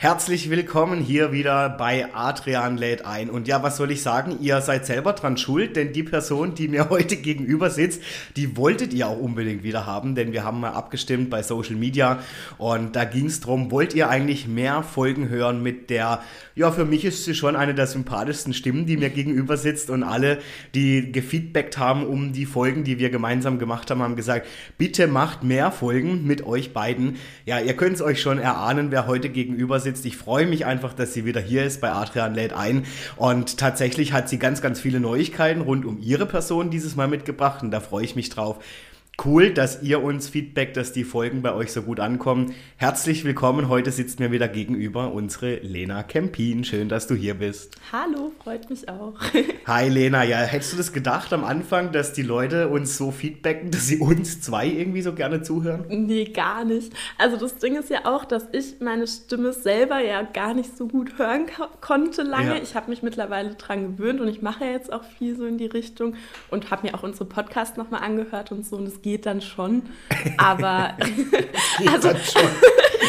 Herzlich willkommen hier wieder bei Adrian lädt ein. Und ja, was soll ich sagen? Ihr seid selber dran schuld, denn die Person, die mir heute gegenüber sitzt, die wolltet ihr auch unbedingt wieder haben, denn wir haben mal abgestimmt bei Social Media und da ging es darum, wollt ihr eigentlich mehr Folgen hören mit der, ja, für mich ist sie schon eine der sympathischsten Stimmen, die mir gegenüber sitzt und alle, die gefeedbackt haben um die Folgen, die wir gemeinsam gemacht haben, haben gesagt, bitte macht mehr Folgen mit euch beiden. Ja, ihr könnt es euch schon erahnen, wer heute gegenüber sitzt sitzt. Ich freue mich einfach, dass sie wieder hier ist bei Adrian lädt ein. Und tatsächlich hat sie ganz, ganz viele Neuigkeiten rund um ihre Person dieses Mal mitgebracht. Und da freue ich mich drauf. Cool, dass ihr uns Feedback, dass die Folgen bei euch so gut ankommen. Herzlich willkommen. Heute sitzt mir wieder gegenüber unsere Lena Kempin. Schön, dass du hier bist. Hallo, freut mich auch. Hi Lena, ja, hättest du das gedacht am Anfang, dass die Leute uns so feedbacken, dass sie uns zwei irgendwie so gerne zuhören? Nee, gar nicht. Also das Ding ist ja auch, dass ich meine Stimme selber ja gar nicht so gut hören konnte lange. Ja. Ich habe mich mittlerweile dran gewöhnt und ich mache ja jetzt auch viel so in die Richtung und habe mir auch unsere Podcasts nochmal angehört und so und es geht geht dann schon. Aber also, schon.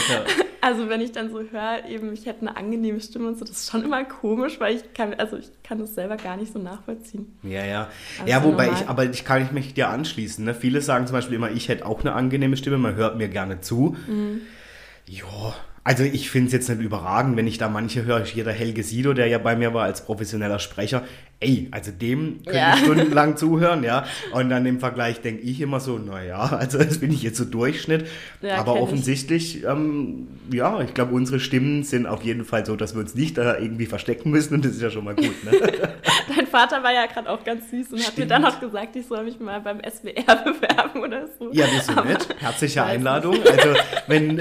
Ja. also wenn ich dann so höre, eben ich hätte eine angenehme Stimme und so, das ist schon immer komisch, weil ich kann, also ich kann das selber gar nicht so nachvollziehen. Ja, ja. Also ja, wobei normal. ich, aber ich kann mich dir anschließen. Ne? Viele sagen zum Beispiel immer, ich hätte auch eine angenehme Stimme, man hört mir gerne zu. Mhm. Ja, also ich finde es jetzt nicht überragend, wenn ich da manche höre, hier der Helge Sido, der ja bei mir war als professioneller Sprecher, ey, also dem könnte ja. ich stundenlang zuhören, ja. Und dann im Vergleich denke ich immer so, naja, also das bin ich jetzt so Durchschnitt. Ja, Aber offensichtlich, ähm, ja, ich glaube, unsere Stimmen sind auf jeden Fall so, dass wir uns nicht da irgendwie verstecken müssen und das ist ja schon mal gut. Ne? Dein Vater war ja gerade auch ganz süß und Stimmt. hat mir dann noch gesagt, ich soll mich mal beim SWR bewerben oder so. Ja, bist du nett. Herzliche Einladung. Also, wenn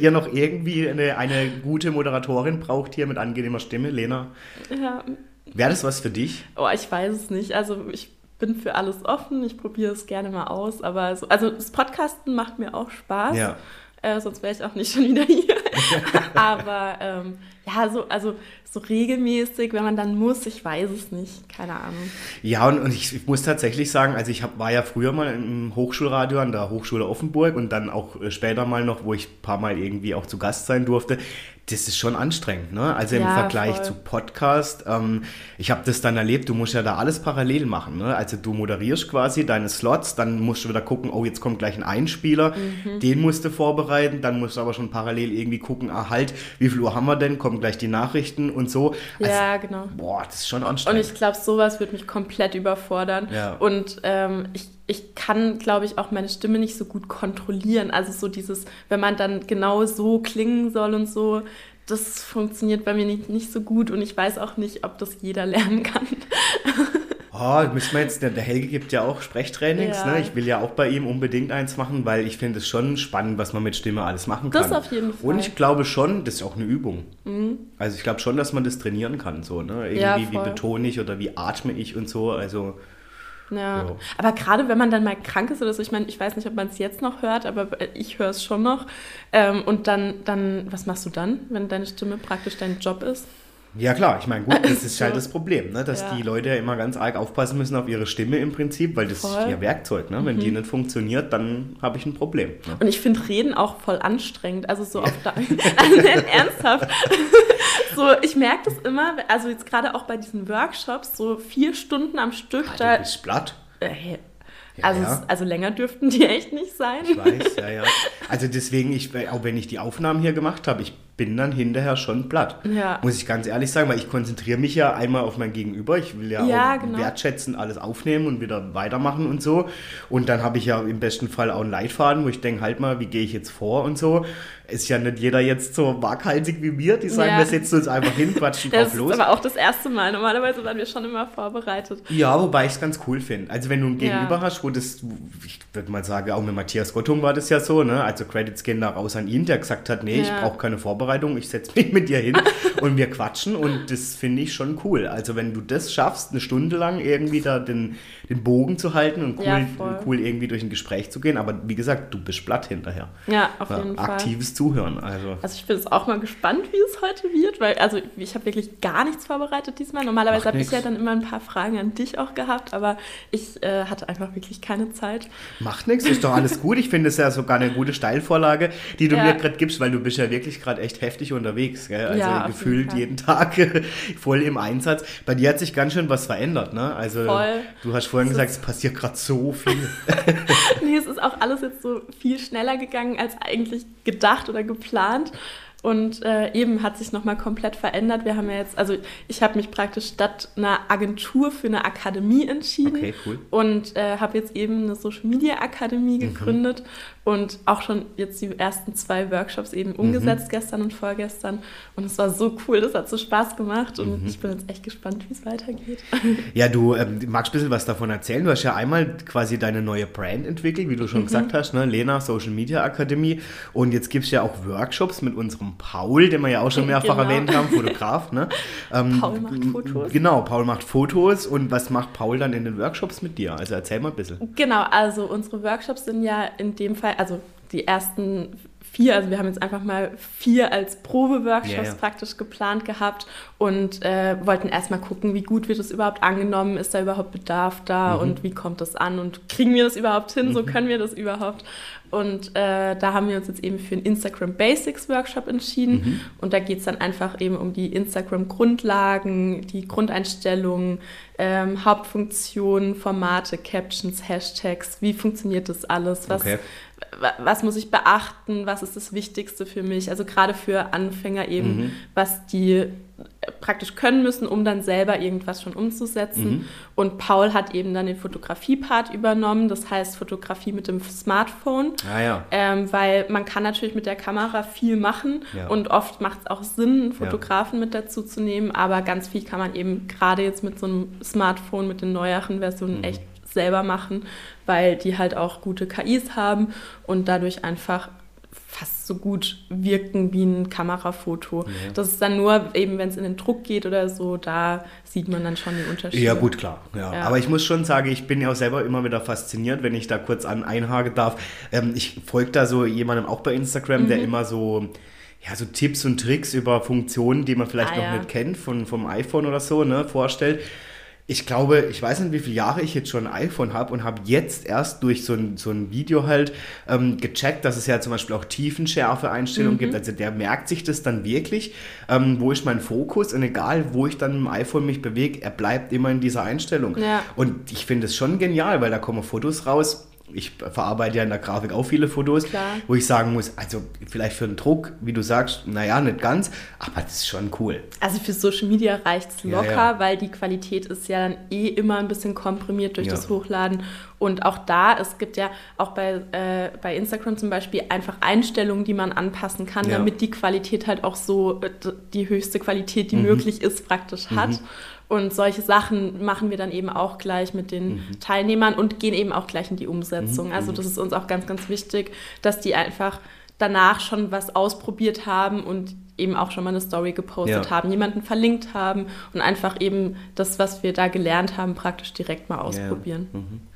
ihr noch irgendwie eine, eine gute Moderatorin braucht hier mit angenehmer Stimme, Lena. Ja, Wäre das was für dich? Oh, ich weiß es nicht. Also ich bin für alles offen, ich probiere es gerne mal aus, aber so, also das Podcasten macht mir auch Spaß. Ja. Äh, sonst wäre ich auch nicht schon wieder hier. aber ähm, ja, so, also so regelmäßig, wenn man dann muss, ich weiß es nicht, keine Ahnung. Ja, und, und ich, ich, muss tatsächlich sagen, also ich hab, war ja früher mal im Hochschulradio an der Hochschule Offenburg und dann auch äh, später mal noch, wo ich ein paar Mal irgendwie auch zu Gast sein durfte das ist schon anstrengend, ne? Also im ja, Vergleich voll. zu Podcast. Ähm, ich habe das dann erlebt, du musst ja da alles parallel machen, ne? Also du moderierst quasi deine Slots, dann musst du wieder gucken, oh, jetzt kommt gleich ein Einspieler, mhm. den musst du vorbereiten, dann musst du aber schon parallel irgendwie gucken, ah halt, wie viel Uhr haben wir denn, kommen gleich die Nachrichten und so. Also, ja, genau. Boah, das ist schon anstrengend. Und ich glaube, sowas wird mich komplett überfordern. Ja. Und ähm, ich ich kann, glaube ich, auch meine Stimme nicht so gut kontrollieren. Also so dieses, wenn man dann genau so klingen soll und so, das funktioniert bei mir nicht, nicht so gut und ich weiß auch nicht, ob das jeder lernen kann. Oh, müssen wir jetzt, der Helge gibt ja auch Sprechtrainings, ja. ne? Ich will ja auch bei ihm unbedingt eins machen, weil ich finde es schon spannend, was man mit Stimme alles machen kann. Das auf jeden Fall. Und ich glaube schon, das ist auch eine Übung. Mhm. Also ich glaube schon, dass man das trainieren kann, so, ne? Irgendwie, ja, wie betone ich oder wie atme ich und so, also... Ja. ja. Aber gerade wenn man dann mal krank ist oder so, ich meine, ich weiß nicht, ob man es jetzt noch hört, aber ich höre es schon noch. Ähm, und dann, dann, was machst du dann, wenn deine Stimme praktisch dein Job ist? Ja klar, ich meine, gut, das ist halt das Problem, ne? dass ja. die Leute ja immer ganz arg aufpassen müssen auf ihre Stimme im Prinzip, weil das voll. ist ihr Werkzeug. Ne? Wenn mhm. die nicht funktioniert, dann habe ich ein Problem. Ne? Und ich finde Reden auch voll anstrengend, also so auf der, also ernsthaft. so, ich merke das immer, also jetzt gerade auch bei diesen Workshops, so vier Stunden am Stück. Alter, da, du bist platt. Äh, ja, also, ja. also länger dürften die echt nicht sein. Ich weiß, ja, ja. Also deswegen, ich, auch wenn ich die Aufnahmen hier gemacht habe, ich bin dann hinterher schon platt. Ja. Muss ich ganz ehrlich sagen, weil ich konzentriere mich ja einmal auf mein Gegenüber. Ich will ja, Ja, auch genau. wertschätzen, alles aufnehmen und wieder weitermachen und so. Und dann habe ich ja im besten Fall auch einen Leitfaden, wo ich denke, halt mal, wie gehe ich jetzt vor und so. Ist ja nicht jeder jetzt so waghalsig wie mir, die sagen, Ja. wir setzen uns einfach hin, quatschen Das drauf ist los. aber auch das erste Mal. Normalerweise waren wir schon immer vorbereitet. Ja, wobei ich es ganz cool finde. Also wenn du ein Gegenüber hast, wo das, ich würde mal sagen, auch mit Matthias Gottung war das ja so, ne? Also Credits gehen da raus an ihn, der gesagt hat, nee, ich brauche keine Vorbereitung, ich setze mich mit dir hin und wir quatschen und das finde ich schon cool. Also wenn du das schaffst, eine Stunde lang irgendwie da den, den Bogen zu halten und cool, Ja, cool irgendwie durch ein Gespräch zu gehen, aber wie gesagt, du bist platt hinterher. Ja, auf jeden Fall. aktives Zuhören, also. Also ich bin jetzt auch mal gespannt, wie es heute wird, weil also ich habe wirklich gar nichts vorbereitet diesmal. Normalerweise habe ich ja dann immer ein paar Fragen an dich auch gehabt, aber ich äh, hatte einfach wirklich keine Zeit. Macht nichts, ist doch alles gut. Ich finde es ja sogar eine gute Steilvorlage, die du Ja. mir gerade gibst, weil du bist ja wirklich gerade echt heftig unterwegs. Gell? Also Ja, gefühlt jeden jeden Tag voll im Einsatz. Bei dir hat sich ganz schön was verändert, ne? Also Voll. du hast vorhin Es gesagt, es passiert gerade so viel. nee, es ist auch alles jetzt so viel schneller gegangen als eigentlich gedacht oder geplant. Und äh, eben hat sich nochmal komplett verändert. Wir haben ja jetzt, also ich habe mich praktisch statt einer Agentur für eine Akademie entschieden. Okay, cool. Und äh, habe jetzt eben eine Social Media Akademie gegründet und auch schon jetzt die ersten zwei Workshops eben umgesetzt, gestern und vorgestern. Und es war so cool, das hat so Spaß gemacht und ich bin jetzt echt gespannt, wie es weitergeht. Ja, du ähm, magst ein bisschen was davon erzählen. Du hast ja einmal quasi deine neue Brand entwickelt, wie du Mhm. schon gesagt hast, ne? Lena Social Media Akademie. Und jetzt gibt es ja auch Workshops mit unserem Paul, den wir ja auch schon mehrfach Genau. erwähnt haben, Fotograf. Ne? Ähm, Paul macht Fotos. Genau, Paul macht Fotos. Und was macht Paul dann in den Workshops mit dir? Also erzähl mal ein bisschen. Genau, also unsere Workshops sind ja in dem Fall, also die ersten vier, also wir haben jetzt einfach mal vier als Probe-Workshops Ja, ja. praktisch geplant gehabt und äh, wollten erstmal gucken, wie gut wird es überhaupt angenommen, ist da überhaupt Bedarf da und wie kommt das an und kriegen wir das überhaupt hin, so können wir das überhaupt. Und äh, da haben wir uns jetzt eben für einen Instagram Basics Workshop entschieden. Und da geht es dann einfach eben um die Instagram Grundlagen, die Grundeinstellungen, ähm, Hauptfunktionen, Formate, Captions, Hashtags, wie funktioniert das alles, was, Okay. wa- was muss ich beachten, was ist das Wichtigste für mich, also gerade für Anfänger eben, was die äh, praktisch können müssen, um dann selber irgendwas schon umzusetzen. Und Paul hat eben dann den Fotografie-Part übernommen, das heißt Fotografie mit dem Smartphone. Ah ja. Ähm, weil man kann natürlich mit der Kamera viel machen Ja. und oft macht es auch Sinn, einen Fotografen mit dazu zu nehmen, aber ganz viel kann man eben gerade jetzt mit so einem Smartphone, mit den neueren Versionen Mhm. echt selber machen, weil die halt auch gute KIs haben und dadurch einfach fast so gut wirken wie ein Kamerafoto. Das ist dann nur eben, wenn es in den Druck geht oder so, da sieht man dann schon die Unterschiede. Ja, gut, klar. Ja. Ja. Aber ich muss schon sagen, ich bin ja auch selber immer wieder fasziniert, wenn ich da kurz an einhaken darf. Ähm, ich folge da so jemandem auch bei Instagram, Mhm. der immer so, ja, so Tipps und Tricks über Funktionen, die man vielleicht Ah, noch ja. nicht kennt, von, vom iPhone oder so, ne, vorstellt. Ich glaube, ich weiß nicht, wie viele Jahre ich jetzt schon ein iPhone habe und habe jetzt erst durch so ein, so ein Video halt ähm, gecheckt, dass es ja zum Beispiel auch Tiefenschärfe-Einstellungen Mhm. gibt. Also der merkt sich das dann wirklich, ähm, wo ist mein Fokus und egal, wo ich dann mit dem iPhone mich bewege, er bleibt immer in dieser Einstellung. Ja. Und ich finde es schon genial, weil da kommen Fotos raus. Ich verarbeite ja in der Grafik auch viele Fotos, Klar. wo ich sagen muss, also vielleicht für den Druck, wie du sagst, naja, nicht ganz, aber das ist schon cool. Also für Social Media reicht es Ja, locker, ja. weil die Qualität ist ja dann eh immer ein bisschen komprimiert durch Ja. das Hochladen. Und auch da, es gibt ja auch bei, äh, bei Instagram zum Beispiel einfach Einstellungen, die man anpassen kann, Ja. damit die Qualität halt auch so äh, die höchste Qualität, Mhm. die möglich ist, praktisch hat. Und solche Sachen machen wir dann eben auch gleich mit den Mhm. Teilnehmern und gehen eben auch gleich in die Umsetzung. Also das ist uns auch ganz, ganz wichtig, dass die einfach danach schon was ausprobiert haben und eben auch schon mal eine Story gepostet Ja. haben, jemanden verlinkt haben und einfach eben das, was wir da gelernt haben, praktisch direkt mal ausprobieren.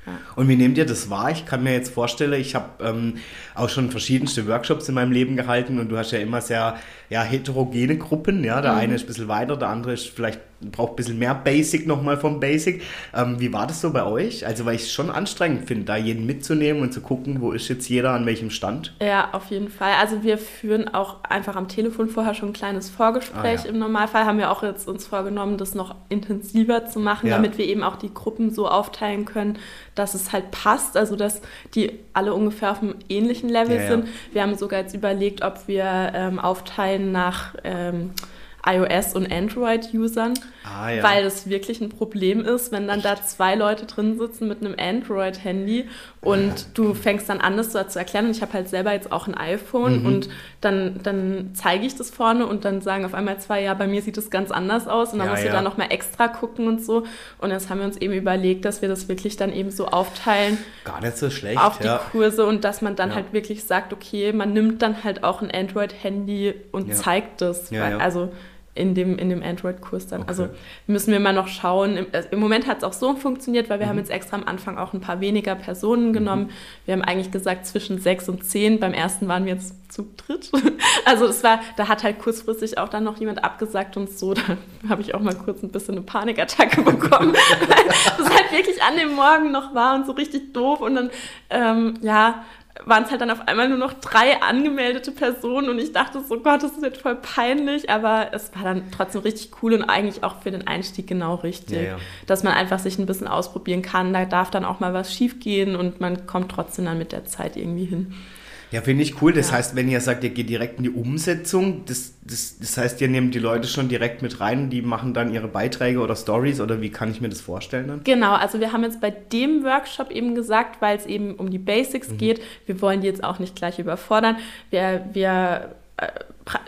Ja. Und wie nehmt ihr das wahr? Ich kann mir jetzt vorstellen, ich habe ähm, auch schon verschiedenste Workshops in meinem Leben gehalten und du hast ja immer sehr ja, heterogene Gruppen. Ja? Der eine ist ein bisschen weiter, der andere ist vielleicht braucht ein bisschen mehr Basic nochmal vom Basic. Ähm, wie war das so bei euch? Also, weil ich es schon anstrengend finde, da jeden mitzunehmen und zu gucken, wo ist jetzt jeder an welchem Stand. Ja, auf jeden Fall. Also wir führen auch einfach am Telefon vorher vorher schon ein kleines Vorgespräch. Ah, ja. Im Normalfall haben wir auch jetzt uns vorgenommen, das noch intensiver zu machen, ja. damit wir eben auch die Gruppen so aufteilen können, dass es halt passt, also dass die alle ungefähr auf einem ähnlichen Level ja, sind. Wir haben sogar jetzt überlegt, ob wir ähm, aufteilen nach ähm, iOS- und Android-Usern, ah, ja. weil das wirklich ein Problem ist, wenn dann da zwei Leute drin sitzen mit einem Android-Handy und du fängst dann an, das so zu erklären. Und ich habe halt selber jetzt auch ein iPhone mhm. und dann, dann zeige ich das vorne und dann sagen auf einmal zwei, ja, bei mir sieht das ganz anders aus und dann ja, musst ja. du da nochmal extra gucken und so. Und jetzt haben wir uns eben überlegt, dass wir das wirklich dann eben so aufteilen. Gar nicht so schlecht. Auf die ja. Kurse und dass man dann halt wirklich sagt, okay, man nimmt dann halt auch ein Android-Handy und zeigt das. Weil, also in dem, in dem Android-Kurs dann. Okay. Also müssen wir mal noch schauen. Im, also Im Moment hat es auch so funktioniert, weil wir mhm. haben jetzt extra am Anfang auch ein paar weniger Personen mhm. genommen. Mhm. Wir haben eigentlich gesagt zwischen sechs und zehn. Beim ersten waren wir jetzt zu dritt. Also es war, da hat halt kurzfristig auch dann noch jemand abgesagt und so. Da habe ich auch mal kurz ein bisschen eine Panikattacke bekommen. weil das halt wirklich an dem Morgen noch war und so richtig doof. Und dann, ähm, ja, waren es halt dann auf einmal nur noch drei angemeldete Personen und ich dachte so, Gott, das ist jetzt voll peinlich, aber es war dann trotzdem richtig cool und eigentlich auch für den Einstieg genau richtig, ja, ja. dass man einfach sich ein bisschen ausprobieren kann, da darf dann auch mal was schief gehen und man kommt trotzdem dann mit der Zeit irgendwie hin. Ja, finde ich cool. Das ja. heißt, wenn ihr sagt, ihr geht direkt in die Umsetzung, das, das, das heißt, ihr nehmt die Leute schon direkt mit rein, die machen dann ihre Beiträge oder Stories oder wie kann ich mir das vorstellen dann? Genau, also wir haben jetzt bei dem Workshop eben gesagt, weil es eben um die Basics mhm. geht, wir wollen die jetzt auch nicht gleich überfordern. Wir, wir äh,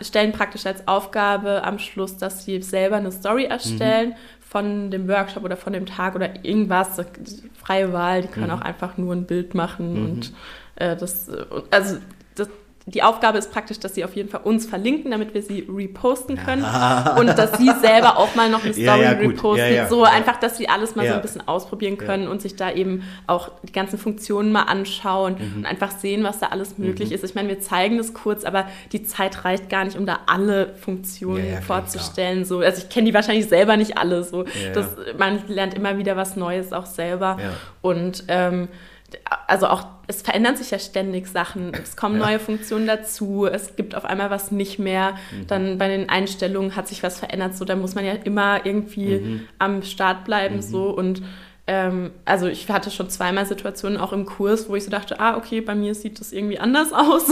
stellen praktisch als Aufgabe am Schluss, dass sie selber eine Story erstellen. Mhm von dem Workshop oder von dem Tag oder irgendwas, freie Wahl, die können mhm. auch einfach nur ein Bild machen mhm. und äh, das, also das, die Aufgabe ist praktisch, dass sie auf jeden Fall uns verlinken, damit wir sie reposten können ja. und dass sie selber auch mal noch eine Story ja, ja, reposten. so einfach, dass sie alles mal so ein bisschen ausprobieren können und sich da eben auch die ganzen Funktionen mal anschauen mhm. und einfach sehen, was da alles möglich mhm. ist. Ich meine, wir zeigen das kurz, aber die Zeit reicht gar nicht, um da alle Funktionen vorzustellen. So, also ich kenne die wahrscheinlich selber nicht alle. So, das, man lernt immer wieder was Neues auch selber und ähm, also auch, es verändern sich ja ständig Sachen. Es kommen ja. neue Funktionen dazu, es gibt auf einmal was nicht mehr. Mhm. Dann bei den Einstellungen hat sich was verändert. So, da muss man ja immer irgendwie mhm. am Start bleiben. Mhm. So und ähm, also ich hatte schon zweimal Situationen auch im Kurs, wo ich so dachte, ah, okay, bei mir sieht das irgendwie anders aus.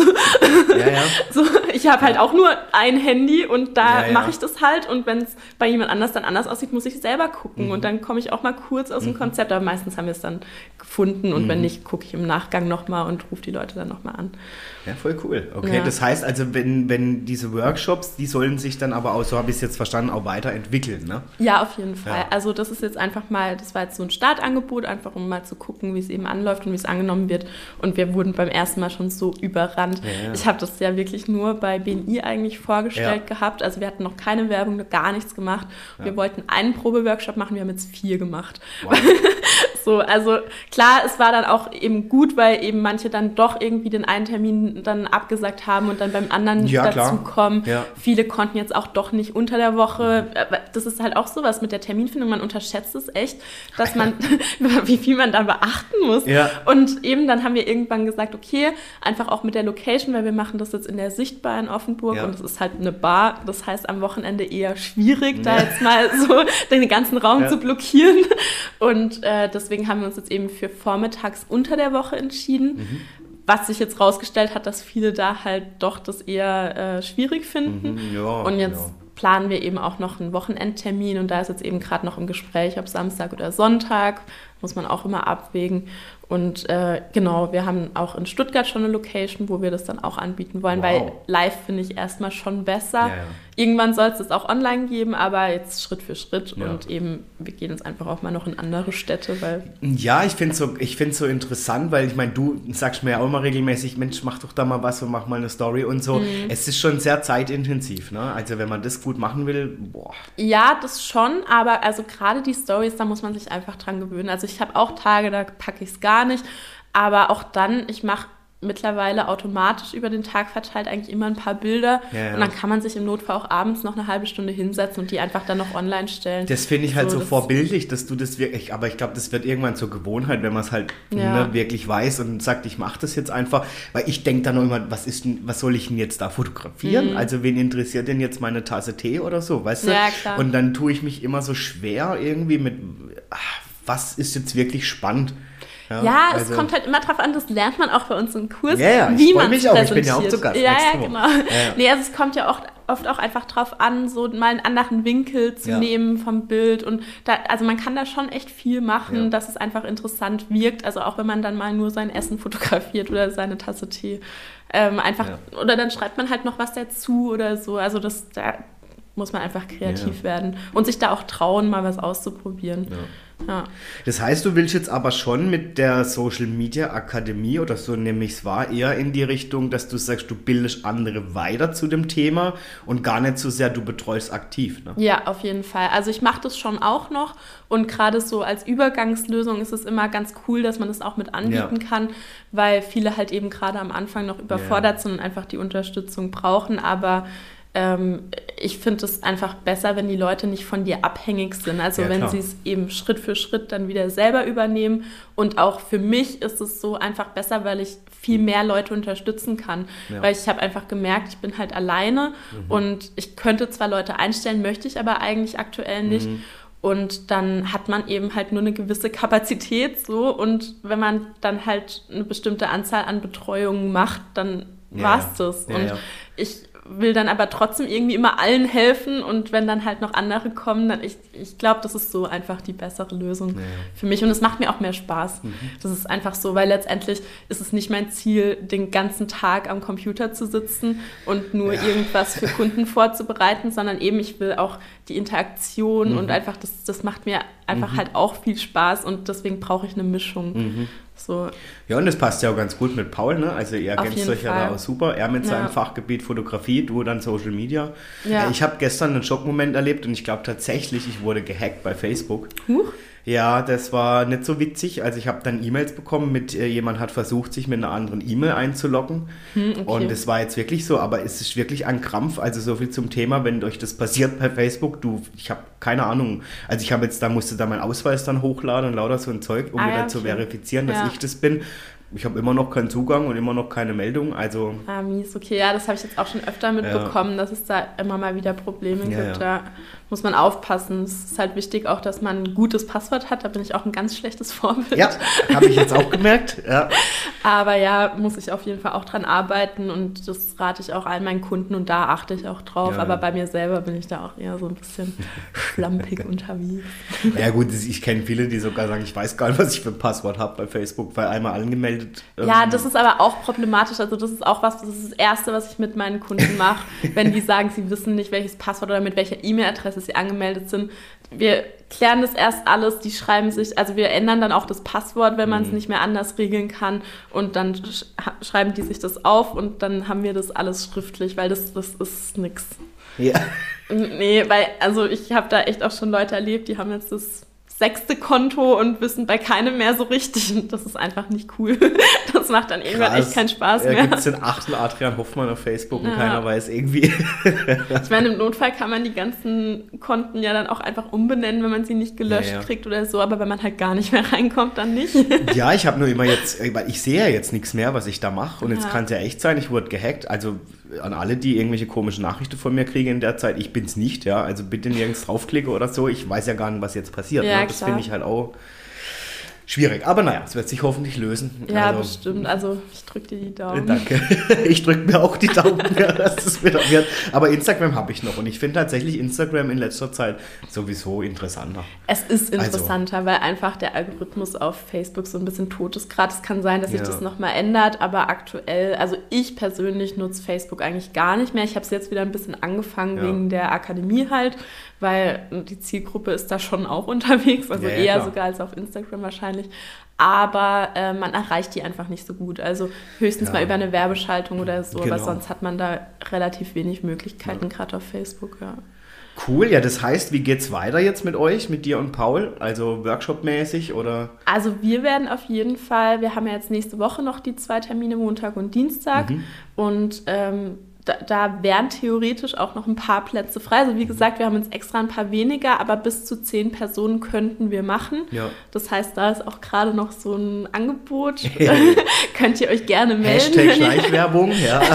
Ja, ja. So, ich habe halt auch nur ein Handy und da ja, mache ich das halt und wenn es bei jemand anders dann anders aussieht, muss ich selber gucken mhm. und dann komme ich auch mal kurz aus dem mhm. Konzept, aber meistens haben wir es dann gefunden und mhm. wenn nicht, gucke ich im Nachgang nochmal und rufe die Leute dann nochmal an. Ja, voll cool. Okay, ja. das heißt also, wenn, wenn diese Workshops, die sollen sich dann aber auch, so habe ich es jetzt verstanden, auch weiterentwickeln, ne? Ja, auf jeden Fall. Ja. Also das ist jetzt einfach mal, das war jetzt so ein Startangebot, einfach um mal zu gucken, wie es eben anläuft und wie es angenommen wird. Und wir wurden beim ersten Mal schon so überrannt. Ja, ich habe das ja wirklich nur bei BNI eigentlich vorgestellt gehabt. Also wir hatten noch keine Werbung, gar nichts gemacht. Wir wollten einen Probeworkshop machen, wir haben jetzt vier gemacht. Wow. so, also klar, es war dann auch eben gut, weil eben manche dann doch irgendwie den einen Termin dann abgesagt haben und dann beim anderen ja, dazukommen. Ja. Viele konnten jetzt auch doch nicht unter der Woche. Das ist halt auch sowas mit der Terminfindung. Man unterschätzt es echt, dass man, wie viel man da beachten muss. Ja. Und eben dann haben wir irgendwann gesagt, okay, einfach auch mit der Location, weil wir machen das jetzt in der Sichtbar in Offenburg ja. und es ist halt eine Bar. Das heißt am Wochenende eher schwierig, da jetzt mal so den ganzen Raum zu blockieren. Und äh, deswegen haben wir uns jetzt eben für vormittags unter der Woche entschieden. Mhm was sich jetzt rausgestellt hat, dass viele da halt doch das eher äh, schwierig finden. Mhm, ja, und jetzt ja. planen wir eben auch noch einen Wochenendtermin und da ist jetzt eben gerade noch im Gespräch, ob Samstag oder Sonntag, muss man auch immer abwägen. Und äh, genau, wir haben auch in Stuttgart schon eine Location, wo wir das dann auch anbieten wollen, wow. weil live finde ich erstmal schon besser. Ja, ja. Irgendwann soll es das auch online geben, aber jetzt Schritt für Schritt ja. und eben, wir gehen jetzt einfach auch mal noch in andere Städte, weil. Ja, ich finde es so, so interessant, weil ich meine, du sagst mir ja auch immer regelmäßig, Mensch, mach doch da mal was und mach mal eine Story und so. Mhm. Es ist schon sehr zeitintensiv, ne? Also wenn man das gut machen will, boah. Ja, das schon, aber also gerade die Stories, da muss man sich einfach dran gewöhnen. Also ich habe auch Tage, da packe ich es gar nicht. Aber auch dann, ich mache mittlerweile automatisch über den Tag verteilt eigentlich immer ein paar Bilder Ja, ja. und dann kann man sich im Notfall auch abends noch eine halbe Stunde hinsetzen und die einfach dann noch online stellen. Das finde ich halt so, das- vorbildlich, dass du das wirklich, aber ich glaube, das wird irgendwann zur Gewohnheit, wenn man es halt Ja. ne, wirklich weiß und sagt, ich mache das jetzt einfach, weil ich denke dann noch immer, was ist denn, was soll ich denn jetzt da fotografieren? Also wen interessiert denn jetzt meine Tasse Tee oder so, weißt du? Mhm. Ja, klar. Und dann tue ich mich immer so schwer irgendwie mit, ah, was ist jetzt wirklich spannend? Ja, es also- kommt halt immer drauf an, das lernt man auch bei uns im Kurs, Ja, ja, wie man mich auch, ich bin ja auch zu Gast Ja, ja, genau. Ja, ja. Nee, also es kommt ja auch oft auch einfach drauf an, so mal einen anderen Winkel zu Ja. nehmen vom Bild und da, also man kann da schon echt viel machen, Ja. dass es einfach interessant wirkt, also auch wenn man dann mal nur sein Essen fotografiert oder seine Tasse Tee, ähm, einfach, oder dann schreibt man halt noch was dazu oder so, also das, da muss man einfach kreativ Ja. werden und sich da auch trauen, mal was auszuprobieren. Ja. Das heißt, du willst jetzt aber schon mit der Social Media Akademie oder so nehme ich es wahr, eher in die Richtung, dass du sagst, du bildest andere weiter zu dem Thema und gar nicht so sehr du betreust aktiv. Ne? Ja, auf jeden Fall. Also ich mache das schon auch noch und gerade so als Übergangslösung ist es immer ganz cool, dass man das auch mit anbieten Ja. kann, weil viele halt eben gerade am Anfang noch überfordert sind und einfach die Unterstützung brauchen. Aber ähm, ich finde es einfach besser, wenn die Leute nicht von dir abhängig sind. Also Ja, wenn sie es eben Schritt für Schritt dann wieder selber übernehmen. Und auch für mich ist es so einfach besser, weil ich viel mehr Leute unterstützen kann. Ja. Weil ich habe einfach gemerkt, ich bin halt alleine und ich könnte zwar Leute einstellen, möchte ich aber eigentlich aktuell nicht. Und dann hat man eben halt nur eine gewisse Kapazität so. Und wenn man dann halt eine bestimmte Anzahl an Betreuungen macht, dann Ja, war's ja. das. Ja, und ja. ich will dann aber trotzdem irgendwie immer allen helfen und wenn dann halt noch andere kommen, dann ich, ich glaube, das ist so einfach die bessere Lösung für mich und es macht mir auch mehr Spaß. Mhm. Das ist einfach so, weil letztendlich ist es nicht mein Ziel, den ganzen Tag am Computer zu sitzen und nur irgendwas für Kunden vorzubereiten, sondern eben ich will auch die Interaktion Mhm. und einfach das, das macht mir einfach halt auch viel Spaß und deswegen brauche ich eine Mischung. So, Ja, und das passt ja auch ganz gut mit Paul, ne? Also ihr ergänzt euch ja Fall. da auch super. Er mit seinem Ja. Fachgebiet Fotografie, du dann Social Media. Ja. Äh, Ich habe gestern einen Schockmoment erlebt und ich glaube tatsächlich, ich wurde gehackt bei Facebook. Huch. Ja, das war nicht so witzig. Also ich habe dann E-Mails bekommen mit, äh, jemand hat versucht, sich mit einer anderen E-Mail einzuloggen. Hm, okay. Und das war jetzt wirklich so, aber es ist wirklich ein Krampf. Also so viel zum Thema, wenn euch das passiert bei Facebook, du, ich habe keine Ahnung. Also ich habe jetzt, da musste da meinen Ausweis dann hochladen und lauter so ein Zeug, um Ah, wieder ja, zu okay. verifizieren, dass Ja. ich das bin. Ich habe immer noch keinen Zugang und immer noch keine Meldung. Also Ah, mies, okay, ja, das habe ich jetzt auch schon öfter mitbekommen, dass es da immer mal wieder Probleme Ja, gibt. ja. Muss man aufpassen. Es ist halt wichtig auch, dass man ein gutes Passwort hat. Da bin ich auch ein ganz schlechtes Vorbild. ja, habe ich jetzt auch gemerkt. Ja. Aber ja, muss ich auf jeden Fall auch dran arbeiten und das rate ich auch all meinen Kunden und da achte ich auch drauf. Ja, Aber ja. bei mir selber bin ich da auch eher so ein bisschen schlampig unterwegs. ja gut, ich kenne viele, die sogar sagen, ich weiß gar nicht, was ich für ein Passwort habe bei Facebook, weil einmal angemeldet. Ja, ähm, das ist aber auch problematisch. Also das ist auch was, das ist das Erste, was ich mit meinen Kunden mache, wenn die sagen, sie wissen nicht, welches Passwort oder mit welcher E-Mail-Adresse sie angemeldet sind. Wir klären das erst alles, die schreiben sich, also wir ändern dann auch das Passwort, wenn man es nicht mehr anders regeln kann und dann sch schreiben die sich das auf und dann haben wir das alles schriftlich, weil das, das ist nix. Ja. Nee, weil, also ich habe da echt auch schon Leute erlebt, die haben jetzt das sechste Konto und wissen bei keinem mehr so richtig. Und das ist einfach nicht cool. Das macht dann irgendwann echt keinen Spaß Da mehr. gibt es den achten Adrian Hoffmann auf Facebook und Ja. keiner weiß irgendwie. Ich meine, im Notfall kann man die ganzen Konten ja dann auch einfach umbenennen, wenn man sie nicht gelöscht Ja, ja. kriegt oder so. Aber wenn man halt gar nicht mehr reinkommt, dann nicht. ja, ich habe nur immer jetzt, weil ich sehe ja jetzt nichts mehr, was ich da mache. Und jetzt Ja. kann es ja echt sein, ich wurde gehackt. Also an alle, die irgendwelche komischen Nachrichten von mir kriegen in der Zeit, ich bin's nicht, ja. Also bitte nirgends draufklicke oder so. Ich weiß ja gar nicht, was jetzt passiert. Ja, ne? Das finde ich halt auch schwierig. Aber naja, es wird sich hoffentlich lösen. Ja, Also, bestimmt. Also ich drücke dir die Daumen. Danke. Ich drücke mir auch die Daumen, ja, dass es wieder wird. Aber Instagram habe ich noch und ich finde tatsächlich Instagram in letzter Zeit sowieso interessanter. Es ist Also- interessanter, weil einfach der Algorithmus auf Facebook so ein bisschen tot ist gerade. Es kann sein, dass sich Ja. das nochmal ändert, aber aktuell, also ich persönlich nutze Facebook eigentlich gar nicht mehr. Ich habe es jetzt wieder ein bisschen angefangen Ja. wegen der Akademie halt, weil die Zielgruppe ist da schon auch unterwegs, also Ja, ja, eher klar. sogar als auf Instagram wahrscheinlich. Aber äh, man erreicht die einfach nicht so gut. Also höchstens Ja. mal über eine Werbeschaltung oder so, Genau. aber sonst hat man da relativ wenig Möglichkeiten, gerade auf Facebook, ja. Cool, ja, das heißt, wie geht's weiter jetzt mit euch, mit dir und Paul? Also Workshop-mäßig oder? Also wir werden auf jeden Fall, wir haben ja jetzt nächste Woche noch die zwei Termine, Montag und Dienstag. Mhm. Und ähm, da, da wären theoretisch auch noch ein paar Plätze frei. Also wie gesagt, wir haben uns extra ein paar weniger, aber bis zu zehn Personen könnten wir machen. Ja. Das heißt, da ist auch gerade noch so ein Angebot. Könnt ihr euch gerne melden. Hashtag Schleichwerbung, ja.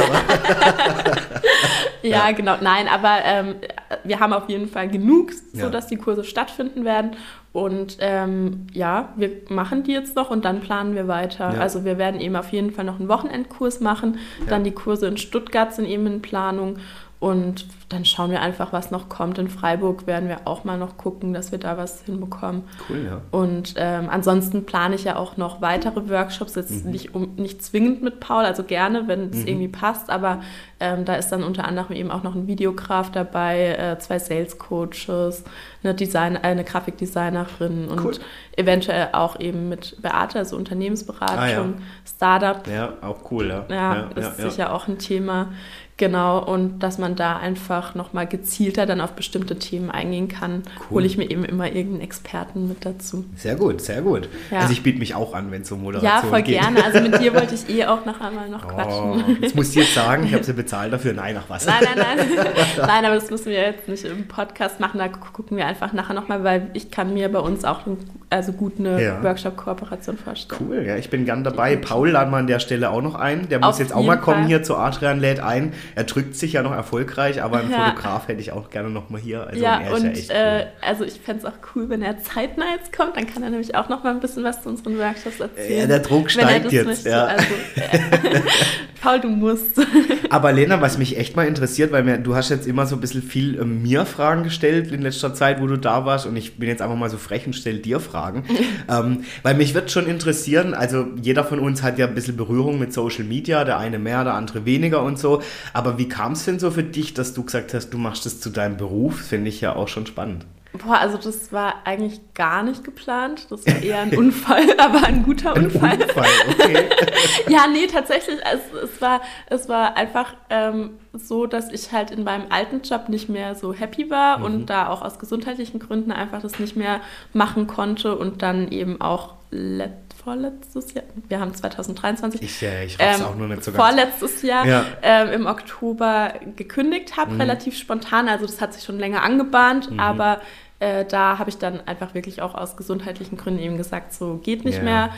ja, genau. Nein, aber ähm, wir haben auf jeden Fall genug, sodass ja. die Kurse stattfinden werden. Und ähm, ja, wir machen die jetzt noch und dann planen wir weiter. Ja. Also wir werden eben auf jeden Fall noch einen Wochenendkurs machen. Ja. Dann die Kurse in Stuttgart sind eben in Planung. Und dann schauen wir einfach, was noch kommt. In Freiburg werden wir auch mal noch gucken, dass wir da was hinbekommen. Cool, ja. Und ähm, ansonsten plane ich ja auch noch weitere Workshops, jetzt mhm. nicht, um, nicht zwingend mit Paul, also gerne, wenn es mhm. irgendwie passt, aber ähm, da ist dann unter anderem eben auch noch ein Videograf dabei, äh, zwei Sales Coaches, eine, Design, äh, eine Grafikdesignerin und cool. eventuell auch eben mit Beate, also Unternehmensberatung, ah, ja. Startup. Ja, auch cool, ja. Ja, ja ist ja, sicher auch ein Thema. Genau, und dass man da einfach nochmal gezielter dann auf bestimmte Themen eingehen kann, cool. hole ich mir eben immer irgendeinen Experten mit dazu. Sehr gut, sehr gut. Ja. Also ich biete mich auch an, wenn es um Moderation geht. Ja, voll geht. gerne. Also mit dir wollte ich eh auch noch einmal noch oh, quatschen. Jetzt muss ich jetzt sagen, ich habe sie bezahlt dafür. Nein, ach was. Nein, nein, nein. nein, aber das müssen wir jetzt nicht im Podcast machen. Da gucken wir einfach nachher nochmal, weil ich kann mir bei uns auch also gut eine ja. Workshop-Kooperation vorstellen. Cool, ja, ich bin gern dabei. Paul laden wir an der Stelle auch noch ein. Der muss Auf jetzt auch mal kommen Fall. hier zu Adrian lädt ein. Er drückt sich ja noch erfolgreich, aber einen ja. Fotograf hätte ich auch gerne noch mal hier. Also ja, und, und ja äh, also ich fände es auch cool, wenn er zeitnah jetzt kommt, dann kann er nämlich auch noch mal ein bisschen was zu unseren Workshops erzählen. Ja, der Druck steigt jetzt. Möchte. Ja. Also, äh, Paul, du musst. aber Lena, was mich echt mal interessiert, weil mir, du hast jetzt immer so ein bisschen viel äh, mir Fragen gestellt in letzter Zeit, wo du da warst und ich bin jetzt einfach mal so frech und stelle dir Fragen. ähm, weil mich wird schon interessieren, also jeder von uns hat ja ein bisschen Berührung mit Social Media, der eine mehr, der andere weniger und so, aber wie kam es denn so für dich, dass du gesagt hast, du machst es zu deinem Beruf? Finde ich ja auch schon spannend. Boah, also das war eigentlich gar nicht geplant. Das war eher ein Unfall, aber ein guter ein Unfall. Unfall, okay. ja, nee, tatsächlich. Es, es, war, es war einfach ähm, so, dass ich halt in meinem alten Job nicht mehr so happy war mhm. und da auch aus gesundheitlichen Gründen einfach das nicht mehr machen konnte und dann eben auch letztes vorletztes Jahr, wir haben 2023, ich, ja, ich ähm, auch nur nicht so vorletztes Jahr ja. ähm, im Oktober gekündigt habe, mhm. relativ spontan. Also das hat sich schon länger angebahnt, mhm. aber äh, da habe ich dann einfach wirklich auch aus gesundheitlichen Gründen eben gesagt, so geht nicht ja. mehr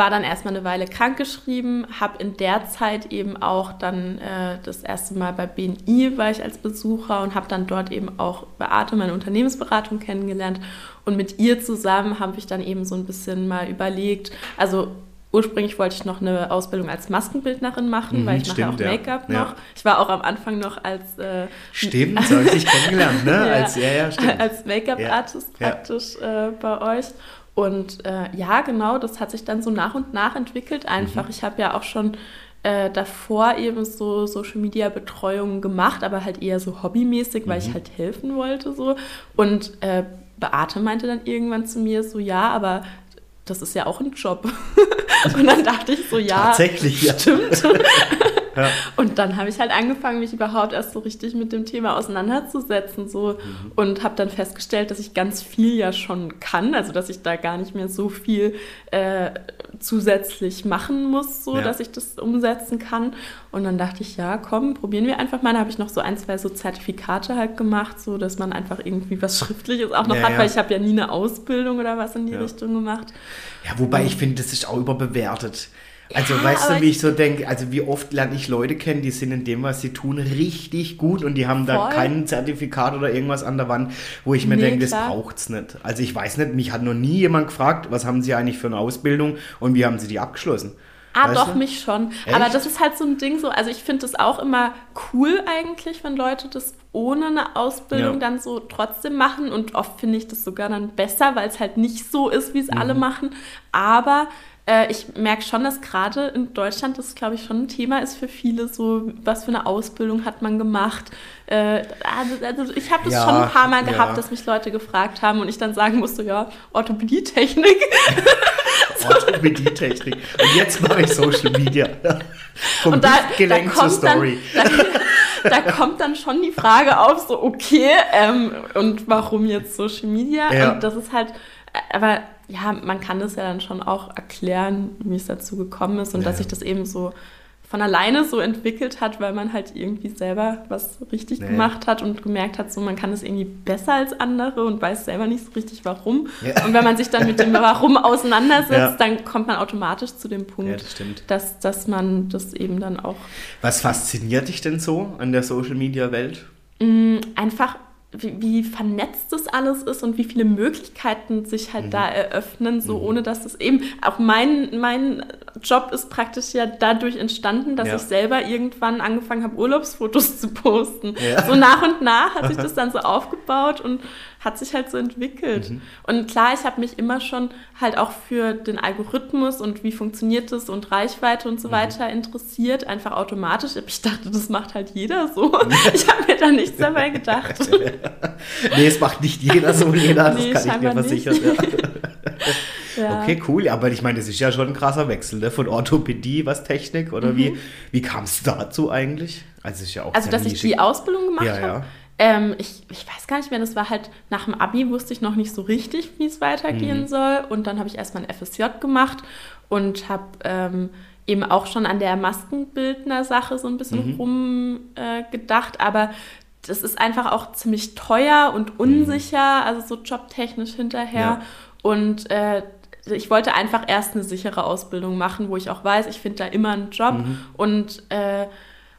war dann erstmal eine Weile krankgeschrieben, habe in der Zeit eben auch dann äh, das erste Mal bei BNI war ich als Besucher und habe dann dort eben auch Beate, meine Unternehmensberatung kennengelernt und mit ihr zusammen habe ich dann eben so ein bisschen mal überlegt, also Ursprünglich wollte ich noch eine Ausbildung als Maskenbildnerin machen, mhm, weil ich stimmt, mache auch Make-up ja. noch. Ich war auch am Anfang noch als äh, Stimmt, so habe ich dich kennengelernt, ne? ja, als, als Make-up-Artist praktisch äh, bei euch. Und äh, ja, genau, das hat sich dann so nach und nach entwickelt. Einfach, mhm. ich habe ja auch schon äh, davor eben so Social Media Betreuung gemacht, aber halt eher so hobbymäßig, weil mhm. ich halt helfen wollte so. Und äh, Beate meinte dann irgendwann zu mir so, ja, aber das ist ja auch ein Job. und dann dachte ich so, ja, Tatsächlich, ja. stimmt. Ja. Und dann habe ich halt angefangen, mich überhaupt erst so richtig mit dem Thema auseinanderzusetzen so mhm. und habe dann festgestellt, dass ich ganz viel ja schon kann, also dass ich da gar nicht mehr so viel äh, zusätzlich machen muss, so ja. dass ich das umsetzen kann. Und dann dachte ich, ja, komm, probieren wir einfach mal. Da habe ich noch so ein, zwei so Zertifikate halt gemacht, so dass man einfach irgendwie was Schriftliches auch noch ja, hat, weil ich habe ja nie eine Ausbildung oder was in die Richtung gemacht. Ja, wobei ich finde, das ist auch überbewertet. Also ja, weißt du, wie ich so denke, also wie oft lerne ich Leute kennen, die sind in dem, was sie tun, richtig gut und die haben da kein Zertifikat oder irgendwas an der Wand, wo ich mir nee, denke, das braucht es nicht. Also ich weiß nicht, mich hat noch nie jemand gefragt, was haben sie eigentlich für eine Ausbildung und wie haben sie die abgeschlossen. Ah, weißt doch, du? mich schon. Echt? Aber das ist halt so ein Ding so, also ich finde das auch immer cool eigentlich, wenn Leute das ohne eine Ausbildung ja. dann so trotzdem machen und oft finde ich das sogar dann besser, weil es halt nicht so ist, wie es mhm. alle machen. Aber äh, ich merke schon, dass gerade in Deutschland das, glaube ich, schon ein Thema ist für viele, so was für eine Ausbildung hat man gemacht. Äh, also, also, ich habe das ja, schon ein paar Mal gehabt, ja. dass mich Leute gefragt haben und ich dann sagen musste, ja, Orthopädietechnik. Orthopädietechnik. Und jetzt mache ich Social Media. Vom und da, Gelenk zur Story. Dann, da, da kommt dann schon die Frage auf, so, okay, ähm, und warum jetzt Social Media? Ja. Und das ist halt, äh, aber ja, man kann das ja dann schon auch erklären, wie es dazu gekommen ist und ja. dass sich das eben so von alleine so entwickelt hat, weil man halt irgendwie selber was richtig nee. gemacht hat und gemerkt hat, so man kann es irgendwie besser als andere und weiß selber nicht so richtig warum. Ja. Und wenn man sich dann mit dem Warum auseinandersetzt, ja. dann kommt man automatisch zu dem Punkt, ja, das dass, dass man das eben dann auch. Was fasziniert dich denn so an der Social Media Welt? Mm, einfach wie, wie, vernetzt das alles ist und wie viele Möglichkeiten sich halt mhm. da eröffnen, so mhm. ohne dass es eben, auch mein, mein Job ist praktisch ja dadurch entstanden, dass ja. ich selber irgendwann angefangen habe, Urlaubsfotos zu posten. Ja. So nach und nach hat sich das dann so aufgebaut und hat sich halt so entwickelt. Mhm. Und klar, ich habe mich immer schon halt auch für den Algorithmus und wie funktioniert das und Reichweite und so mhm. weiter interessiert, einfach automatisch. Ich dachte, das macht halt jeder so. Ich habe mir da nichts dabei gedacht. nee, es macht nicht jeder so, das nee, kann ich dir versichern. Ja. ja. Okay, cool. Aber ich meine, das ist ja schon ein krasser Wechsel ne? von Orthopädie, was Technik oder mhm. wie, wie kam es dazu eigentlich? Also, ist ja auch also dass ich die Ausbildung gemacht ja, habe. Ja. Ähm, ich, ich weiß gar nicht mehr, das war halt nach dem Abi wusste ich noch nicht so richtig, wie es weitergehen mhm. soll. Und dann habe ich erstmal ein FSJ gemacht und habe ähm, eben auch schon an der Maskenbildner-Sache so ein bisschen mhm. rumgedacht. Äh, aber das ist einfach auch ziemlich teuer und mhm. unsicher, also so jobtechnisch hinterher. Ja. Und äh, ich wollte einfach erst eine sichere Ausbildung machen, wo ich auch weiß, ich finde da immer einen Job mhm. und äh,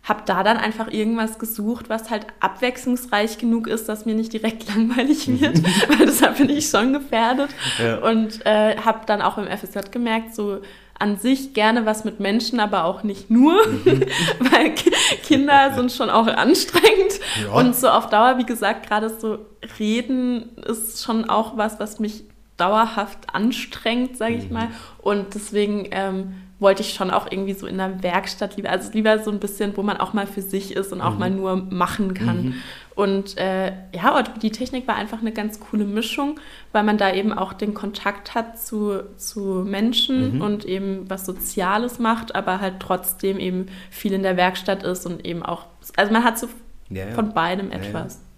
habe da dann einfach irgendwas gesucht, was halt abwechslungsreich genug ist, dass mir nicht direkt langweilig wird, weil deshalb bin ich schon gefährdet. Ja. Und äh, habe dann auch im FSJ gemerkt, so an sich gerne was mit Menschen, aber auch nicht nur, mhm. weil Kinder sind schon auch anstrengend. Ja. Und so auf Dauer, wie gesagt, gerade so reden ist schon auch was, was mich dauerhaft anstrengt, sage ich mhm. mal. Und deswegen ähm, wollte ich schon auch irgendwie so in der Werkstatt lieber, also lieber so ein bisschen, wo man auch mal für sich ist und auch mhm. mal nur machen kann. Mhm. Und äh, ja, die Technik war einfach eine ganz coole Mischung, weil man da eben auch den Kontakt hat zu, zu Menschen mhm. und eben was Soziales macht, aber halt trotzdem eben viel in der Werkstatt ist und eben auch, also man hat so ja, ja. von beidem etwas. Ja,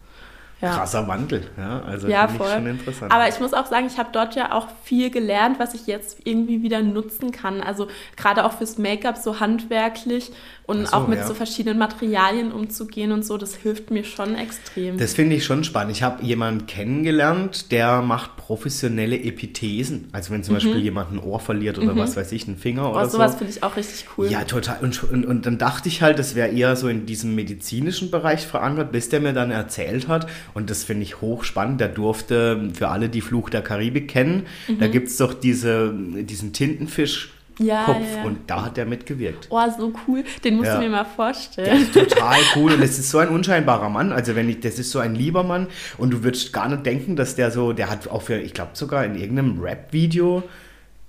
ja. krasser Wandel. Ja, also ja, voll. schon interessant. Aber ich muss auch sagen, ich habe dort ja auch viel gelernt, was ich jetzt irgendwie wieder nutzen kann. Also gerade auch fürs Make-up so handwerklich und so, auch mit ja. so verschiedenen Materialien umzugehen und so, das hilft mir schon extrem. Das finde ich schon spannend. Ich habe jemanden kennengelernt, der macht professionelle Epithesen. Also wenn zum mhm. Beispiel jemand ein Ohr verliert oder mhm. was weiß ich, einen Finger oh, oder so. sowas finde ich auch richtig cool. Ja, total. Und, und, und dann dachte ich halt, das wäre eher so in diesem medizinischen Bereich verankert, bis der mir dann erzählt hat. Und das finde ich hochspannend. Der durfte für alle, die Fluch der Karibik kennen, mhm. da gibt es doch diese, diesen Tintenfisch ja, Kopf ja, ja. und da hat er mitgewirkt. Oh, so cool. Den musst du mir mal vorstellen. total cool und es ist so ein unscheinbarer Mann. Also wenn ich, das ist so ein lieber Mann und du würdest gar nicht denken, dass der so, der hat auch für, ich glaube sogar in irgendeinem Rap-Video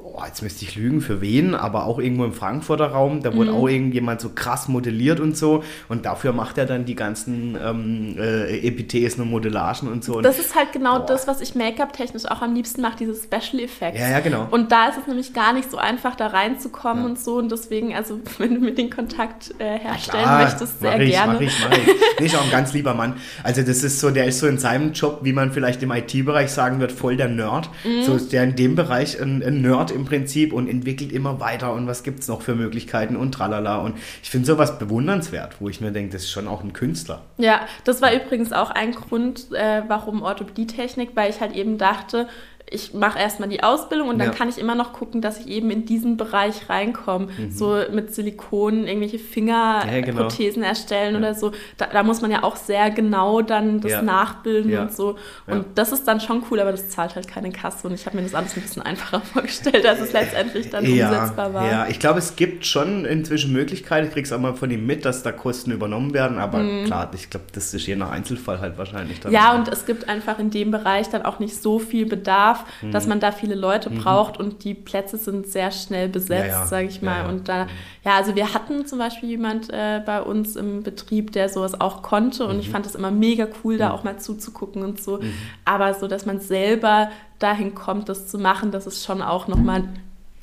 oh, jetzt müsste ich lügen, für wen, aber auch irgendwo im Frankfurter Raum, da wurde mhm. auch irgendjemand so krass modelliert und so und dafür macht er dann die ganzen ähm, äh, Epithesen und Modellagen und so. Das ist halt genau boah. das, was ich Make-up-technisch auch am liebsten mache, diese Special Effects. Ja, ja, genau. Und da ist es nämlich gar nicht so einfach, da reinzukommen ja. und so und deswegen, also wenn du mir den Kontakt äh, herstellen klar, möchtest, sehr ich, gerne. Mach ich, mach ich. Nee, ist auch ein ganz lieber Mann. Also das ist so, der ist so in seinem Job, wie man vielleicht im IT-Bereich sagen wird, voll der Nerd. Mhm. So ist der in dem Bereich ein, ein Nerd im Prinzip und entwickelt immer weiter und was gibt es noch für Möglichkeiten und tralala. Und ich finde sowas bewundernswert, wo ich mir denke, das ist schon auch ein Künstler. Ja, das war übrigens auch ein Grund, äh, warum Orthopädie-Technik, weil ich halt eben dachte, ich mache erstmal die Ausbildung und dann ja. kann ich immer noch gucken, dass ich eben in diesen Bereich reinkomme. Mhm. So mit Silikon irgendwelche Fingerprothesen ja, genau. erstellen ja. oder so. Da, da, muss man ja auch sehr genau dann das nachbilden und so. Und das ist dann schon cool, aber das zahlt halt keine Kasse. Und ich habe mir das alles ein bisschen einfacher vorgestellt, als es letztendlich dann umsetzbar war. Ja, ich glaube, es gibt schon inzwischen Möglichkeiten. Ich kriege es auch mal von ihm mit, dass da Kosten übernommen werden. Aber mhm. klar, ich glaube, das ist je nach Einzelfall halt wahrscheinlich dann. Ja, und es gibt einfach in dem Bereich dann auch nicht so viel Bedarf Bedarf, mhm. dass man da viele Leute mhm. braucht und die Plätze sind sehr schnell besetzt, ja, ja. sage ich mal. Ja, und da, ja, also wir hatten zum Beispiel jemand äh, bei uns im Betrieb, der sowas auch konnte und ich mhm. fand es immer mega cool, da mhm. auch mal zuzugucken und so. Mhm. Aber so, dass man selber dahin kommt, das zu machen, das ist schon auch nochmal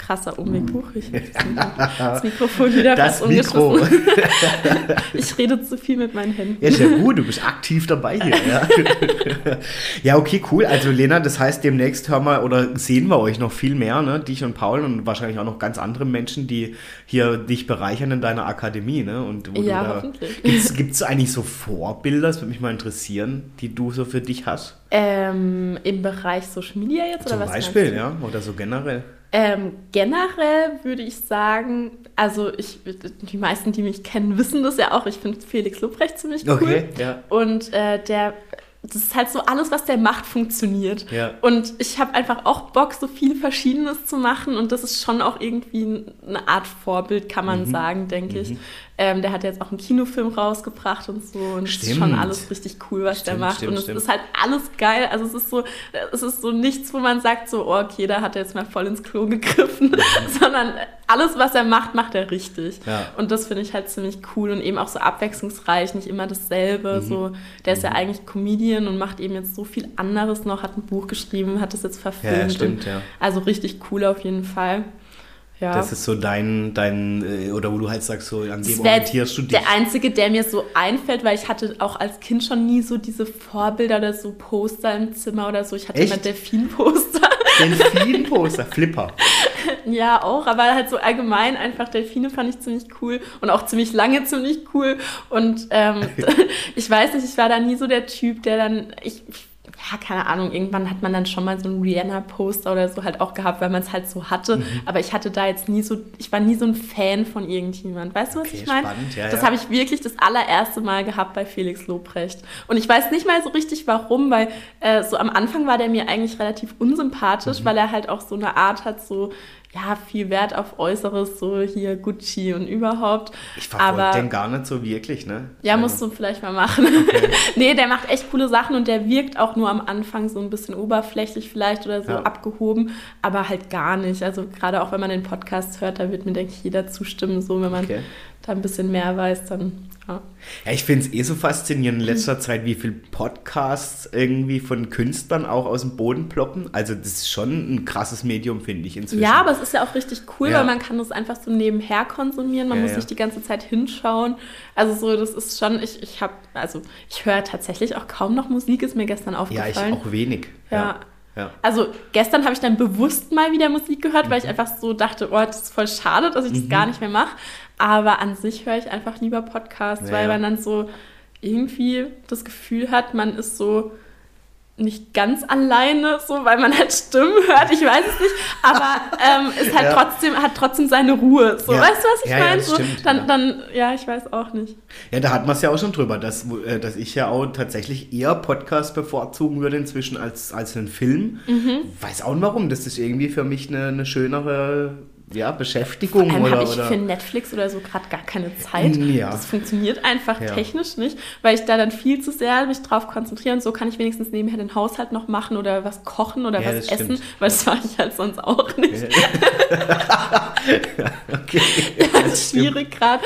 krasser Umweg. Huch, ich das Mikrofon wieder Das Mikro. ich rede zu viel mit meinen Händen. Ja, ist ja gut, du bist aktiv dabei hier. Ja, ja okay, cool. Also Lena, das heißt, demnächst hören wir oder sehen wir euch noch viel mehr, ne? Dich und Paul und wahrscheinlich auch noch ganz andere Menschen, die hier dich bereichern in deiner Akademie, ne? Und wo Ja, hoffentlich. Gibt es eigentlich so Vorbilder, das würde mich mal interessieren, die du so für dich hast? Ähm, Im Bereich Social Media jetzt Zum oder was? Beispiel, ja? Oder so generell. Ähm, generell würde ich sagen, also ich, die meisten, die mich kennen, wissen das ja auch. Ich finde Felix Lobrecht ziemlich cool. Okay, ja. Und äh, der, das ist halt so alles, was der macht, funktioniert. Ja. Und ich habe einfach auch Bock, so viel Verschiedenes zu machen. Und das ist schon auch irgendwie eine Art Vorbild, kann man Mhm. sagen, denke ich. Ähm, der hat jetzt auch einen Kinofilm rausgebracht und so. Und es ist schon alles richtig cool, was der Stimmt, macht. stimmt, und es stimmt. ist halt alles geil. Also es ist so, es ist so nichts, wo man sagt, so, oh, okay, da hat er jetzt mal voll ins Klo gegriffen. Sondern alles, was er macht, macht er richtig. Mhm. Ja. Und das finde ich halt ziemlich cool und eben auch so abwechslungsreich, nicht immer dasselbe. Mhm. So, der ist ja eigentlich Comedian und macht eben jetzt so viel anderes noch, hat ein Buch geschrieben, hat das jetzt verfilmt. Ja, stimmt, und, ja. Also richtig cool auf jeden Fall. Ja. Das ist so dein, dein, äh, oder wo du halt sagst, so an dem orientierst du dich. der einzige, der mir so einfällt, weil ich hatte auch als Kind schon nie so diese Vorbilder oder so Poster im Zimmer oder so. Ich hatte Echt? immer Delfin-Poster. Delfin-Poster, Flipper. Ja, auch, aber halt so allgemein einfach Delfine fand ich ziemlich cool und auch ziemlich lange ziemlich cool. Und ähm, ich weiß nicht, ich war da nie so der Typ, der dann, ich, ja, keine Ahnung, irgendwann hat man dann schon mal so ein Rihanna-Poster oder so halt auch gehabt, weil man es halt so hatte. Mhm. Aber ich hatte da jetzt nie so, ich war nie so ein Fan von irgendjemand. Weißt du, was Okay, ich meine? ja, das ja. habe ich wirklich das allererste Mal gehabt bei Felix Lobrecht. Und ich weiß nicht mal so richtig warum, weil äh, so am Anfang war der mir eigentlich relativ unsympathisch, Mhm. weil er halt auch so eine Art hat, so ja, viel Wert auf Äußeres, so hier Gucci und überhaupt. Ich verfolge den gar nicht so wirklich, ne? ja, Also, musst du vielleicht mal machen. nee, der macht echt coole Sachen und der wirkt auch nur am Anfang so ein bisschen oberflächlich vielleicht oder so Ja. abgehoben, aber halt gar nicht. Also gerade auch wenn man den Podcast hört, da wird mir, denke ich, jeder zustimmen. So, wenn man Okay. Da ein bisschen mehr weiß, dann ja. Ja, ich finde es eh so faszinierend in letzter Zeit, wie viele Podcasts irgendwie von Künstlern auch aus dem Boden ploppen. Also das ist schon ein krasses Medium, finde ich inzwischen. Ja, aber es ist ja auch richtig cool, Ja. weil man kann das einfach so nebenher konsumieren. Man Ja, muss nicht die ganze Zeit hinschauen. Also so, das ist schon, ich, ich habe, also ich höre tatsächlich auch kaum noch Musik, ist mir gestern ja, ich aufgefallen. auch wenig. Ja. ja. Also gestern habe ich dann bewusst mal wieder Musik gehört, weil ich einfach so dachte, oh, das ist voll schade, dass ich das Mhm. gar nicht mehr mache. Aber an sich höre ich einfach lieber Podcasts, Ja, weil man dann so irgendwie das Gefühl hat, man ist so nicht ganz alleine, so, weil man halt Stimmen hört, ich weiß es nicht, aber ähm, es hat, Ja. trotzdem, hat trotzdem seine Ruhe. So, Ja. weißt du, was ich Ja, meine? so, stimmt, dann, ja. dann, ja, ich weiß auch nicht. Ja, da hat man es ja auch schon drüber, dass, äh, dass ich ja auch tatsächlich eher Podcast bevorzugen würde inzwischen als, als einen Film. Mhm. Weiß auch nicht warum. Das ist irgendwie für mich eine, eine schönere ja, Beschäftigung. Vor allem oder, habe ich für Netflix oder so gerade gar keine Zeit. Ja. Das funktioniert einfach Ja. technisch nicht, weil ich da dann viel zu sehr mich drauf konzentriere und so kann ich wenigstens nebenher den Haushalt noch machen oder was kochen oder Ja, was essen, stimmt. weil das mache ich halt sonst auch nicht. okay. Das ist schwierig gerade.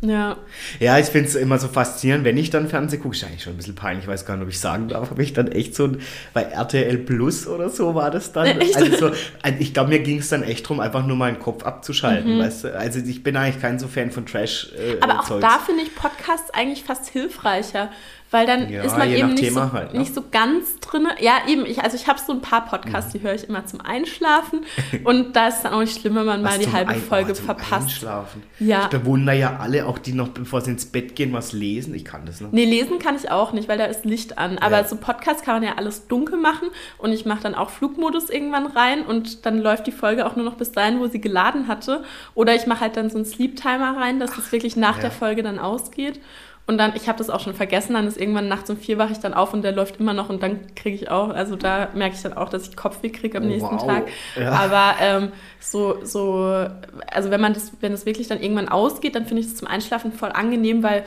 Ja. Ja. Ich finde es immer so faszinierend, wenn ich dann Fernsehen gucke. Ist eigentlich schon ein bisschen peinlich, ich weiß gar nicht, ob ich sagen darf, habe ich dann echt so ein, bei RTL Plus oder so war das dann. Echt? Also so, also ich glaube, mir ging es dann echt darum, einfach nur meinen Kopf abzuschalten, Mhm. weißt du? Also ich bin eigentlich kein so Fan von Trash. Äh, Aber auch Zeugs. da finde ich Podcasts eigentlich fast hilfreicher, weil dann Ja, ist man eben nicht, so, halt, ne? nicht so ganz drin. Ja, eben, ich, also ich habe so ein paar Podcasts, die höre ich immer zum Einschlafen und da ist es dann auch nicht schlimm, wenn man Was mal die halbe Ein- Folge oh, zum verpasst. Einschlafen. Ja. Ich bewundere ja alle, auch die noch, bevor sie ins Bett gehen, was lesen. Ich kann das noch. Nee, lesen kann ich auch nicht, weil da ist Licht an. Aber Ja. so Podcast kann man ja alles dunkel machen und ich mache dann auch Flugmodus irgendwann rein und dann läuft die Folge auch nur noch bis dahin, wo sie geladen hatte. Oder ich mache halt dann so einen Sleep-Timer rein, dass es wirklich nach ja. der Folge dann ausgeht. Und dann, ich habe das auch schon vergessen, dann ist irgendwann nachts um vier wache ich dann auf und der läuft immer noch und dann kriege ich auch, also da merke ich dann auch, dass ich Kopfweh kriege am Oh, nächsten wow. Tag. Ja. Aber ähm, so, so, also wenn man das, wenn es wirklich dann irgendwann ausgeht, dann finde ich es zum Einschlafen voll angenehm, weil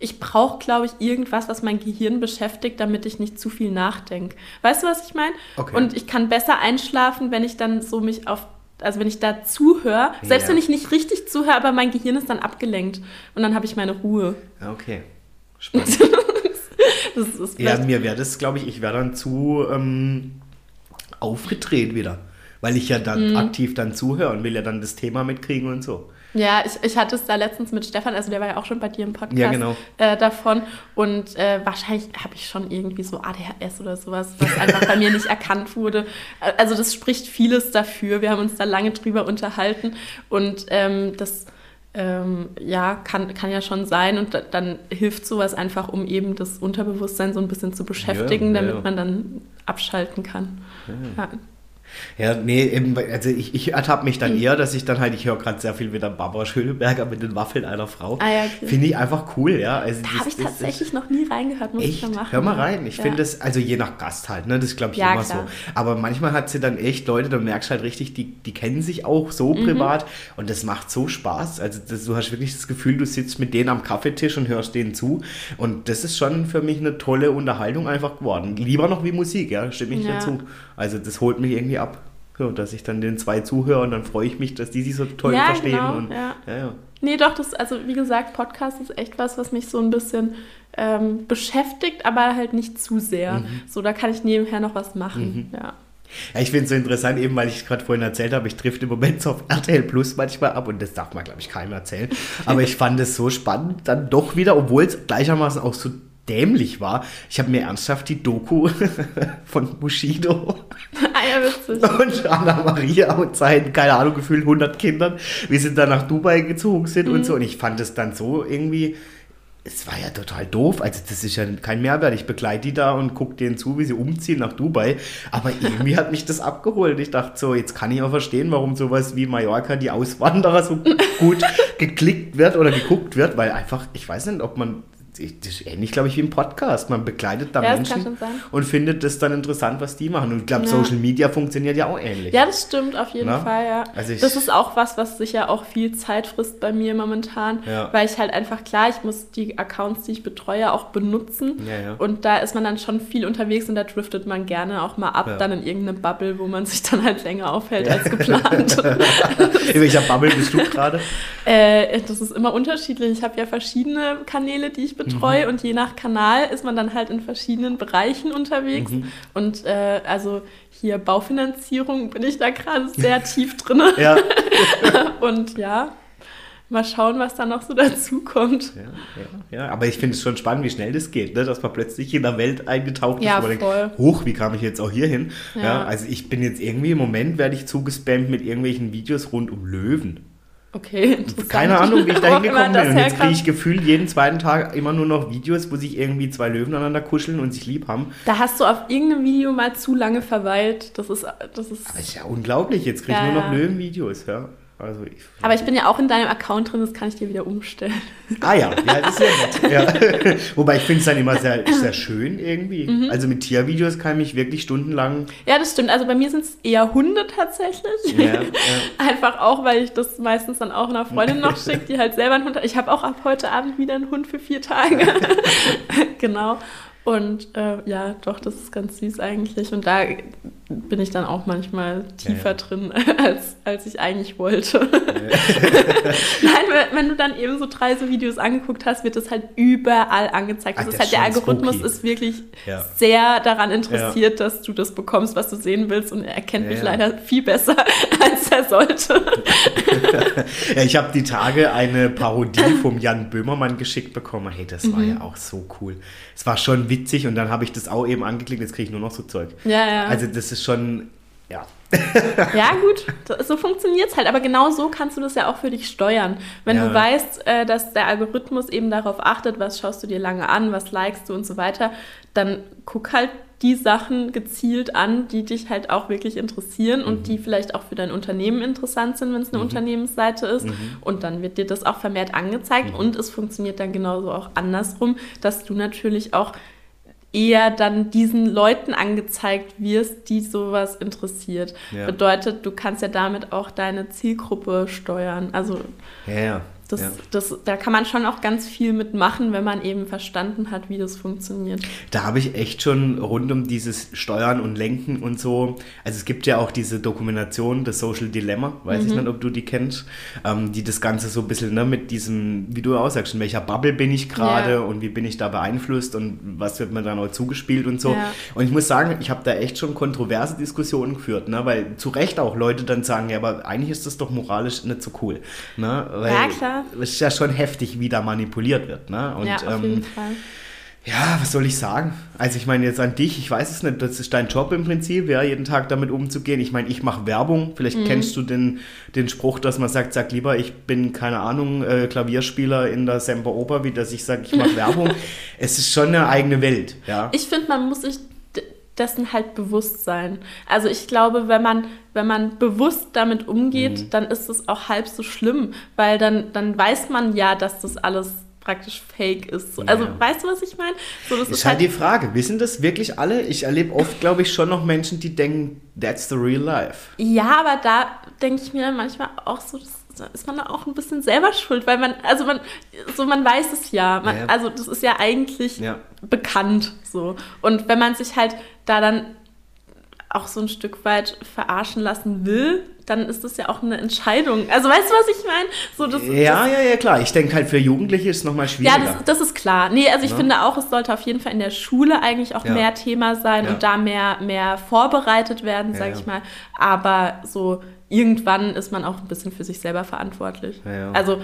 ich brauche, glaube ich, irgendwas, was mein Gehirn beschäftigt, damit ich nicht zu viel nachdenke. Weißt du, was ich meine? Okay. Und ich kann besser einschlafen, wenn ich dann so mich auf, also wenn ich da zuhöre, selbst Ja. wenn ich nicht richtig zuhöre, aber mein Gehirn ist dann abgelenkt und dann habe ich meine Ruhe. Okay. Spannend. Das ist ja, mir wäre das, glaube ich, ich wäre dann zu ähm, aufgedreht wieder. weil ich ja dann mhm. aktiv dann zuhöre und will ja dann das Thema mitkriegen und so. Ja, ich, ich hatte es da letztens mit Stefan, also der war ja auch schon bei dir im Podcast ja, genau. äh, davon. Und äh, wahrscheinlich habe ich schon irgendwie so ADHS oder sowas, was einfach bei mir nicht erkannt wurde. Also das spricht vieles dafür. Wir haben uns da lange drüber unterhalten und ähm, das ähm, ja, kann, kann ja schon sein und da, dann hilft sowas einfach, um eben das Unterbewusstsein so ein bisschen zu beschäftigen, ja, ja, damit man dann abschalten kann. Ja. Ja, nee, eben, also ich, ich ertappe mich dann eher, dass ich dann halt, ich höre gerade sehr viel wieder Barbara Schöneberger mit den Waffeln einer Frau. Ah, ja, okay. Finde ich einfach cool, ja. Also da habe ich tatsächlich noch nie reingehört, muss echt? ich mal machen. Hör mal rein. Ich ja. finde das, also je nach Gast halt, ne, das glaube ich ja, immer klar. so. Aber manchmal hat sie dann echt Leute, da merkst du halt richtig, die, die kennen sich auch so mhm. privat und das macht so Spaß. Also das, du hast wirklich das Gefühl, du sitzt mit denen am Kaffeetisch und hörst denen zu und das ist schon für mich eine tolle Unterhaltung einfach geworden. Lieber noch wie Musik, ja, stimme ich dazu. Also das holt mich irgendwie ab. So, dass ich dann den zwei zuhöre und dann freue ich mich, dass die sich so toll ja, verstehen. Genau, und, ja. Ja, ja. Nee, doch, das, also wie gesagt, Podcast ist echt was, was mich so ein bisschen ähm, beschäftigt, aber halt nicht zu sehr. Mhm. So, da kann ich nebenher noch was machen, mhm. ja. Ja, ich finde es so interessant, eben weil ich es gerade vorhin erzählt habe, ich trifft im Moment so auf RTL Plus manchmal ab und das darf man, glaube ich, keinem erzählen. Aber ich fand es so spannend, dann doch wieder, obwohl es gleichermaßen auch so dämlich war. Ich habe mir ernsthaft die Doku von Bushido ah, und Anna Maria und seinen, keine Ahnung, gefühlt 100 Kindern, wie sie dann nach Dubai gezogen sind mhm. und so. Und ich fand es dann so irgendwie, es war ja total doof. Also, das ist ja kein Mehrwert. Ich begleite die da und gucke denen zu, wie sie umziehen nach Dubai. Aber irgendwie hat mich das abgeholt. Ich dachte so, jetzt kann ich auch verstehen, warum sowas wie Mallorca, die Auswanderer, so gut geklickt wird oder geguckt wird, weil einfach, ich weiß nicht, ob man das ist ähnlich, glaube ich, wie im Podcast. Man begleitet da ja, Menschen und findet das dann interessant, was die machen. Und ich glaube, ja. Social Media funktioniert ja auch ähnlich. Ja, das stimmt auf jeden Na? Fall, ja. Also das ist auch was, was sicher auch viel Zeit frisst bei mir momentan, ja. weil ich halt einfach, klar, ich muss die Accounts, die ich betreue, auch benutzen. Und da ist man dann schon viel unterwegs und da driftet man gerne auch mal ab, dann in irgendeine Bubble, wo man sich dann halt länger aufhält als geplant. in welcher Bubble bist du gerade? Äh, das ist immer unterschiedlich. Ich habe ja verschiedene Kanäle, die ich betreue betreue mhm. und je nach Kanal ist man dann halt in verschiedenen Bereichen unterwegs. Mhm. Und äh, also hier Baufinanzierung bin ich da gerade sehr tief drin. Ja. und ja, mal schauen, was da noch so dazu kommt. Ja, ja, ja. aber ich finde es schon spannend, wie schnell das geht, ne? dass man plötzlich in der Welt eingetaucht ist. Ja, voll. Denkt, Hoch, wie kam ich jetzt auch hier hin? Ja. ja. also ich bin jetzt irgendwie im Moment, werde ich zugespammt mit irgendwelchen Videos rund um Löwen. Okay, Keine Ahnung, wie ich da hingekommen bin. Und jetzt kriege ich gefühlt jeden zweiten Tag immer nur noch Videos, wo sich irgendwie zwei Löwen aneinander kuscheln und sich lieb haben. Da hast du auf irgendeinem Video mal zu lange verweilt. Das ist, das ist. Aber ist ja unglaublich. Jetzt kriege ich ja, nur noch Löwenvideos, ja. Also ich, Aber ich bin ja auch in deinem Account drin, das kann ich dir wieder umstellen. Ah ja, ja das ist ja nett. Ja. Wobei ich finde es dann immer sehr, sehr schön irgendwie. Mhm. Also mit Tiervideos kann ich mich wirklich stundenlang. Ja, das stimmt. Also bei mir sind es eher Hunde tatsächlich. Ja, ja. Einfach auch, weil ich das meistens dann auch einer Freundin noch schicke, die halt selber einen Hund hat. Ich habe auch ab heute Abend wieder einen Hund für vier Tage. genau. Und äh, ja, doch, das ist ganz süß eigentlich. Und da bin ich dann auch manchmal tiefer ja, ja. drin, als, als ich eigentlich wollte. Ja. Nein, wenn du dann eben so drei so Videos angeguckt hast, wird das halt überall angezeigt. Das Ach, ist halt der Algorithmus spooky. ist wirklich sehr daran interessiert, dass du das bekommst, was du sehen willst. Und er erkennt mich leider viel besser, als er sollte. ja, ich habe die Tage eine Parodie vom Jan Böhmermann geschickt bekommen. Hey, das war mhm. ja auch so cool. Es war schon witzig und dann habe ich das auch eben angeklickt. Jetzt kriege ich nur noch so Zeug. Ja, ja. Also das ist schon, ja. ja, gut, so funktioniert es halt. Aber genau so kannst du das ja auch für dich steuern. Wenn ja. du weißt, äh, dass der Algorithmus eben darauf achtet, was schaust du dir lange an, was likest du und so weiter, dann guck halt die Sachen gezielt an, die dich halt auch wirklich interessieren mhm. und die vielleicht auch für dein Unternehmen interessant sind, wenn es eine mhm. Unternehmensseite ist. Mhm. Und dann wird dir das auch vermehrt angezeigt mhm. und es funktioniert dann genauso auch andersrum, dass du natürlich auch eher dann diesen Leuten angezeigt wirst, die sowas interessiert. Ja. Bedeutet, du kannst ja damit auch deine Zielgruppe steuern. Also ja, ja. Das, ja. das, da kann man schon auch ganz viel mitmachen, wenn man eben verstanden hat, wie das funktioniert. Da habe ich echt schon rund um dieses Steuern und Lenken und so. Also es gibt ja auch diese Dokumentation, das Social Dilemma, weiß mhm. ich nicht, ob du die kennst, ähm, die das Ganze so ein bisschen ne, mit diesem, wie du auch sagst, in welcher Bubble bin ich gerade ja. und wie bin ich da beeinflusst und was wird mir dann auch zugespielt und so. Ja. Und ich muss sagen, ich habe da echt schon kontroverse Diskussionen geführt, ne, weil zu Recht auch Leute dann sagen, ja, aber eigentlich ist das doch moralisch nicht so cool. Ne, weil, ja, klar es ist ja schon heftig, wie da manipuliert wird. Ne? Und, ja, auf jeden ähm, Fall. Ja, was soll ich sagen? Also ich meine jetzt an dich, ich weiß es nicht, das ist dein Job im Prinzip, ja, jeden Tag damit umzugehen. Ich meine, ich mache Werbung, vielleicht mhm. kennst du den, den Spruch, dass man sagt, sag lieber, ich bin, keine Ahnung, äh, Klavierspieler in der Semper Oper, wie dass ich sage, ich mache Werbung. es ist schon eine eigene Welt, ja. Ich finde, man muss sich dessen halt bewusst sein. Also ich glaube, wenn man, wenn man bewusst damit umgeht, mhm. dann ist es auch halb so schlimm, weil dann, dann weiß man ja, dass das alles praktisch fake ist. Also ja. weißt du, was ich meine? So, das ist, ist halt, halt die Frage, wissen das wirklich alle? Ich erlebe oft, glaube ich, schon noch Menschen, die denken, that's the real life. Ja, aber da denke ich mir manchmal auch so, das da ist man auch ein bisschen selber schuld, weil man, also man, so man weiß es ja. Man, ja. Also das ist ja eigentlich ja. bekannt so. Und wenn man sich halt da dann auch so ein Stück weit verarschen lassen will, dann ist das ja auch eine Entscheidung. Also weißt du, was ich meine? So, das, ja, das, ja, ja, klar. Ich denke halt für Jugendliche ist es nochmal schwieriger. Ja, das, das, ist klar. Nee, also ich ja. finde auch, es sollte auf jeden Fall in der Schule eigentlich auch ja. mehr Thema sein ja. und da mehr, mehr vorbereitet werden, sage ich mal. Aber so irgendwann ist man auch ein bisschen für sich selber verantwortlich. Also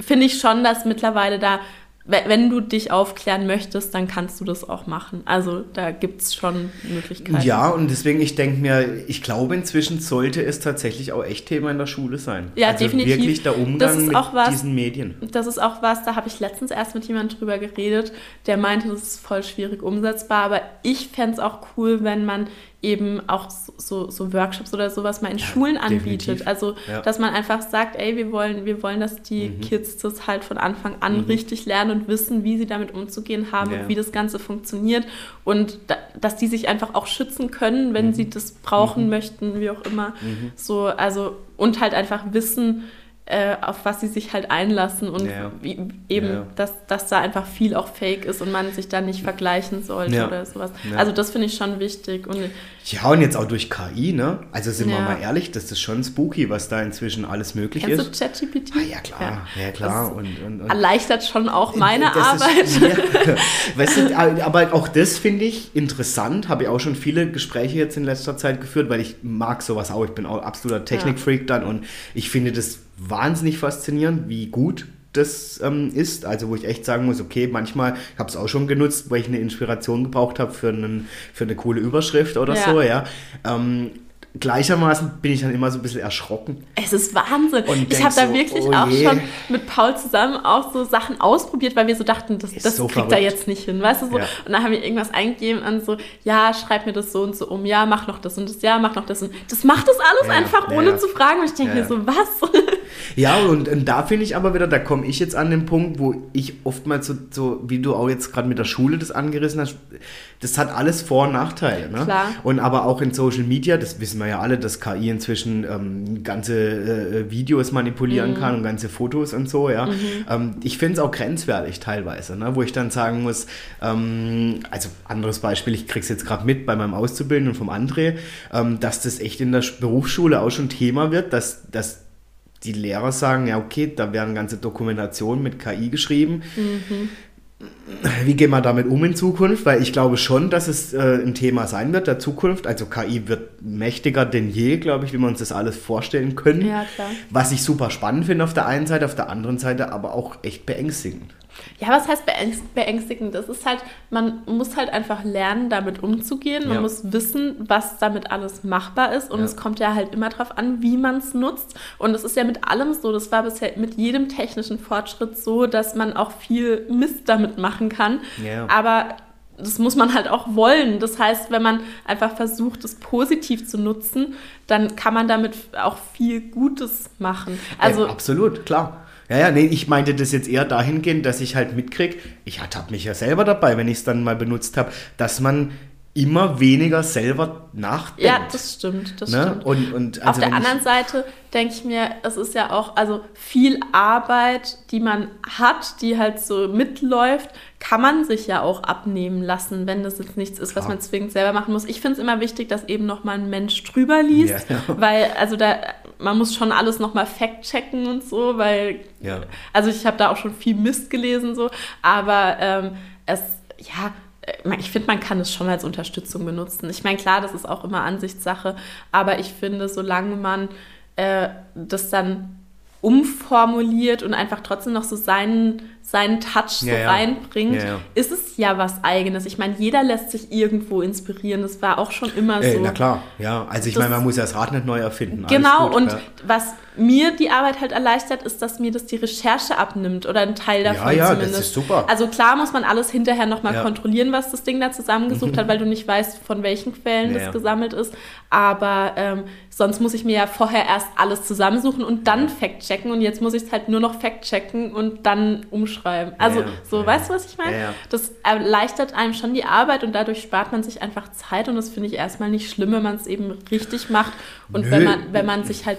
finde ich schon, dass mittlerweile da wenn du dich aufklären möchtest, dann kannst du das auch machen. Also da gibt es schon Möglichkeiten. Ja, und deswegen, ich denke mir, ich glaube, inzwischen sollte es tatsächlich auch echt Thema in der Schule sein. Ja, also definitiv. Wirklich der Umgang mit was, diesen Medien. Das ist auch was, da habe ich letztens erst mit jemandem drüber geredet, der meinte, das ist voll schwierig umsetzbar, aber ich fände es auch cool, wenn man eben auch so, so, Workshops oder sowas mal in ja, Schulen anbietet. Definitiv. Also, ja. dass man einfach sagt, ey, wir wollen, wir wollen, dass die mhm. Kids das halt von Anfang an mhm. richtig lernen und wissen, wie sie damit umzugehen haben ja. und wie das Ganze funktioniert und da, dass die sich einfach auch schützen können, wenn mhm. sie das brauchen mhm. möchten, wie auch immer. Mhm. So, also, und halt einfach wissen, äh, auf was sie sich halt einlassen und ja. wie, eben, ja. Dass, dass da einfach viel auch fake ist und man sich da nicht vergleichen sollte ja. oder sowas. Also das finde ich schon wichtig. Und ja, und jetzt auch durch KI, ne? Also sind wir mal ehrlich, das ist schon spooky, was da inzwischen alles möglich Kennst ist. Kennst du ChatGPT? Ah, ja, klar, ja, klar. Und, und, und, erleichtert schon auch meine Arbeit. Ist, weißt du, aber auch das finde ich interessant, habe ich auch schon viele Gespräche jetzt in letzter Zeit geführt, weil ich mag sowas auch. Ich bin auch absoluter Technikfreak dann und ich finde das wahnsinnig faszinierend, wie gut das ähm, ist. Also wo ich echt sagen muss, okay, manchmal, ich habe es auch schon genutzt, weil ich eine Inspiration gebraucht habe für, für eine coole Überschrift oder ja. so, ja. Ähm, gleichermaßen bin ich dann immer so ein bisschen erschrocken. Es ist Wahnsinn. Und ich habe da wirklich oh auch schon mit Paul zusammen auch so Sachen ausprobiert, weil wir so dachten, das, das so kriegt er jetzt nicht hin, weißt du so. Ja. Und dann haben wir irgendwas eingegeben und so, ja, schreib mir das so und so um, ja, mach noch das und das, ja, mach noch das und das macht das alles ja, einfach, ja, ohne zu fragen. Und ich denke mir so, was? Ja, und, und da finde ich aber wieder, da komme ich jetzt an den Punkt, wo ich oftmals so, so wie du auch jetzt gerade mit der Schule das angerissen hast, das hat alles Vor- und Nachteile. Ne? Klar. Und aber auch in Social Media, das wissen wir ja alle, dass KI inzwischen ähm, ganze äh, Videos manipulieren mhm. kann und ganze Fotos und so, ja. Mhm. Ähm, ich finde es auch grenzwertig teilweise, ne? wo ich dann sagen muss, ähm, also anderes Beispiel, ich kriege es jetzt gerade mit bei meinem Auszubildenden vom André, ähm, dass das echt in der Berufsschule auch schon Thema wird, dass, dass die Lehrer sagen, ja okay, da werden ganze Dokumentationen mit KI geschrieben. Mhm wie gehen wir damit um in Zukunft? Weil ich glaube schon, dass es äh, ein Thema sein wird der Zukunft. Also KI wird mächtiger denn je, glaube ich, wie wir uns das alles vorstellen können. Ja, klar. Was ich super spannend finde auf der einen Seite, auf der anderen Seite aber auch echt beängstigend. Ja, was heißt beängstigend? Das ist halt, man muss halt einfach lernen, damit umzugehen. Man ja. muss wissen, was damit alles machbar ist. Und ja. es kommt ja halt immer darauf an, wie man es nutzt. Und es ist ja mit allem so, das war bisher mit jedem technischen Fortschritt so, dass man auch viel Mist damit machen kann. Ja. Aber das muss man halt auch wollen. Das heißt, wenn man einfach versucht, es positiv zu nutzen, dann kann man damit auch viel Gutes machen. Also, ja, absolut, klar. Ja, ja, nee, ich meinte das jetzt eher dahingehend, dass ich halt mitkriege, ich hatte mich ja selber dabei, wenn ich es dann mal benutzt habe, dass man immer weniger selber nachdenkt. Ja, das stimmt, das ne? stimmt. Und, und also Auf der anderen Seite denke ich mir, es ist ja auch, also viel Arbeit, die man hat, die halt so mitläuft, kann man sich ja auch abnehmen lassen, wenn das jetzt nichts ist, Klar. was man zwingend selber machen muss. Ich finde es immer wichtig, dass eben nochmal ein Mensch drüber liest, ja, ja. weil, also da, man muss schon alles nochmal fact-checken und so, weil, ja. also ich habe da auch schon viel Mist gelesen so, aber ähm, es, ja, äh, ich finde, man kann es schon als Unterstützung benutzen. Ich meine, klar, das ist auch immer Ansichtssache, aber ich finde, solange man äh, das dann umformuliert und einfach trotzdem noch so seinen seinen Touch so ja, reinbringt, ja, ja. ist es ja was Eigenes. Ich meine, jeder lässt sich irgendwo inspirieren. Das war auch schon immer äh, so. Na klar, ja. Also ich meine, man muss ja das Rad nicht neu erfinden. Genau, gut, und was mir die Arbeit halt erleichtert, ist, dass mir das die Recherche abnimmt oder ein Teil davon ja, ja, zumindest. Das ist super. Also klar muss man alles hinterher nochmal ja. kontrollieren, was das Ding da zusammengesucht mhm. hat, weil du nicht weißt, von welchen Quellen das gesammelt ist. Aber ähm, sonst muss ich mir ja vorher erst alles zusammensuchen und dann fact-checken. Und jetzt muss ich es halt nur noch fact-checken und dann umschreiben schreiben. Also ja, so, ja. weißt du, was ich meine? Ja, das erleichtert einem schon die Arbeit und dadurch spart man sich einfach Zeit und das finde ich erstmal nicht schlimm, wenn man es eben richtig macht und Nö. wenn man, wenn man sich halt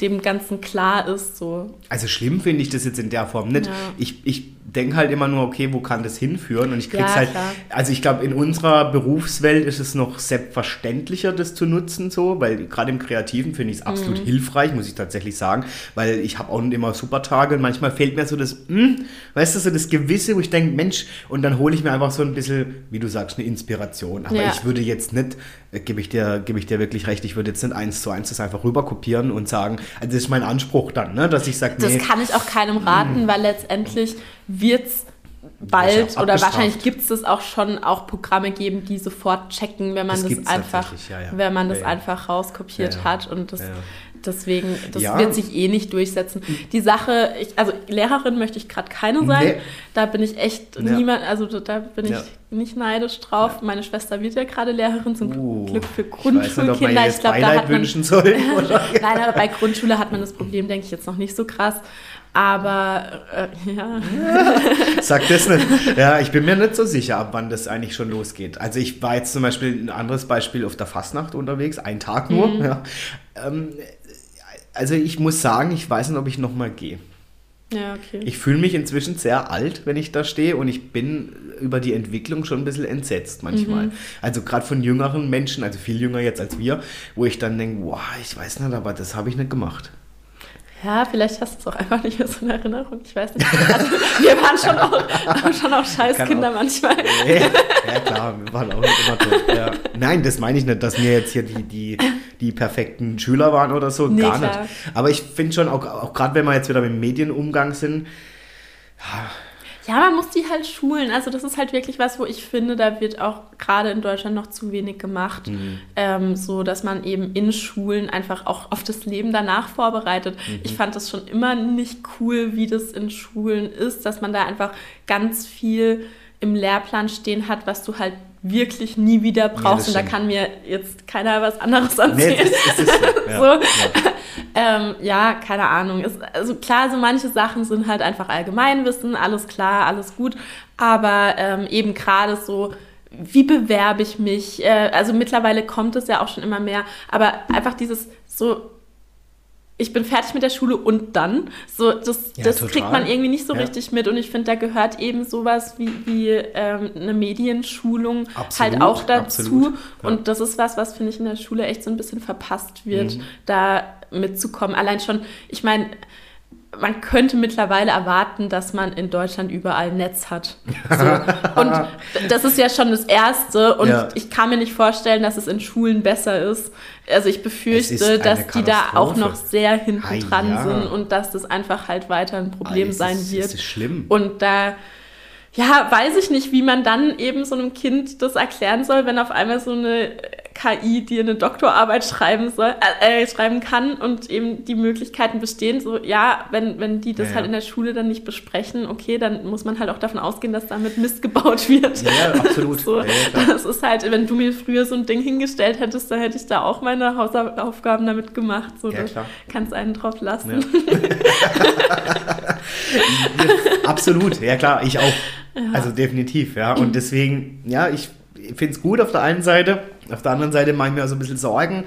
dem Ganzen klar ist. So. Also schlimm finde ich das jetzt in der Form nicht. Ich, ich denke halt immer nur, okay, wo kann das hinführen? Und ich krieg's ja, halt, klar. also ich glaube, in unserer Berufswelt ist es noch selbstverständlicher, das zu nutzen, so, weil gerade im Kreativen finde ich es absolut mhm. hilfreich, muss ich tatsächlich sagen, weil ich habe auch nicht immer super Tage und manchmal fehlt mir so das, mh, hm, weißt du, so das Gewisse, wo ich denke, Mensch, und dann hole ich mir einfach so ein bisschen, wie du sagst, eine Inspiration. Aber ja. ich würde jetzt nicht, äh, gebe ich, dir, ich dir wirklich recht, ich würde jetzt nicht eins zu eins das einfach rüber kopieren und sagen, also das ist mein Anspruch dann, ne, dass ich sage, nee. Das kann ich auch keinem raten, mhm. weil letztendlich wird es bald oder wahrscheinlich gibt es das auch schon auch Programme geben, die sofort checken, wenn man das, das einfach, ja, ja. wenn man das ja, einfach rauskopiert hat und das deswegen, das wird sich eh nicht durchsetzen. Die Sache, ich, also Lehrerin möchte ich gerade keine sein. Nee. Da bin ich echt niemand, also da bin ich nicht neidisch drauf. Meine Schwester wird ja gerade Lehrerin, zum uh, Glück für Grundschulkinder. Ich, ich glaube, da hat man wünschen soll, Nein, aber bei Grundschule hat man das Problem, denke ich, jetzt noch nicht so krass. Aber äh, ja. Sag das nicht. Ja, ich bin mir nicht so sicher, ab wann das eigentlich schon losgeht. Also ich war jetzt zum Beispiel ein anderes Beispiel auf der Fastnacht unterwegs, ein Tag nur. Mhm. Ja. Ähm, also ich muss sagen, ich weiß nicht, ob ich nochmal gehe. Ja, okay. Ich fühle mich inzwischen sehr alt, wenn ich da stehe und ich bin über die Entwicklung schon ein bisschen entsetzt manchmal. Mhm. Also gerade von jüngeren Menschen, also viel jünger jetzt als wir, wo ich dann denke, wow, ich weiß nicht, aber das habe ich nicht gemacht. Ja, vielleicht hast du es auch einfach nicht mehr so in Erinnerung. Ich weiß nicht. Also, wir waren schon auch, schon auch Scheißkinder manchmal. Ja, klar, wir waren auch nicht immer tot. Ja. Nein, das meine ich nicht, dass wir jetzt hier die, die, die perfekten Schüler waren oder so. Nee, gar klar. nicht. Aber ich finde schon, auch, auch gerade wenn wir jetzt wieder mit dem Medienumgang sind, ja, ja, man muss die halt schulen. Also das ist halt wirklich was, wo ich finde, da wird auch gerade in Deutschland noch zu wenig gemacht. Mhm. Ähm, so, dass man eben in Schulen einfach auch auf das Leben danach vorbereitet. Mhm. Ich fand das schon immer nicht cool, wie das in Schulen ist, dass man da einfach ganz viel im Lehrplan stehen hat, was du halt wirklich nie wieder brauchst. Ja, und da kann mir jetzt keiner was anderes erzählen. Nee, das, das so. Ja, so. Ja. Ähm, ja. keine Ahnung. Es, also klar, so manche Sachen sind halt einfach Allgemeinwissen, alles klar, alles gut. Aber ähm, eben gerade so, wie bewerbe ich mich? Äh, also mittlerweile kommt es ja auch schon immer mehr. Aber einfach dieses so ich bin fertig mit der Schule und dann. So, das, ja, das kriegt man irgendwie nicht so ja. richtig mit. Und ich finde, da gehört eben sowas wie, wie ähm, eine Medienschulung absolut, halt auch dazu. Ja. Und das ist was, was, finde ich, in der Schule echt so ein bisschen verpasst wird, mhm. da mitzukommen. Allein schon, ich meine, man könnte mittlerweile erwarten, dass man in Deutschland überall Netz hat. So. Und das ist ja schon das Erste. Und ja. ich kann mir nicht vorstellen, dass es in Schulen besser ist. Also ich befürchte, dass die da auch noch sehr hinten dran ja. sind und dass das einfach halt weiter ein Problem Ay, sein ist, wird. Das ist schlimm. Und da ja, weiß ich nicht, wie man dann eben so einem Kind das erklären soll, wenn auf einmal so eine KI dir eine Doktorarbeit schreiben soll, äh, äh, schreiben kann und eben die Möglichkeiten bestehen. So, ja, wenn, wenn die das ja, halt in der Schule dann nicht besprechen, okay, dann muss man halt auch davon ausgehen, dass damit Mist gebaut wird. Ja, absolut. so, ja, das ist halt, wenn du mir früher so ein Ding hingestellt hättest, dann hätte ich da auch meine Hausaufgaben damit gemacht. So, ja, klar. kannst einen drauf lassen. absolut, ja klar, ich auch. Also definitiv, ja. Und deswegen, ja, ich finde es gut auf der einen Seite, auf der anderen Seite mache ich mir auch so ein bisschen Sorgen,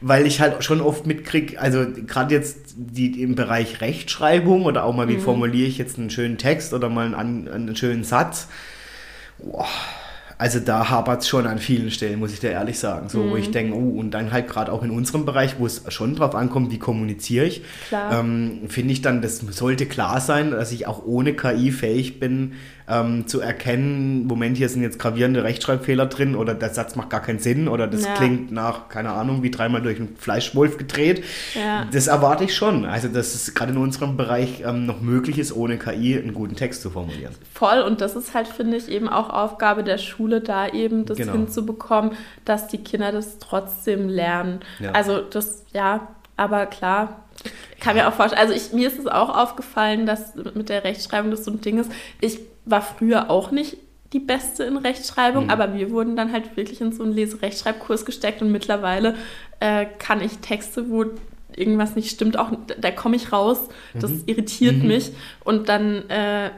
weil ich halt schon oft mitkriege, also gerade jetzt die im Bereich Rechtschreibung oder auch mal, wie mhm. formuliere ich jetzt einen schönen Text oder mal einen, einen schönen Satz. Boah, also da hapert es schon an vielen Stellen, muss ich dir ehrlich sagen. So, mhm. wo ich mhm. denke, oh, und dann halt gerade auch in unserem Bereich, wo es schon drauf ankommt, wie kommuniziere ich, ähm, finde ich dann, das sollte klar sein, dass ich auch ohne KI fähig bin, ähm, zu erkennen, Moment, hier sind jetzt gravierende Rechtschreibfehler drin oder der Satz macht gar keinen Sinn oder das ja. klingt nach, keine Ahnung, wie dreimal durch einen Fleischwolf gedreht. Ja. Das erwarte ich schon. Also, dass es gerade in unserem Bereich ähm, noch möglich ist, ohne KI einen guten Text zu formulieren. Voll und das ist halt, finde ich, eben auch Aufgabe der Schule, da eben das genau. hinzubekommen, dass die Kinder das trotzdem lernen. Ja. Also, das, ja, aber klar, kann mir auch vorstellen. Also ich, mir ist es auch aufgefallen, dass mit der Rechtschreibung das so ein Ding ist. Ich war früher auch nicht die Beste in Rechtschreibung, mhm. aber wir wurden dann halt wirklich in so einen Leserechtschreibkurs gesteckt und mittlerweile äh, kann ich Texte, wo irgendwas nicht stimmt, auch da komme ich raus, das mhm. irritiert mhm. mich und dann äh,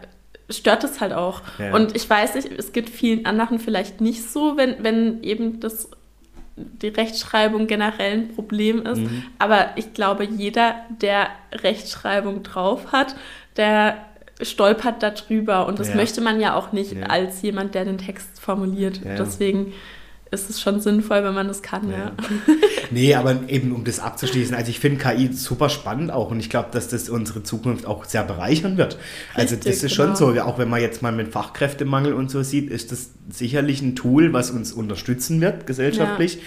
stört es halt auch. Ja. Und ich weiß nicht, es gibt vielen anderen vielleicht nicht so, wenn, wenn eben das die Rechtschreibung generell ein Problem ist. Mhm. Aber ich glaube, jeder, der Rechtschreibung drauf hat, der stolpert darüber. Und das ja. möchte man ja auch nicht ja. als jemand, der den Text formuliert. Ja. Deswegen ist es schon sinnvoll, wenn man das kann, ja. nee, aber eben um das abzuschließen, also ich finde KI super spannend auch und ich glaube, dass das unsere Zukunft auch sehr bereichern wird. Richtig, also das ist genau. schon so, auch wenn man jetzt mal mit Fachkräftemangel und so sieht, ist das sicherlich ein Tool, was uns unterstützen wird gesellschaftlich. Ja.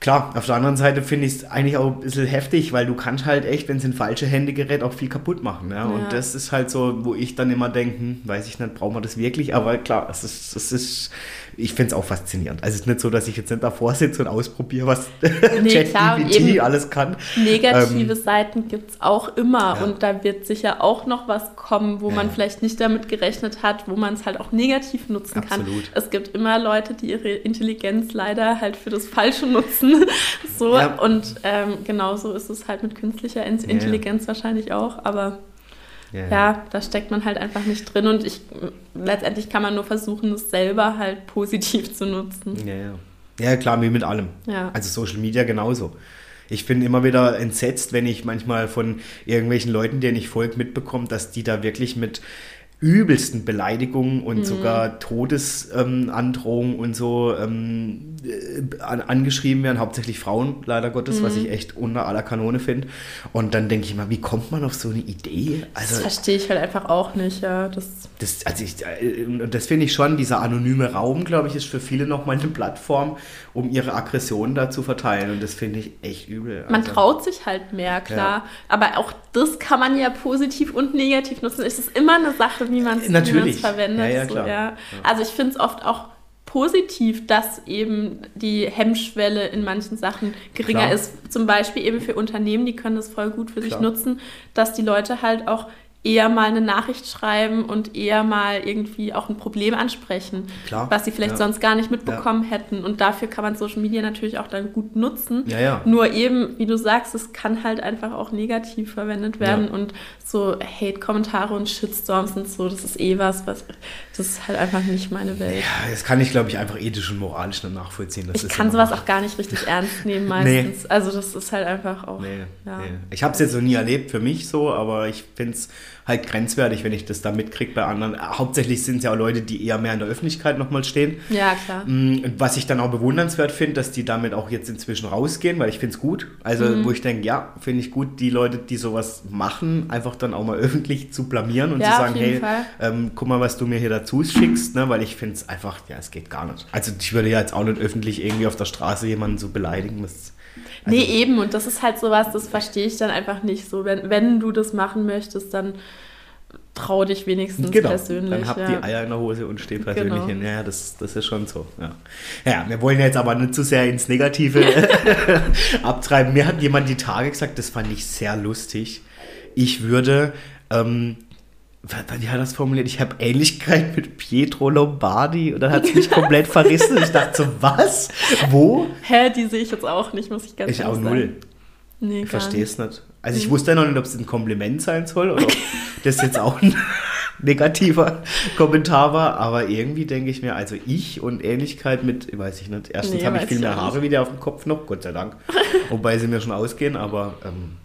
Klar, auf der anderen Seite finde ich es eigentlich auch ein bisschen heftig, weil du kannst halt echt, wenn es in falsche Hände gerät, auch viel kaputt machen. Ja? ja. Und das ist halt so, wo ich dann immer denke, hm, weiß ich nicht, brauchen wir das wirklich? Aber klar, es ist, es ist ich finde es auch faszinierend. Also es ist nicht so, dass ich jetzt nicht davor sitze und ausprobiere, was nee, ChatGPT alles kann. Negative ähm, Seiten gibt es auch immer ja. und da wird sicher auch noch was kommen, wo ja. man vielleicht nicht damit gerechnet hat, wo man es halt auch negativ nutzen Absolut. kann. Es gibt immer Leute, die ihre Intelligenz leider halt für das Falsche nutzen. so ja. und ähm, genauso ist es halt mit künstlicher Intelligenz wahrscheinlich auch, aber ja, ja, da steckt man halt einfach nicht drin und ich letztendlich kann man nur versuchen, es selber halt positiv zu nutzen. Ja, ja. Ja, klar, wie mit allem. Ja. Also Social Media genauso. Ich bin immer wieder entsetzt, wenn ich manchmal von irgendwelchen Leuten, denen ich folge, mitbekomme, dass die da wirklich mit übelsten Beleidigungen und mhm. sogar Todesandrohungen ähm, und so ähm, äh, an, angeschrieben werden, hauptsächlich Frauen, leider Gottes, mhm. was ich echt unter aller Kanone finde. Und dann denke ich mal, wie kommt man auf so eine Idee? Also, das verstehe ich halt einfach auch nicht, ja. Das, das, also ich, äh, das finde ich schon, dieser anonyme Raum, glaube ich, ist für viele nochmal eine Plattform, um ihre Aggressionen da zu verteilen. Und das finde ich echt übel. Man also, traut sich halt mehr, klar. Ja. Aber auch das kann man ja positiv und negativ nutzen. Es ist immer eine Sache, wie man es verwendet. Ja, ja, so, ja. Also ich finde es oft auch positiv, dass eben die Hemmschwelle in manchen Sachen geringer Klar. ist. Zum Beispiel eben für Unternehmen, die können das voll gut für Klar. sich nutzen, dass die Leute halt auch eher mal eine Nachricht schreiben und eher mal irgendwie auch ein Problem ansprechen, Klar. was sie vielleicht ja. sonst gar nicht mitbekommen ja. hätten. Und dafür kann man Social Media natürlich auch dann gut nutzen. Ja, Nur eben, wie du sagst, es kann halt einfach auch negativ verwendet werden und so Hate-Kommentare und Shitstorms und so, das ist eh was, was das ist halt einfach nicht meine Welt. Ja, das kann ich, glaube ich, einfach ethisch und moralisch dann nachvollziehen. Das ich kann sowas auch gar nicht richtig ernst nehmen meistens. Nee. Also das ist halt einfach auch. Nee, ja. nee. Ich habe es jetzt noch nie erlebt für mich so, aber ich finde es halt grenzwertig, wenn ich das da mitkriege bei anderen. Hauptsächlich sind es ja auch Leute, die eher mehr in der Öffentlichkeit nochmal stehen. Ja, klar. Mm, was ich dann auch bewundernswert finde, dass die damit auch jetzt inzwischen rausgehen, weil ich finde es gut. Also, mhm. wo ich denke, ja, finde ich gut, die Leute, die sowas machen, einfach dann auch mal öffentlich zu blamieren und ja, zu sagen, hey, ähm, guck mal, was du mir hier dazu schickst, ne? weil ich finde es einfach, ja, es geht gar nicht. Also, ich würde ja jetzt auch nicht öffentlich irgendwie auf der Straße jemanden so beleidigen. Das, also nee, eben. Und das ist halt sowas, das verstehe ich dann einfach nicht so. Wenn, wenn du das machen möchtest, dann trau dich wenigstens genau, persönlich. Dann hab ja. die Eier in der Hose und steh persönlich genau. hin. Ja, das, das ist schon so. Ja. ja, wir wollen jetzt aber nicht zu sehr ins Negative abtreiben. Mir hat jemand die Tage gesagt, das fand ich sehr lustig. Ich würde, ähm, wie hat das formuliert? Ich habe Ähnlichkeit mit Pietro Lombardi und dann hat es mich komplett verrissen. Ich dachte so, was? Wo? Hä, die sehe ich jetzt auch nicht, muss ich ganz ich ehrlich sagen. Ich auch null. Nee, ich verstehe es nicht. Also ich wusste ja noch nicht, ob es ein Kompliment sein soll oder ob das jetzt auch ein negativer Kommentar war, aber irgendwie denke ich mir, also ich und Ähnlichkeit mit, weiß ich nicht, erstens nee, habe ich viel mehr Haare wieder auf dem Kopf noch, Gott sei Dank, wobei sie mir schon ausgehen, aber ähm.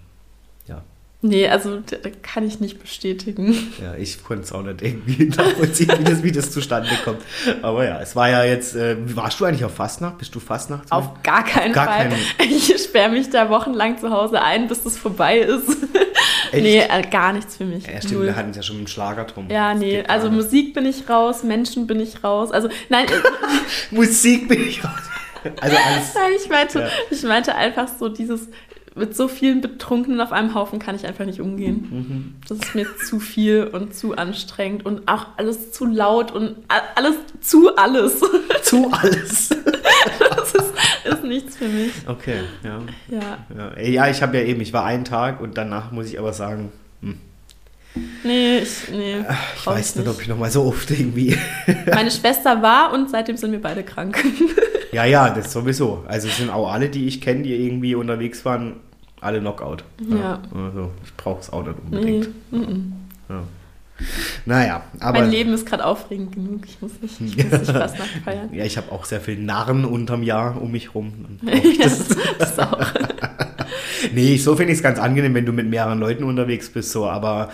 Nee, also da kann ich nicht bestätigen. Ja, ich konnte es auch nicht irgendwie nachvollziehen, wie das, wie das zustande kommt. Aber ja, es war ja jetzt, äh, warst du eigentlich auf Fastnacht? Bist du Fastnacht? Auf gar keinen gar Fall. Keinen. Ich sperre mich da wochenlang zu Hause ein, bis das vorbei ist. Echt? Nee, äh, gar nichts für mich. Ja, stimmt, Null. wir hatten es ja schon mit dem Schlager drum. Ja, nee, also Musik bin ich raus, Menschen bin ich raus. Also, nein. Äh, Musik bin ich raus. Also alles. Nein, ich meinte, ja. ich meinte einfach so dieses, mit so vielen Betrunkenen auf einem Haufen kann ich einfach nicht umgehen. Mhm. Das ist mir zu viel und zu anstrengend und auch alles zu laut und alles zu alles. Zu alles. das ist, ist nichts für mich. Okay, ja. Ja, ja. ja ich habe ja eben, ich war einen Tag und danach muss ich aber sagen, hm. Nee, ich, nee, ich weiß nicht, ob ich noch mal so oft irgendwie. Meine Schwester war und seitdem sind wir beide krank. Ja, ja, das sowieso. Also es sind auch alle, die ich kenne, die irgendwie unterwegs waren, alle Knockout. Ja. ja. Also ich brauche es auch nicht unbedingt. Nee. Ja. Naja, aber. Mein Leben ist gerade aufregend genug. Ich muss nicht, ich muss nicht fast nachfeiern. Ja, ich habe auch sehr viel Narren unterm Jahr um mich rum. das, das auch. nee, so finde ich es ganz angenehm, wenn du mit mehreren Leuten unterwegs bist, so, aber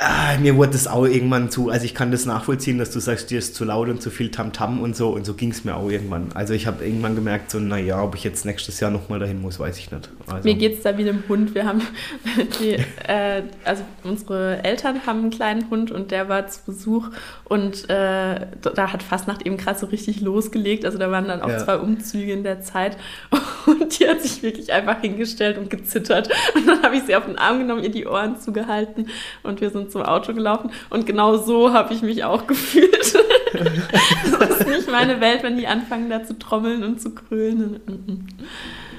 Ah, mir wurde das auch irgendwann zu, also ich kann das nachvollziehen, dass du sagst, dir ist zu laut und zu viel Tamtam -Tam und so und so ging es mir auch irgendwann. Also ich habe irgendwann gemerkt, so naja, ob ich jetzt nächstes Jahr nochmal dahin muss, weiß ich nicht. Also. Mir geht es da wie dem Hund. Wir haben, die, äh, also unsere Eltern haben einen kleinen Hund und der war zu Besuch und äh, da hat Fastnacht eben gerade so richtig losgelegt. Also da waren dann auch ja. zwei Umzüge in der Zeit und die hat sich wirklich einfach hingestellt und gezittert. Und dann habe ich sie auf den Arm genommen, ihr die Ohren zugehalten und wir sind zum Auto gelaufen und genau so habe ich mich auch gefühlt. das ist nicht meine Welt, wenn die anfangen da zu trommeln und zu krölen.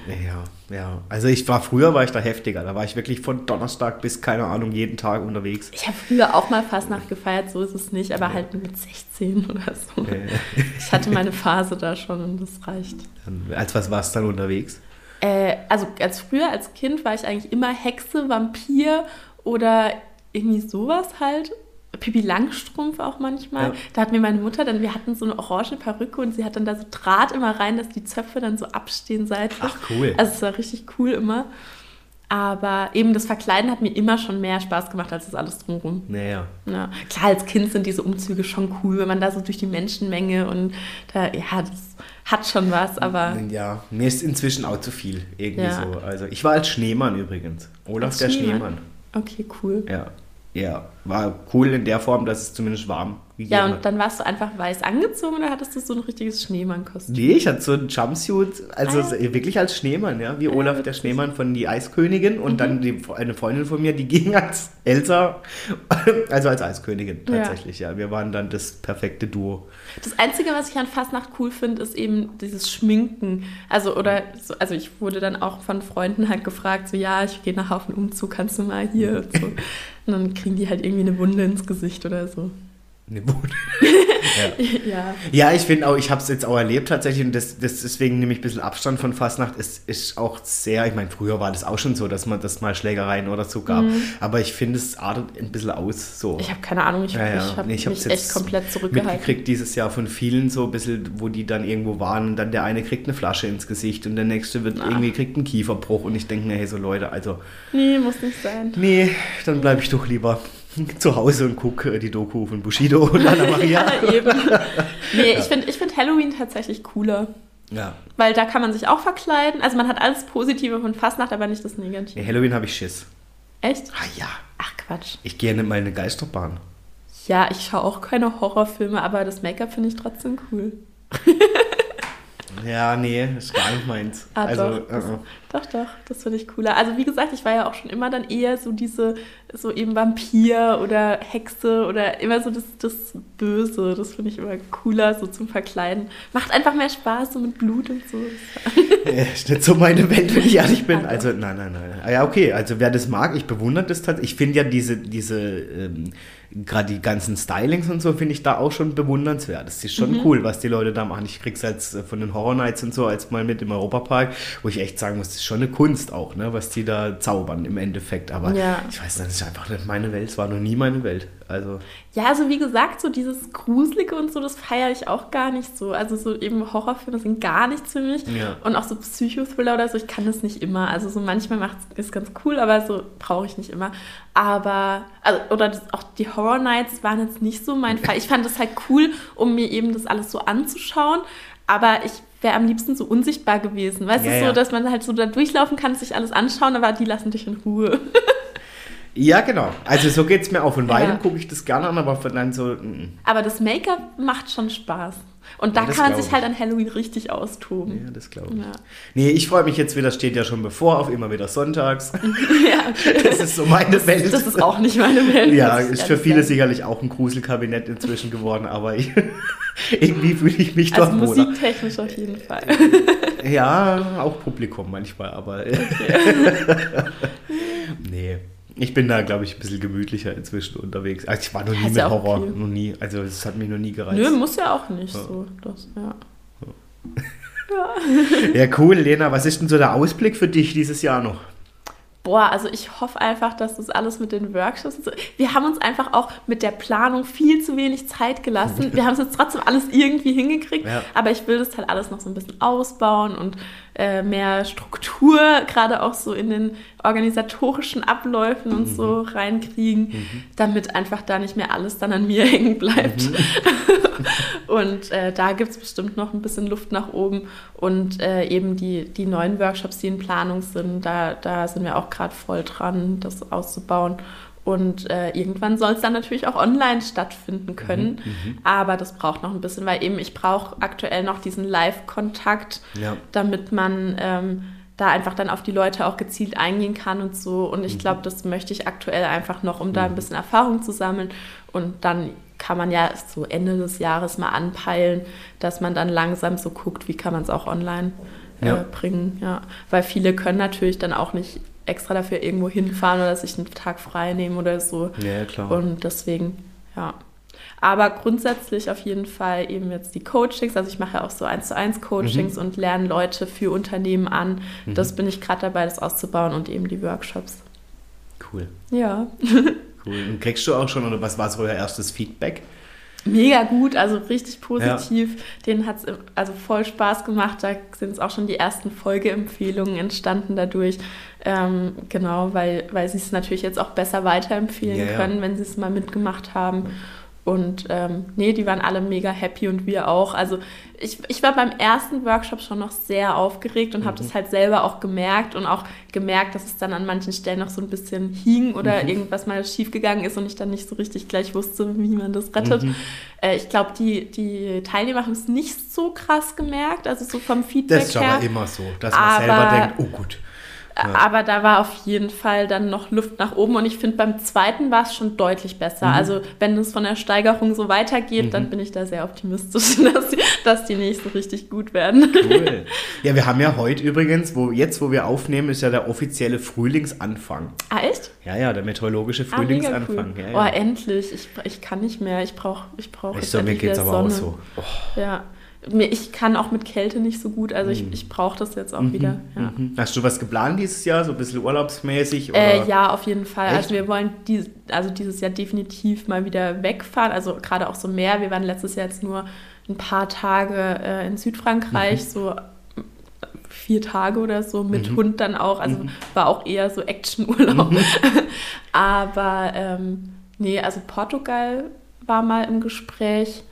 Ja, ja. Also ich war früher war ich da heftiger. Da war ich wirklich von Donnerstag bis keine Ahnung jeden Tag unterwegs. Ich habe früher auch mal fast nachgefeiert, so ist es nicht, aber ja. halt mit 16 oder so. Ja. Ich hatte meine Phase da schon und das reicht. Als was warst du dann unterwegs? Äh, also als früher als Kind war ich eigentlich immer Hexe, Vampir oder irgendwie sowas halt. Pipi Langstrumpf auch manchmal. Ja. Da hat mir meine Mutter dann, wir hatten so eine orange Perücke und sie hat dann da so Draht immer rein, dass die Zöpfe dann so abstehen seitlich. Ach cool. Also es war richtig cool immer. Aber eben das Verkleiden hat mir immer schon mehr Spaß gemacht als das alles drumherum. Naja. Ja. Klar, als Kind sind diese Umzüge schon cool, wenn man da so durch die Menschenmenge und da, ja, das hat schon was, aber. Ja, mir ist inzwischen auch zu viel. Irgendwie ja. so. Also ich war als Schneemann übrigens. Olaf als der Schneemann. Schneemann. Okay, cool. Ja. Ja, war cool in der Form, dass es zumindest warm ja, und hat. dann warst du einfach weiß angezogen oder hattest du so ein richtiges Schneemann-Kostüm? Nee, ich hatte so ein Jumpsuit, also ah, ja. wirklich als Schneemann, ja, wie ja, Olaf der Schneemann von Die Eiskönigin und mhm. dann die, eine Freundin von mir, die ging als Elsa, also als Eiskönigin tatsächlich, ja. ja. Wir waren dann das perfekte Duo. Das Einzige, was ich an Fastnacht cool finde, ist eben dieses Schminken. Also, oder, so, also ich wurde dann auch von Freunden halt gefragt, so, ja, ich gehe nach Haufen Umzug, kannst du mal hier so. Und dann kriegen die halt irgendwie eine Wunde ins Gesicht oder so. Eine Bude. ja. ja. ja. ich finde auch, ich habe es jetzt auch erlebt tatsächlich und das, das deswegen nehme ich ein bisschen Abstand von Fastnacht. Es ist auch sehr, ich meine, früher war das auch schon so, dass man das mal Schlägereien oder so gab. Mhm. Aber ich finde, es artet ein bisschen aus. So. Ich habe keine Ahnung, ich, ja, ja. ich habe nee, mich echt komplett zurückgehalten. mitgekriegt dieses Jahr von vielen so ein bisschen, wo die dann irgendwo waren und dann der eine kriegt eine Flasche ins Gesicht und der nächste wird ah. irgendwie kriegt einen Kieferbruch und ich denke mir, hey, so Leute, also. Nee, muss nicht sein. Nee, dann bleibe ich doch lieber zu Hause und gucke die Doku von Bushido und Anna Maria. ja, eben. Nee, ja. ich finde ich find Halloween tatsächlich cooler. Ja. Weil da kann man sich auch verkleiden. Also man hat alles Positive von Fastnacht, aber nicht das Negative. Nee, Halloween habe ich Schiss. Echt? Ah ja. Ach Quatsch. Ich gehe nicht mal in eine Geisterbahn. Ja, ich schaue auch keine Horrorfilme, aber das Make-up finde ich trotzdem cool. Ja, nee, ist gar nicht meins. Ah, also, doch, das, uh -uh. doch, doch, das finde ich cooler. Also wie gesagt, ich war ja auch schon immer dann eher so diese, so eben Vampir oder Hexe oder immer so das, das Böse. Das finde ich immer cooler, so zum Verkleiden. Macht einfach mehr Spaß, so mit Blut und so. ja, ist nicht so meine Welt, wenn ich ehrlich bin. Also, nein, nein, nein. Ah, ja, okay, also wer das mag, ich bewundere das tatsächlich. Ich finde ja diese, diese ähm, gerade die ganzen Stylings und so finde ich da auch schon bewundernswert. Das ist schon mhm. cool, was die Leute da machen. Ich krieg's jetzt äh, von den Horror Nights und so als mal mit im Europapark, wo ich echt sagen muss, das ist schon eine Kunst auch, ne, was die da zaubern im Endeffekt. Aber ja. ich weiß, das ist einfach nicht meine Welt. Es war noch nie meine Welt. Also. Ja, also wie gesagt, so dieses Gruselige und so, das feiere ich auch gar nicht so. Also so eben Horrorfilme sind gar nichts für mich. Ja. Und auch so Psychothriller oder so, ich kann das nicht immer. Also so manchmal macht es ganz cool, aber so brauche ich nicht immer. Aber, also, oder das, auch die Horror Nights waren jetzt nicht so mein Fall. Ich fand das halt cool, um mir eben das alles so anzuschauen. Aber ich wäre am liebsten so unsichtbar gewesen. Weißt Ja, du, so, ja. dass man halt so da durchlaufen kann, sich alles anschauen, aber die lassen dich in Ruhe. Ja, genau. Also so geht es mir auch. Von weitem Ja. gucke ich das gerne an, aber von dann so. mm, Aber das Make-up macht schon Spaß. Und da Ja, das kann man sich ich. halt an Halloween richtig austoben. Ja, das glaube ich. Ja. Nee, ich freue mich jetzt wieder, steht ja schon bevor, auf immer wieder sonntags. Ja, okay. Das ist so meine Welt. Das ist auch nicht meine Welt. ja, ist für viele sagen. sicherlich auch ein Gruselkabinett inzwischen geworden, aber ich, irgendwie fühle ich mich Also doch wohler. musiktechnisch auf jeden Fall. Ja, auch Publikum manchmal, aber. nee. Ich bin da, glaube ich, ein bisschen gemütlich inzwischen unterwegs. Also ich war noch Ja, nie mit ja Horror. okay. Noch nie. Also es hat mich noch nie gereizt. Nö, muss ja auch nicht so. Das, ja. Ja, cool, Lena. Was ist denn so der Ausblick für dich dieses Jahr noch? Boah, also ich hoffe einfach, dass das alles mit den Workshops und so. Wir haben uns einfach auch mit der Planung viel zu wenig Zeit gelassen. Wir haben es jetzt trotzdem alles irgendwie hingekriegt, Ja. aber ich will das halt alles noch so ein bisschen ausbauen und äh, mehr Struktur, gerade auch so in den organisatorischen Abläufen und so reinkriegen, damit einfach da nicht mehr alles dann an mir hängen bleibt. Und äh, da gibt es bestimmt noch ein bisschen Luft nach oben. Und äh, eben die, die neuen Workshops, die in Planung sind, da, da sind wir auch gerade voll dran, das auszubauen. Und äh, irgendwann soll es dann natürlich auch online stattfinden können. Aber das braucht noch ein bisschen, weil eben ich brauche aktuell noch diesen Live-Kontakt, Ja. damit man ähm, da einfach dann auf die Leute auch gezielt eingehen kann und so. Und ich glaube, das möchte ich aktuell einfach noch, um da ein bisschen Erfahrung zu sammeln. Und dann kann man ja so Ende des Jahres mal anpeilen, dass man dann langsam so guckt, wie kann man es auch online äh, Ja. bringen. Ja. Weil viele können natürlich dann auch nicht extra dafür irgendwo hinfahren oder sich einen Tag frei nehmen oder so. Ja, klar. Und deswegen, ja. Aber grundsätzlich auf jeden Fall eben jetzt die Coachings. Also ich mache ja auch so eins zu eins Coachings Mhm. und lerne Leute für Unternehmen an. Das bin ich gerade dabei, das auszubauen und eben die Workshops. Cool. Ja. Cool. Und kriegst du auch schon, oder was war so euer erstes Feedback? Mega gut, also richtig positiv. Denen hat es also voll Spaß gemacht. Da sind auch schon die ersten Folgeempfehlungen entstanden dadurch. Ähm, genau, weil, weil sie es natürlich jetzt auch besser weiterempfehlen ja. können, wenn sie es mal mitgemacht haben. Und ähm, nee, die waren alle mega happy und wir auch. Also ich, ich war beim ersten Workshop schon noch sehr aufgeregt und habe das halt selber auch gemerkt und auch gemerkt, dass es dann an manchen Stellen noch so ein bisschen hing oder irgendwas mal schiefgegangen ist und ich dann nicht so richtig gleich wusste, wie man das rettet. Äh, ich glaube, die, die Teilnehmer haben es nicht so krass gemerkt, also so vom Feedback Das ist her. aber immer so, dass man Aber- selber denkt, oh gut. Aber da war auf jeden Fall dann noch Luft nach oben und ich finde, beim zweiten war es schon deutlich besser. Mhm. Also wenn es von der Steigerung so weitergeht, dann bin ich da sehr optimistisch, dass die, dass die nächsten richtig gut werden. Cool. Ja, wir haben ja heute übrigens, wo jetzt, wo wir aufnehmen, ist ja der offizielle Frühlingsanfang. Ah, echt? Ja, ja, der meteorologische Ah, mega cool. Frühlingsanfang. Ja, Oh, ja. endlich. Ich, ich kann nicht mehr. Ich brauche ich brauch jetzt so, mir geht's aber auch Sonne. so. Oh. Ja. Mir- Ich kann auch mit Kälte nicht so gut. Also ich, ich brauche das jetzt auch wieder. Ja. Mhm. Hast du was geplant dieses Jahr, so ein bisschen urlaubsmäßig? Äh, ja, auf jeden Fall. Echt? Also wir wollen dies, also dieses Jahr definitiv mal wieder wegfahren. Also gerade auch so mehr. Wir waren letztes Jahr jetzt nur ein paar Tage äh, in Südfrankreich, so äh, vier Tage oder so, mit Hund dann auch. Also war auch eher so Actionurlaub. Aber ähm, nee, also Portugal war mal im Gespräch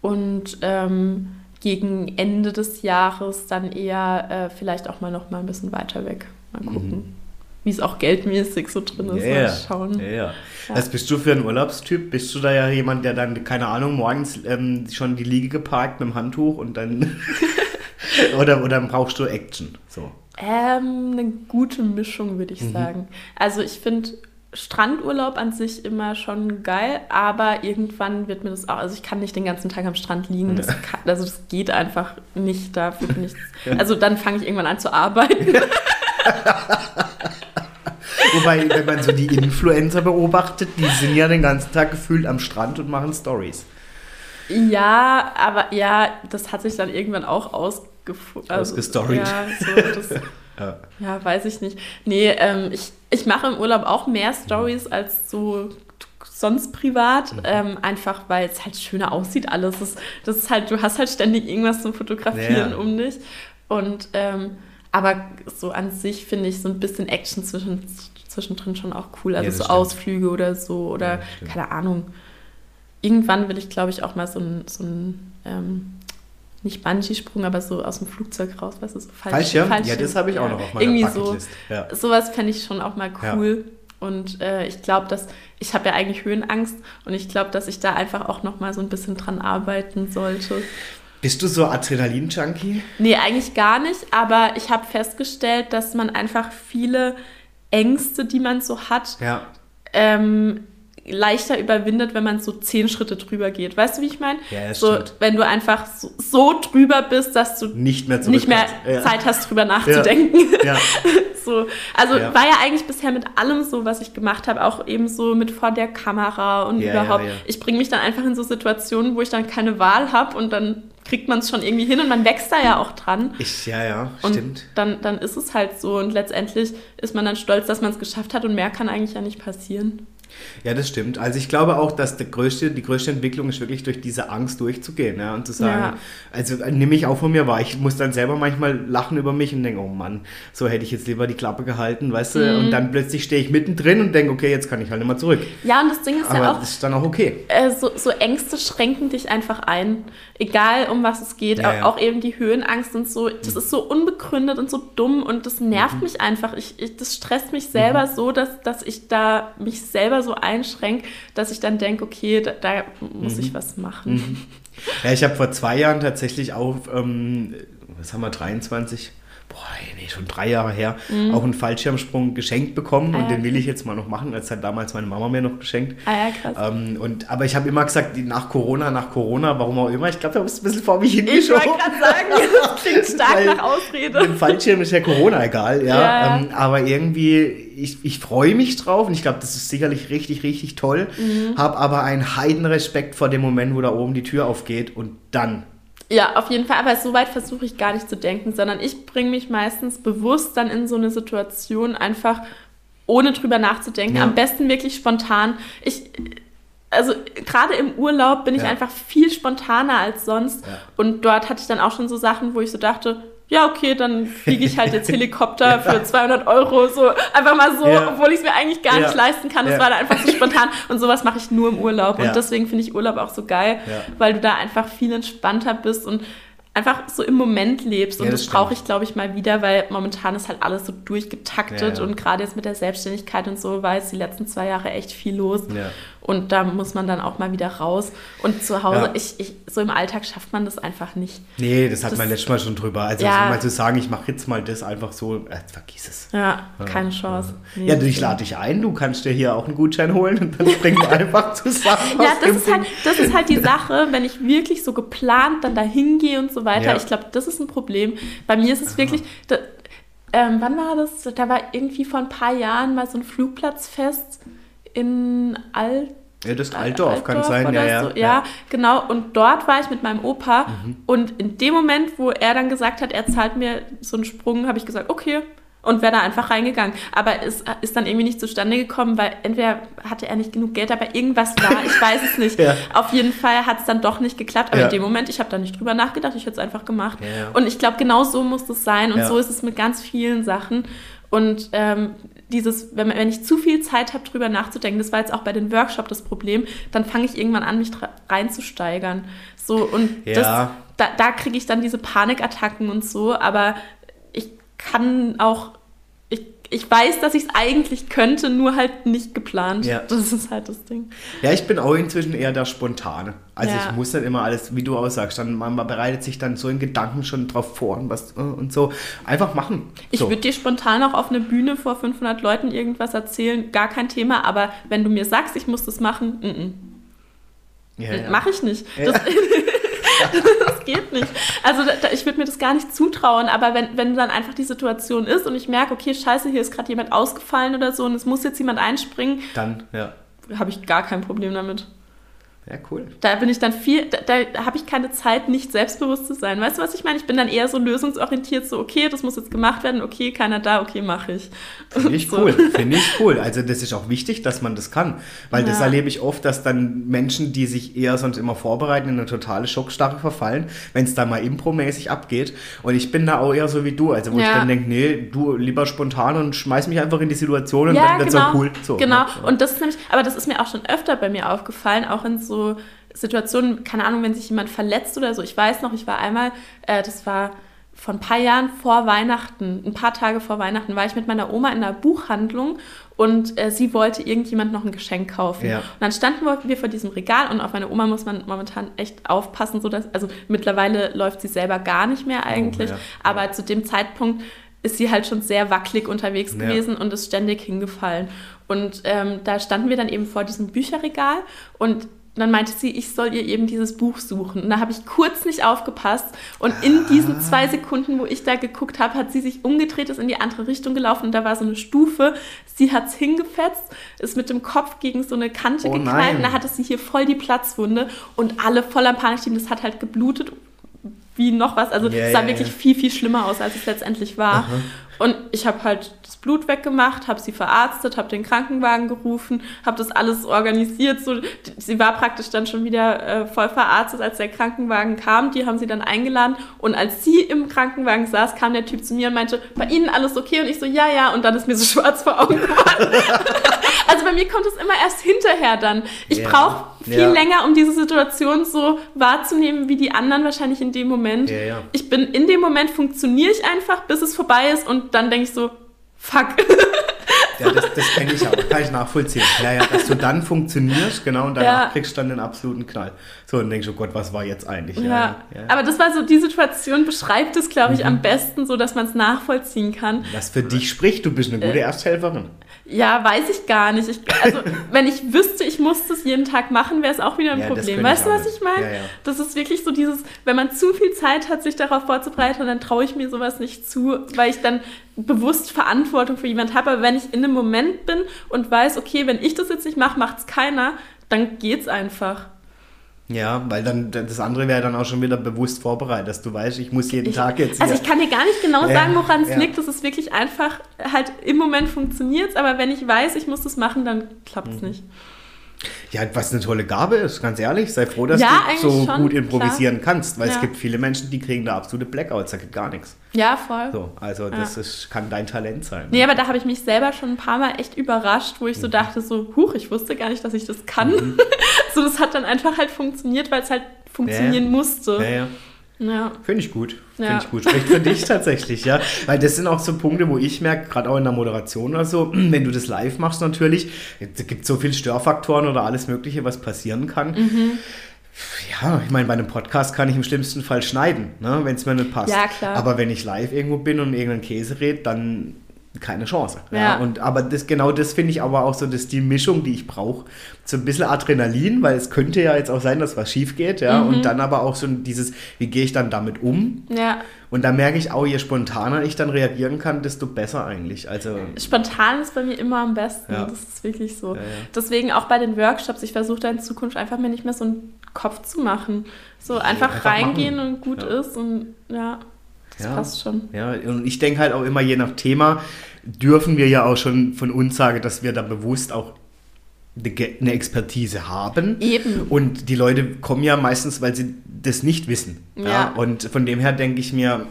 und ähm, gegen Ende des Jahres dann eher äh, vielleicht auch mal noch mal ein bisschen weiter weg. Mal gucken, wie es auch geldmäßig so drin ist. Mhm. Ja, Mal schauen. Ja, ja. Was bist du für ein Urlaubstyp? Bist du da ja jemand, der dann, keine Ahnung, morgens ähm, schon die Liege geparkt mit dem Handtuch und dann. oder, oder brauchst du Action? So. Ähm, eine gute Mischung, würde ich Mhm. sagen. Also ich finde Strandurlaub an sich immer schon geil, aber irgendwann wird mir das auch, also ich kann nicht den ganzen Tag am Strand liegen, das, kann, also das geht einfach nicht, dafür bin ich, also dann fange ich irgendwann an zu arbeiten. Wobei, wenn man so die Influencer beobachtet, die sind ja den ganzen Tag gefühlt am Strand und machen Stories. Ja, aber ja, das hat sich dann irgendwann auch ausgefunden. Ausgestoried. Ja, so, das, Ja. ja, weiß ich nicht. Nee, ähm, ich, ich mache im Urlaub auch mehr Stories als so sonst privat, mhm. ähm, einfach weil es halt schöner aussieht alles. Das, das ist halt, du hast halt ständig irgendwas zum Fotografieren ja. um dich. Und ähm, aber so an sich finde ich so ein bisschen Action zwischen, zwischendrin schon auch cool. Also ja, so stimmt. Ausflüge oder so oder keine Ahnung. Irgendwann will ich, glaube ich, auch mal so ein, so ein ähm, nicht Bungee-Sprung, aber so aus dem Flugzeug raus, weißt du, so Fallschirm. Fallschirm? Fallschirm. Ja, das habe ich auch noch auf meiner Irgendwie Bucketlist. so. Ja. Sowas fände ich schon auch mal cool. Ja. Und äh, ich glaube, dass ich habe ja eigentlich Höhenangst und ich glaube, dass ich da einfach auch noch mal so ein bisschen dran arbeiten sollte. Bist du so Adrenalin-Junkie? Nee, eigentlich gar nicht, aber ich habe festgestellt, dass man einfach viele Ängste, die man so hat, ja. ähm, leichter überwindet, wenn man so zehn Schritte drüber geht. Weißt du, wie ich meine? Ja, das so, stimmt. Wenn du einfach so, so, drüber bist, dass du nicht mehr, nicht mehr ja. Zeit hast, drüber nachzudenken. Ja. so, also ja. war ja eigentlich bisher mit allem so, was ich gemacht habe, auch eben so mit vor der Kamera und überhaupt. Ich bringe mich dann einfach in so Situationen, wo ich dann keine Wahl habe und dann kriegt man es schon irgendwie hin und man wächst da ja auch dran. Ich, ja, ja, und stimmt. Dann, dann ist es halt so und letztendlich ist man dann stolz, dass man es geschafft hat und mehr kann eigentlich ja nicht passieren. Ja, das stimmt. Also ich glaube auch, dass der größte, die größte Entwicklung ist wirklich durch diese Angst durchzugehen ja, und zu sagen, ja. also äh, nehme ich auch von mir wahr, ich muss dann selber manchmal lachen über mich und denke, oh Mann, so hätte ich jetzt lieber die Klappe gehalten, weißt du, mhm. und dann plötzlich stehe ich mittendrin und denke, okay, jetzt kann ich halt nicht mehr zurück. Ja, und das Ding ist Aber ja auch, das ist dann auch okay. Äh, so, so, Ängste schränken dich einfach ein, egal um was es geht, ja, auch, auch, eben die Höhenangst und so, das mhm. ist so unbegründet und so dumm und das nervt mhm. mich einfach, ich, ich, das stresst mich selber mhm. so, dass, dass ich da mich selber so ein einschränkt, dass ich dann denke, okay, da, da muss mhm. ich was machen. Mhm. Ja, ich habe vor zwei Jahren tatsächlich auch, ähm, was haben wir, 23? Boah, nee, schon drei Jahre her, mhm. auch einen Fallschirmsprung geschenkt bekommen ah, und den will ich jetzt mal noch machen. Das hat damals meine Mama mir noch geschenkt. Ah ja, krass. Ähm, und, aber ich habe immer gesagt, nach Corona, nach Corona, warum auch immer, ich glaube, da muss ein bisschen vor mich hingeschoben. Ich wollte gerade sagen, das klingt stark nach Ausrede. Dem Fallschirm ist ja Corona egal, ja. ja. Ähm, aber irgendwie, ich, ich freue mich drauf und ich glaube, das ist sicherlich richtig, richtig toll. Mhm. Habe aber einen Heidenrespekt vor dem Moment, wo da oben die Tür aufgeht und dann ja, auf jeden Fall. Aber so weit versuche ich gar nicht zu denken, sondern ich bringe mich meistens bewusst dann in so eine Situation einfach ohne drüber nachzudenken. Ja. Am besten wirklich spontan. Ich, also gerade im Urlaub bin ich einfach viel spontaner als sonst. Ja. Und dort hatte ich dann auch schon so Sachen, wo ich so dachte, ja, okay, dann fliege ich halt jetzt Helikopter für 200 Euro, so einfach mal so, ja. obwohl ich es mir eigentlich gar ja. nicht leisten kann. Das ja. war dann einfach so spontan und sowas mache ich nur im Urlaub und deswegen finde ich Urlaub auch so geil, weil du da einfach viel entspannter bist und einfach so im Moment lebst. Und ja, das, das brauche ich, glaube ich, mal wieder, weil momentan ist halt alles so durchgetaktet ja, ja. und gerade jetzt mit der Selbstständigkeit und so war jetzt die letzten zwei Jahre echt viel los. Und da muss man dann auch mal wieder raus. Und zu Hause, ich, ich, so im Alltag schafft man das einfach nicht. Nee, das hat das, man letztes Mal schon drüber. Also mal zu sagen, ich mache jetzt mal das einfach so, äh, vergiss es. Ja, keine Chance. Nee, ja, ich lade dich ein, du kannst dir hier auch einen Gutschein holen und dann springen wir einfach zusammen. ja, das ist, halt, das ist halt die Sache, wenn ich wirklich so geplant dann da hingehe und so weiter. Ja. Ich glaube, das ist ein Problem. Bei mir ist es Aha. wirklich. Da, ähm, wann war das? Da war irgendwie vor ein paar Jahren mal so ein Flugplatzfest in Alt. Ja, das Altdorf, Altdorf kann sein, ja, ja, so. ja, ja. genau. Und dort war ich mit meinem Opa. Mhm. Und in dem Moment, wo er dann gesagt hat, er zahlt mir so einen Sprung, habe ich gesagt, okay, und wäre da einfach reingegangen. Aber es ist dann irgendwie nicht zustande gekommen, weil entweder hatte er nicht genug Geld, aber irgendwas war, ich weiß es nicht. ja. Auf jeden Fall hat es dann doch nicht geklappt. Aber ja. in dem Moment, ich habe da nicht drüber nachgedacht, ich hätte es einfach gemacht. Ja. Und ich glaube, genau so muss es sein. Und so ist es mit ganz vielen Sachen. Und ähm, dieses, wenn, wenn ich zu viel Zeit habe, drüber nachzudenken, das war jetzt auch bei den Workshops das Problem, dann fange ich irgendwann an, mich reinzusteigern. So, und das, da, da kriege ich dann diese Panikattacken und so, aber kann auch, ich, weiß, dass ich es eigentlich könnte, nur halt nicht geplant. Ja. Das ist halt das Ding. Ja, ich bin auch inzwischen eher der Spontane. Also ja. ich muss dann immer alles, wie du aussagst, dann man, bereitet sich dann so in Gedanken schon drauf vor und, was, äh, und so. Einfach machen. Ich so. würde dir spontan auch auf eine Bühne vor 500 Leuten irgendwas erzählen, gar kein Thema, aber wenn du mir sagst, ich muss das machen, mm -mm. Ja, ja. mache ich nicht. Das, das geht nicht. Also da, ich würde mir das gar nicht zutrauen, aber wenn, wenn dann einfach die Situation ist und ich merke, okay, scheiße, hier ist gerade jemand ausgefallen oder so und es muss jetzt jemand einspringen, dann, ja. Habe ich gar kein Problem damit. Ja, cool. Da bin ich dann viel, da, da habe ich keine Zeit, nicht selbstbewusst zu sein. Weißt du, was ich meine? Ich bin dann eher so lösungsorientiert, so, okay, das muss jetzt gemacht werden, okay, keiner da, okay, mache ich. Finde ich so. cool, finde ich cool. Also das ist auch wichtig, dass man das kann. Weil ja. das erlebe ich oft, dass dann Menschen, die sich eher sonst immer vorbereiten, in eine totale Schockstarre verfallen, wenn es da mal impromäßig abgeht. Und ich bin da auch eher so wie du, also wo ja. ich dann denke, nee, du lieber spontan und schmeiß mich einfach in die Situation und ja, dann wird es genau. auch cool. So, genau, und das ist nämlich, aber das ist mir auch schon öfter bei mir aufgefallen, auch in so so Situationen, keine Ahnung, wenn sich jemand verletzt oder so. Ich weiß noch, ich war einmal, äh, das war vor ein paar Jahren vor Weihnachten, ein paar Tage vor Weihnachten, war ich mit meiner Oma in einer Buchhandlung und äh, sie wollte irgendjemand noch ein Geschenk kaufen. Ja. Und dann standen wir vor diesem Regal und auf meine Oma muss man momentan echt aufpassen, so dass, also mittlerweile läuft sie selber gar nicht mehr eigentlich, oh, ja. aber zu dem Zeitpunkt ist sie halt schon sehr wackelig unterwegs ja. gewesen und ist ständig hingefallen. Und ähm, da standen wir dann eben vor diesem Bücherregal und dann meinte sie, ich soll ihr eben dieses Buch suchen. Und da habe ich kurz nicht aufgepasst. Und in diesen zwei Sekunden, wo ich da geguckt habe, hat sie sich umgedreht, ist in die andere Richtung gelaufen. Und da war so eine Stufe. Sie hat es hingefetzt, ist mit dem Kopf gegen so eine Kante oh geknallt. Und da hatte sie hier voll die Platzwunde. Und alle voller Panik. Das hat halt geblutet wie noch was. Also yeah, es sah yeah, wirklich yeah. viel, viel schlimmer aus, als es letztendlich war. Aha. Und ich habe halt das Blut weggemacht, habe sie verarztet, habe den Krankenwagen gerufen, habe das alles organisiert. So, sie war praktisch dann schon wieder äh, voll verarztet, als der Krankenwagen kam. Die haben sie dann eingeladen. Und als sie im Krankenwagen saß, kam der Typ zu mir und meinte, bei Ihnen alles okay? Und ich so, ja, ja. Und dann ist mir so schwarz vor Augen geworden. also bei mir kommt es immer erst hinterher dann. Ich yeah. brauche viel ja. länger, um diese Situation so wahrzunehmen, wie die anderen wahrscheinlich in dem Moment. Ja. Ich bin in dem Moment funktioniere ich einfach, bis es vorbei ist und dann denke ich so, fuck. Ja, das, das kenne ich aber, kann ich nachvollziehen. Ja, ja, dass du dann funktionierst, genau, und danach ja. kriegst du dann den absoluten Knall. So, und denkst du, oh Gott, was war jetzt eigentlich? Ja, ja, ja. aber das war so, die Situation beschreibt es, glaube ich, mhm. am besten, so dass man es nachvollziehen kann. Was für dich spricht, du bist eine gute äh, Ersthelferin. Ja, weiß ich gar nicht. Ich, also, wenn ich wüsste, ich muss das jeden Tag machen, wäre es auch wieder ein ja, Problem. Weißt du, was ich meine? Ja, ja. Das ist wirklich so dieses, wenn man zu viel Zeit hat, sich darauf vorzubereiten, dann traue ich mir sowas nicht zu, weil ich dann bewusst Verantwortung für jemand habe. Aber wenn ich in einem Moment bin und weiß, okay, wenn ich das jetzt nicht mache, macht es keiner, dann geht es einfach. Ja, weil dann das andere wäre dann auch schon wieder bewusst vorbereitet, dass du weißt, ich muss jeden ich, Tag jetzt. Also ich kann dir gar nicht genau sagen, woran es ja. liegt. Das ist wirklich einfach, halt im Moment funktioniert es, aber wenn ich weiß, ich muss das machen, dann klappt es mhm. nicht. Ja, was eine tolle Gabe ist, ganz ehrlich. Sei froh, dass ja, du so schon, gut improvisieren klar. kannst, weil ja. es gibt viele Menschen, die kriegen da absolute Blackouts, da geht gar nichts. Ja, voll. So, also das ist, kann dein Talent sein. Nee, aber da habe ich mich selber schon ein paar Mal echt überrascht, wo ich so mhm. dachte, so, huch, ich wusste gar nicht, dass ich das kann. Mhm. so, das hat dann einfach halt funktioniert, weil es halt funktionieren musste. Ja, ja. Ja. Finde ich gut. Finde ja. ich gut. Spricht für dich tatsächlich, ja. Weil das sind auch so Punkte, wo ich merke, gerade auch in der Moderation oder so, wenn du das live machst natürlich, es gibt so viele Störfaktoren oder alles Mögliche, was passieren kann. Mhm. Ja, ich meine, bei einem Podcast kann ich im schlimmsten Fall schneiden, ne, wenn es mir nicht passt. Ja, klar. Aber wenn ich live irgendwo bin und irgendeinen Käse rede, dann keine Chance. Ja. ja. Und, aber das, genau das finde ich aber auch so, dass die Mischung, die ich brauche, so ein bisschen Adrenalin, weil es könnte ja jetzt auch sein, dass was schief geht, ja. Mhm. Und dann aber auch so dieses, wie gehe ich dann damit um? Ja. Und da merke ich auch, je spontaner ich dann reagieren kann, desto besser eigentlich. Also Spontan ist bei mir immer am besten. Ja. Das ist wirklich so. Ja, Deswegen auch bei den Workshops, ich versuche da in Zukunft einfach mir nicht mehr so einen Kopf zu machen. So einfach, einfach reingehen machen. und gut ist und ja. Das ja, passt schon. Ja, und ich denke halt auch immer, je nach Thema, dürfen wir ja auch schon von uns sagen, dass wir da bewusst auch eine Expertise haben. Eben. Und die Leute kommen ja meistens, weil sie das nicht wissen. Ja. ja? Und von dem her denke ich mir,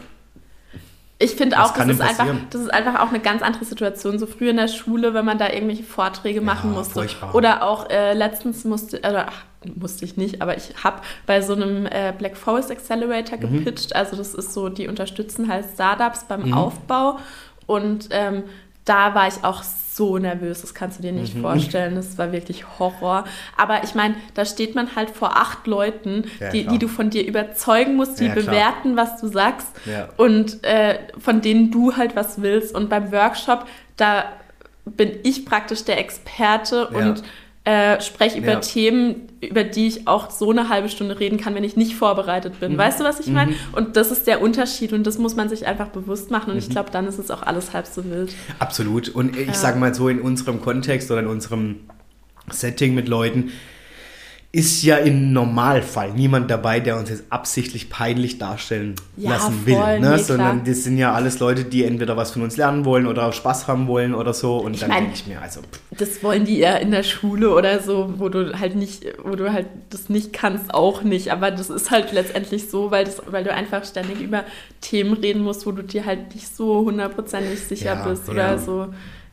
ich finde auch, das ist, einfach, das ist einfach auch eine ganz andere Situation. So früher in der Schule, wenn man da irgendwelche Vorträge machen ja, musste. Furchtbar. Oder auch äh, letztens musste, oder ach, musste ich nicht, aber ich habe bei so einem äh, Black Forest Accelerator mhm. gepitcht. Also das ist so, die unterstützen halt Startups beim mhm. Aufbau. Und ähm, da war ich auch so nervös, das kannst du dir nicht mhm. vorstellen. Das war wirklich Horror. Aber ich meine, da steht man halt vor acht Leuten, ja, die, die, du von dir überzeugen musst, die ja, bewerten, was du sagst und äh, von denen du halt was willst. Und beim Workshop, da bin ich praktisch der Experte und äh, spreche über ja. Themen, über die ich auch so eine halbe Stunde reden kann, wenn ich nicht vorbereitet bin. Mhm. Weißt du, was ich meine? Mhm. Und das ist der Unterschied und das muss man sich einfach bewusst machen und mhm. ich glaube, dann ist es auch alles halb so wild. Absolut. Und ich ja. sage mal so, in unserem Kontext oder in unserem Setting mit Leuten, ist ja im Normalfall niemand dabei, der uns jetzt absichtlich peinlich darstellen Ja, lassen will. voll, Ne? nee, Sondern das sind ja alles Leute, die entweder was von uns lernen wollen oder Spaß haben wollen oder so. Und dann mein- denke ich mir, also pff, Das wollen die ja in der Schule oder so, wo du halt nicht, wo du halt das nicht kannst, auch nicht. Aber das ist halt letztendlich so, weil, das, weil du einfach ständig über Themen reden musst, wo du dir halt nicht so hundertprozentig sicher Ja, bist oder ja. so.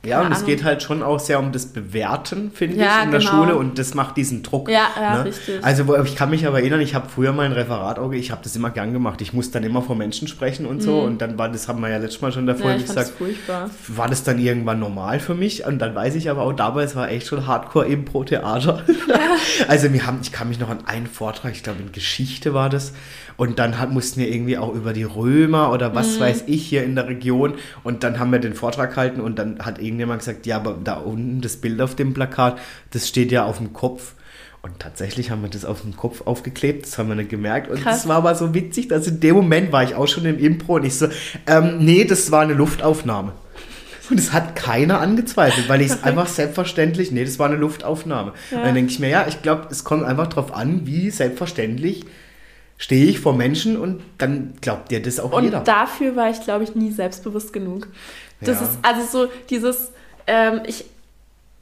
Ja, Keine und es geht halt schon auch sehr um das Bewerten, finde Ja, ich, in der genau. Schule und das macht diesen Druck. Ja, ja, ne? richtig. Also wo, ich kann mich aber erinnern, ich habe früher mein Referat, auch, ich habe das immer gern gemacht. Ich muss dann immer vor Menschen sprechen und so und dann war das, haben wir ja letztes Mal schon der Mhm. Ja, ich das gesagt, furchtbar. war das dann irgendwann normal für mich und dann weiß ich aber auch dabei, es war echt schon Hardcore-Impro-Theater. also wir haben, ich kann mich noch an einen Vortrag, ich glaube in Geschichte war das und dann hat, mussten wir irgendwie auch über die Römer oder was Mhm. weiß ich hier in der Region und dann haben wir den Vortrag gehalten und dann hat irgendjemand gesagt, ja, aber da unten das Bild auf dem Plakat, das steht ja auf dem Kopf. Und tatsächlich haben wir das auf dem Kopf aufgeklebt, das haben wir nicht gemerkt. Und Krass. das war aber so witzig, dass in dem Moment war ich auch schon im Impro und ich so, ähm, nee, das war eine Luftaufnahme. Und es hat keiner angezweifelt, weil ich es einfach selbstverständlich, nee, das war eine Luftaufnahme. Ja. Und dann denke ich mir, ja, ich glaube, es kommt einfach drauf an, wie selbstverständlich stehe ich vor Menschen und dann glaubt dir das auch Und jeder. dafür war ich, glaube ich, nie selbstbewusst genug. Das Ja. ist also so dieses, ähm, ich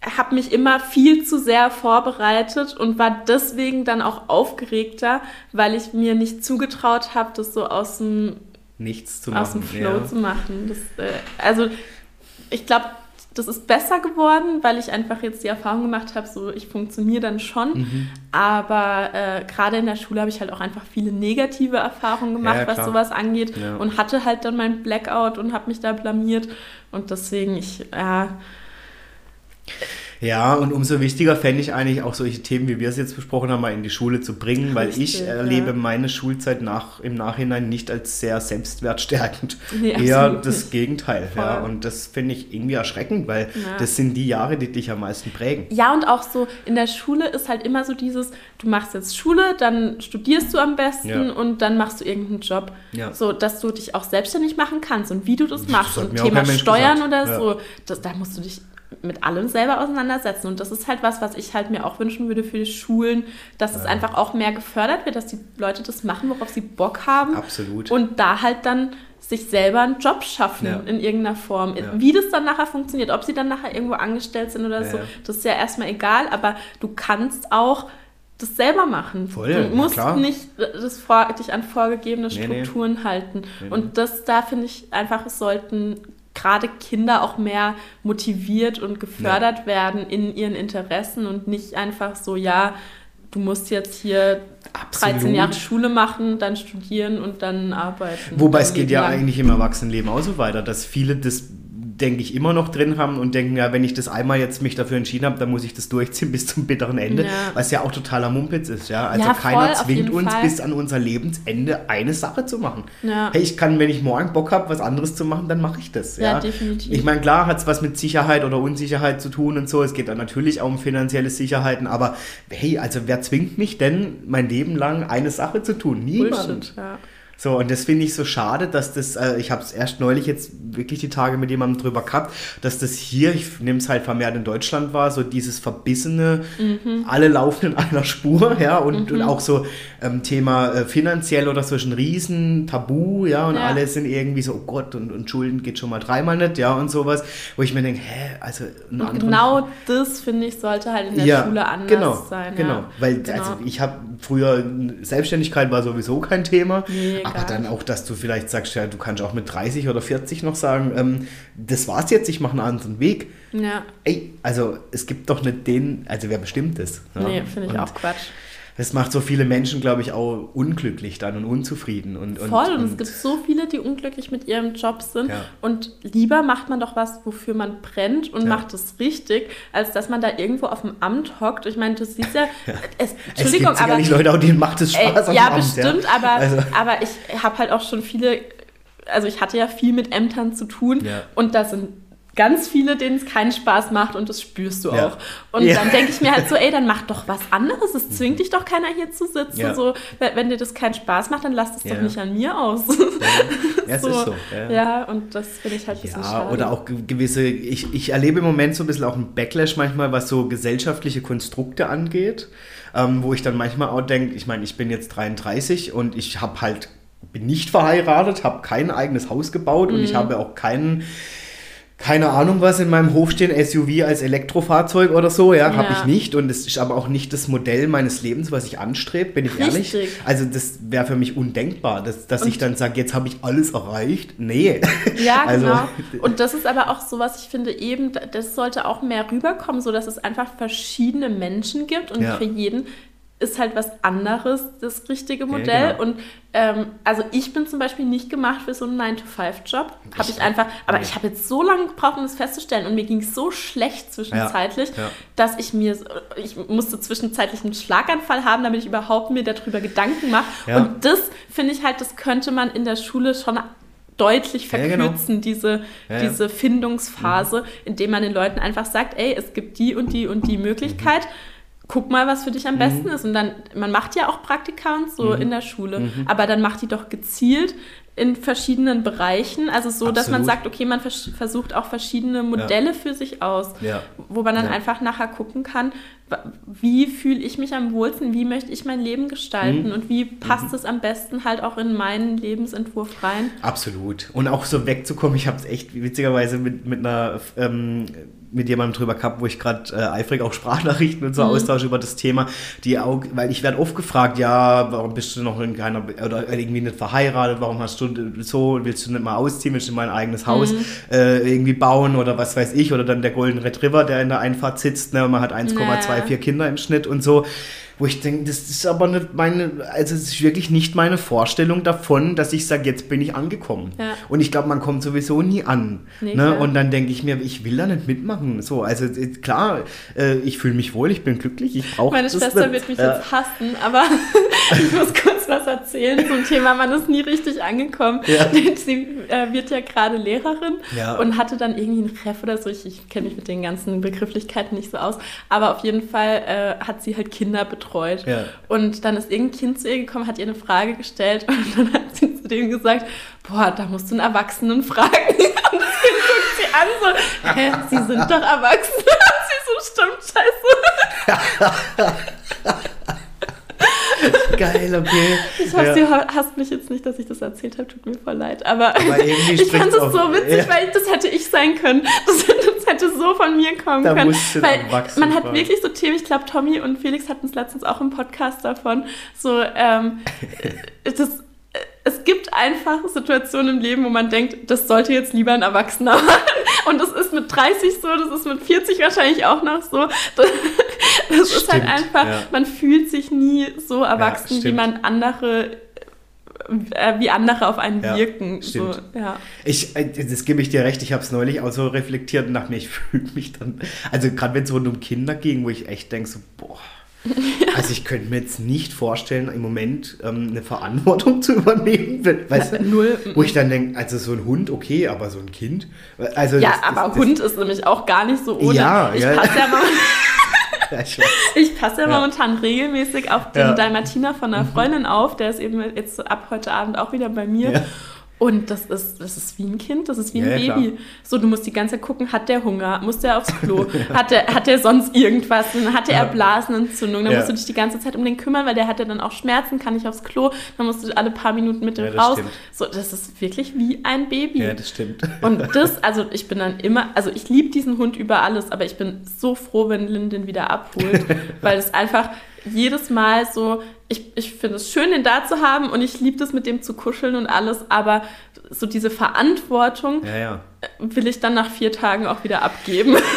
habe mich immer viel zu sehr vorbereitet und war deswegen dann auch aufgeregter, weil ich mir nicht zugetraut habe, das so aus dem, Nichts zu aus dem machen. Flow ja. zu machen. Das, äh, also ich glaube, das ist besser geworden, weil ich einfach jetzt die Erfahrung gemacht habe, so ich funktioniere dann schon. Mhm. Aber äh, gerade in der Schule habe ich halt auch einfach viele negative Erfahrungen gemacht, Ja, was sowas angeht. Ja. Und hatte halt dann mein Blackout und habe mich da blamiert. Und deswegen, ich, ja, Ja, und umso wichtiger fände ich eigentlich auch solche Themen, wie wir es jetzt besprochen haben, mal in die Schule zu bringen, weil ich Richtig, erlebe ja. meine Schulzeit nach, im Nachhinein nicht als sehr selbstwertstärkend. Nee, Eher das nicht. Gegenteil. Ja, und das finde ich irgendwie erschreckend, weil Ja. das sind die Jahre, die dich am meisten prägen. Ja, und auch so in der Schule ist halt immer so dieses, du machst jetzt Schule, dann studierst du am besten Ja. und dann machst du irgendeinen Job. Ja. So, dass du dich auch selbstständig machen kannst und wie du das machst. hat Und Thema Steuern gesagt. oder so, das, da musst du dich mit allem selber auseinandersetzen. Und das ist halt was, was ich halt mir auch wünschen würde für die Schulen, dass es einfach auch mehr gefördert wird, dass die Leute das machen, worauf sie Bock haben. Absolut. Und da halt dann sich selber einen Job schaffen Ja. in irgendeiner Form. Ja. Wie das dann nachher funktioniert, ob sie dann nachher irgendwo angestellt sind oder Ja, so, ja. das ist ja erstmal egal, aber du kannst auch das selber machen. Voll, du musst klar. nicht das vor, dich an vorgegebene Nee, nee. Strukturen halten. Nee, Und das, da finde ich einfach, es sollten gerade Kinder auch mehr motiviert und gefördert werden in ihren Interessen und nicht einfach so, ja, du musst jetzt hier 13 Absolut. Jahre Schule machen, dann studieren und dann arbeiten. Wobei es geht ja lang. eigentlich im Erwachsenenleben auch so weiter, dass viele das, denke ich, immer noch drin haben und denken, ja, wenn ich das einmal jetzt mich dafür entschieden habe, dann muss ich das durchziehen bis zum bitteren Ende, Ja. was ja auch totaler Mumpitz ist, ja. Also Ja, voll, keiner zwingt uns Fall. bis an unser Lebensende eine Sache zu machen. Ja. Hey, ich kann, wenn ich morgen Bock habe, was anderes zu machen, dann mache ich das, ja. Ja, definitiv. Ich meine, klar hat es was mit Sicherheit oder Unsicherheit zu tun und so. Es geht dann natürlich auch um finanzielle Sicherheiten, aber hey, also wer zwingt mich denn, mein Leben lang eine Sache zu tun? Niemand. Bullshit, ja. So, und das finde ich so schade, dass das, äh, ich habe es erst neulich jetzt wirklich die Tage mit jemandem drüber gehabt, dass das hier, ich nehme es halt vermehrt in Deutschland war, so dieses verbissene, Mhm. alle laufen in einer Spur, ja, und, und auch so ähm, Thema äh, finanziell oder so ist ein riesen Tabu, ja, und Ja. alle sind irgendwie so, oh Gott, und, und Schulden geht schon mal dreimal nicht, ja, und sowas, wo ich mir denke, hä, also einen Und anderen- genau das, finde ich, sollte halt in der ja, Schule anders genau, sein. Genau, ja. weil Genau. Also ich habe früher Selbstständigkeit war sowieso kein Thema, Nee, aber dann auch, dass du vielleicht sagst, ja, du kannst auch mit 30 oder 40 noch sagen, ähm, das war's jetzt, ich mache einen anderen Weg. ja. Ey, also es gibt doch nicht den, also wer bestimmt das? Ja? Nee, finde ich Und auch Quatsch. Das macht so viele Menschen, glaube ich, auch unglücklich dann und unzufrieden. Und, und, Voll, und, es gibt so viele, die unglücklich mit ihrem Job sind. Ja. Und lieber macht man doch was, wofür man brennt und Ja. macht es richtig, als dass man da irgendwo auf dem Amt hockt. Ich meine, du siehst ja, es, es Entschuldigung, gibt aber. sicherlich Leute, auch denen macht es Ey, Spaß am ja, Amt, bestimmt, aber, Also, aber ich habe halt auch schon viele, also ich hatte ja viel mit Ämtern zu tun Ja. und da sind ganz viele, denen es keinen Spaß macht und das spürst du ja. auch. Und ja. dann denke ich mir halt so, ey, dann mach doch was anderes. Es zwingt dich doch keiner hier zu sitzen. Ja. So, wenn dir das keinen Spaß macht, dann lass es doch nicht an mir aus. Ja, es so. ist so. Ja. und das finde ich halt ein bisschen schade. Oder auch gewisse, ich, ich erlebe im Moment so ein bisschen auch einen Backlash manchmal, was so gesellschaftliche Konstrukte angeht, ähm, wo ich dann manchmal auch denke, ich meine, ich bin jetzt 33 und ich habe halt bin nicht verheiratet, habe kein eigenes Haus gebaut mhm. und ich mhm. habe auch keinen keine Ahnung was in meinem Hof stehen, SUV als Elektrofahrzeug oder so, ja, ja. habe ich nicht und es ist aber auch nicht das Modell meines Lebens, was ich anstrebe, bin ich Richtig. ehrlich. Also das wäre für mich undenkbar, dass, dass ich dann sage, jetzt habe ich alles erreicht. Nee. Ja, also, genau. Und das ist aber auch so, was ich finde, eben, das sollte auch mehr rüberkommen, so dass es einfach verschiedene Menschen gibt und ja. für jeden ist halt was anderes das richtige Modell. Ja, genau. Und ähm, also ich bin zum Beispiel nicht gemacht für so einen 9-to-5-Job. Habe ich einfach, aber nee. ich habe jetzt so lange gebraucht, um das festzustellen. Und mir ging es so schlecht zwischenzeitlich, ja, ja. dass ich mir, ich musste zwischenzeitlich einen Schlaganfall haben, damit ich überhaupt mir darüber Gedanken mache. Und das finde ich halt, das könnte man in der Schule schon deutlich verkürzen, ja, genau. diese, ja, diese Findungsphase, mhm. indem man den Leuten einfach sagt, ey, es gibt die und die und die Möglichkeit. Mhm guck mal, was für dich am mhm. besten ist. Und dann, man macht ja auch Praktika und so mhm. in der Schule, mhm. aber dann macht die doch gezielt in verschiedenen Bereichen. Also so, Absolut. dass man sagt, okay, man vers versucht auch verschiedene Modelle ja. für sich aus, ja. wo man dann ja. einfach nachher gucken kann, wie fühle ich mich am wohlsten, wie möchte ich mein Leben gestalten mhm. und wie passt mhm. es am besten halt auch in meinen Lebensentwurf rein. Absolut. Und auch so wegzukommen, ich habe es echt witzigerweise mit, mit einer ähm, mit jemandem drüber gehabt, wo ich gerade äh, eifrig auch Sprachnachrichten und so mhm. austausche über das Thema, die auch, weil ich werde oft gefragt, ja, warum bist du noch in keiner oder irgendwie nicht verheiratet, warum hast du so, willst du nicht mal ausziehen, willst du mal ein eigenes Haus mhm. äh, irgendwie bauen oder was weiß ich, oder dann der Golden Retriever, der in der Einfahrt sitzt, ne, und man hat 1,24 Kinder im Schnitt und so wo ich denke, das ist aber nicht meine, also es ist wirklich nicht meine Vorstellung davon, dass ich sage, jetzt bin ich angekommen. Ja. Und ich glaube, man kommt sowieso nie an. Nee, ne? Und dann denke ich mir, ich will da nicht mitmachen. So, also klar, äh, ich fühle mich wohl, ich bin glücklich, ich brauche Meine Schwester nicht. wird mich äh, jetzt hassen, aber ich muss kurz was erzählen zum Thema, man ist nie richtig angekommen. Ja. Sie äh, wird ja gerade Lehrerin ja. und hatte dann irgendwie einen Ref oder so. Ich, ich kenne mich mit den ganzen Begrifflichkeiten nicht so aus, aber auf jeden Fall äh, hat sie halt Kinder betreut betreut. Ja. Und dann ist irgendein Kind zu ihr gekommen, hat ihr eine Frage gestellt und dann hat sie zu dem gesagt, boah, da musst du einen Erwachsenen fragen. Und das Kind guckt sie an so, hä, sie sind doch erwachsen. Und sie so, stimmt, scheiße. Geil, okay. Ich hoffe, ja. du hasst mich jetzt nicht, dass ich das erzählt habe. Tut mir voll leid. Aber, Aber ich fand es so witzig, ja. weil das hätte ich sein können. Das, das hätte so von mir kommen da können. Weil man hat wirklich so Themen, ich glaube, Tommy und Felix hatten es letztens auch im Podcast davon. So, ähm, das es gibt einfach Situationen im Leben, wo man denkt, das sollte jetzt lieber ein Erwachsener machen. Und das ist mit 30 so, das ist mit 40 wahrscheinlich auch noch so. Das, das ist halt einfach, ja. man fühlt sich nie so erwachsen, ja, wie man andere äh, wie andere auf einen ja, wirken. Stimmt. So, ja. Ich, äh, das gebe ich dir recht, ich habe es neulich auch so reflektiert und dachte mir, ich fühle mich dann, also gerade wenn es rund um Kinder ging, wo ich echt denke, so, boah, also ich könnte mir jetzt nicht vorstellen, im Moment ähm, eine Verantwortung zu übernehmen, weißt du? Null. Wo ich dann denke, also so ein Hund, okay, aber so ein Kind. Also ja, das, aber das, Hund ist nämlich auch gar nicht so ohne. Ja, ich ja. passe ja, ja, ich, ich passe ja, ja, momentan regelmäßig auf den ja. Dalmatiner von einer mhm. Freundin auf, der ist eben jetzt ab heute Abend auch wieder bei mir. Und das ist, das ist wie ein Kind, das ist wie ein ja, Baby. Klar. So, du musst die ganze Zeit gucken, hat der Hunger, muss der aufs Klo, hat der, hat der sonst irgendwas, dann hatte er Blasenentzündung, dann ja. musst du dich die ganze Zeit um den kümmern, weil der hatte dann auch Schmerzen, kann nicht aufs Klo, dann musst du alle paar Minuten mit dem ja, raus. Stimmt. So, das ist wirklich wie ein Baby. Ja, das stimmt. Und das, also ich bin dann immer, also ich liebe diesen Hund über alles, aber ich bin so froh, wenn Lynn den wieder abholt, weil es einfach jedes Mal so, ich, ich finde es schön, den da zu haben und ich liebe es, mit dem zu kuscheln und alles, aber so diese Verantwortung ja, ja. will ich dann nach vier Tagen auch wieder abgeben.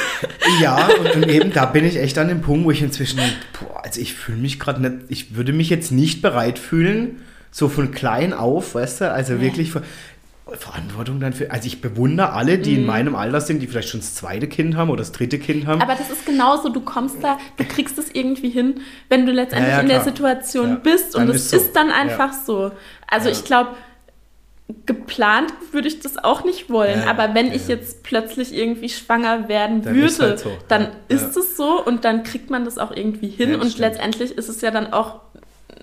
Ja, und, und, eben da bin ich echt an dem Punkt, wo ich inzwischen, boah, also ich fühle mich gerade nicht, ich würde mich jetzt nicht bereit fühlen, so von klein auf, weißt du, also nee. wirklich Verantwortung dann für. Also ich bewundere alle, die mm. in mhm. meinem Alter sind, die vielleicht schon das zweite Kind haben oder das dritte Kind haben. Aber das ist genauso, du kommst da, du kriegst es irgendwie hin, wenn du letztendlich ja, ja, in der Situation ja, bist und es ist, so. ist, dann einfach so. Also ich glaube, geplant würde ich das auch nicht wollen. Aber wenn ich jetzt plötzlich irgendwie schwanger werden Dann würde, ist halt so. dann ist es so und dann kriegt man das auch irgendwie hin. Und stimmt. letztendlich ist es ja dann auch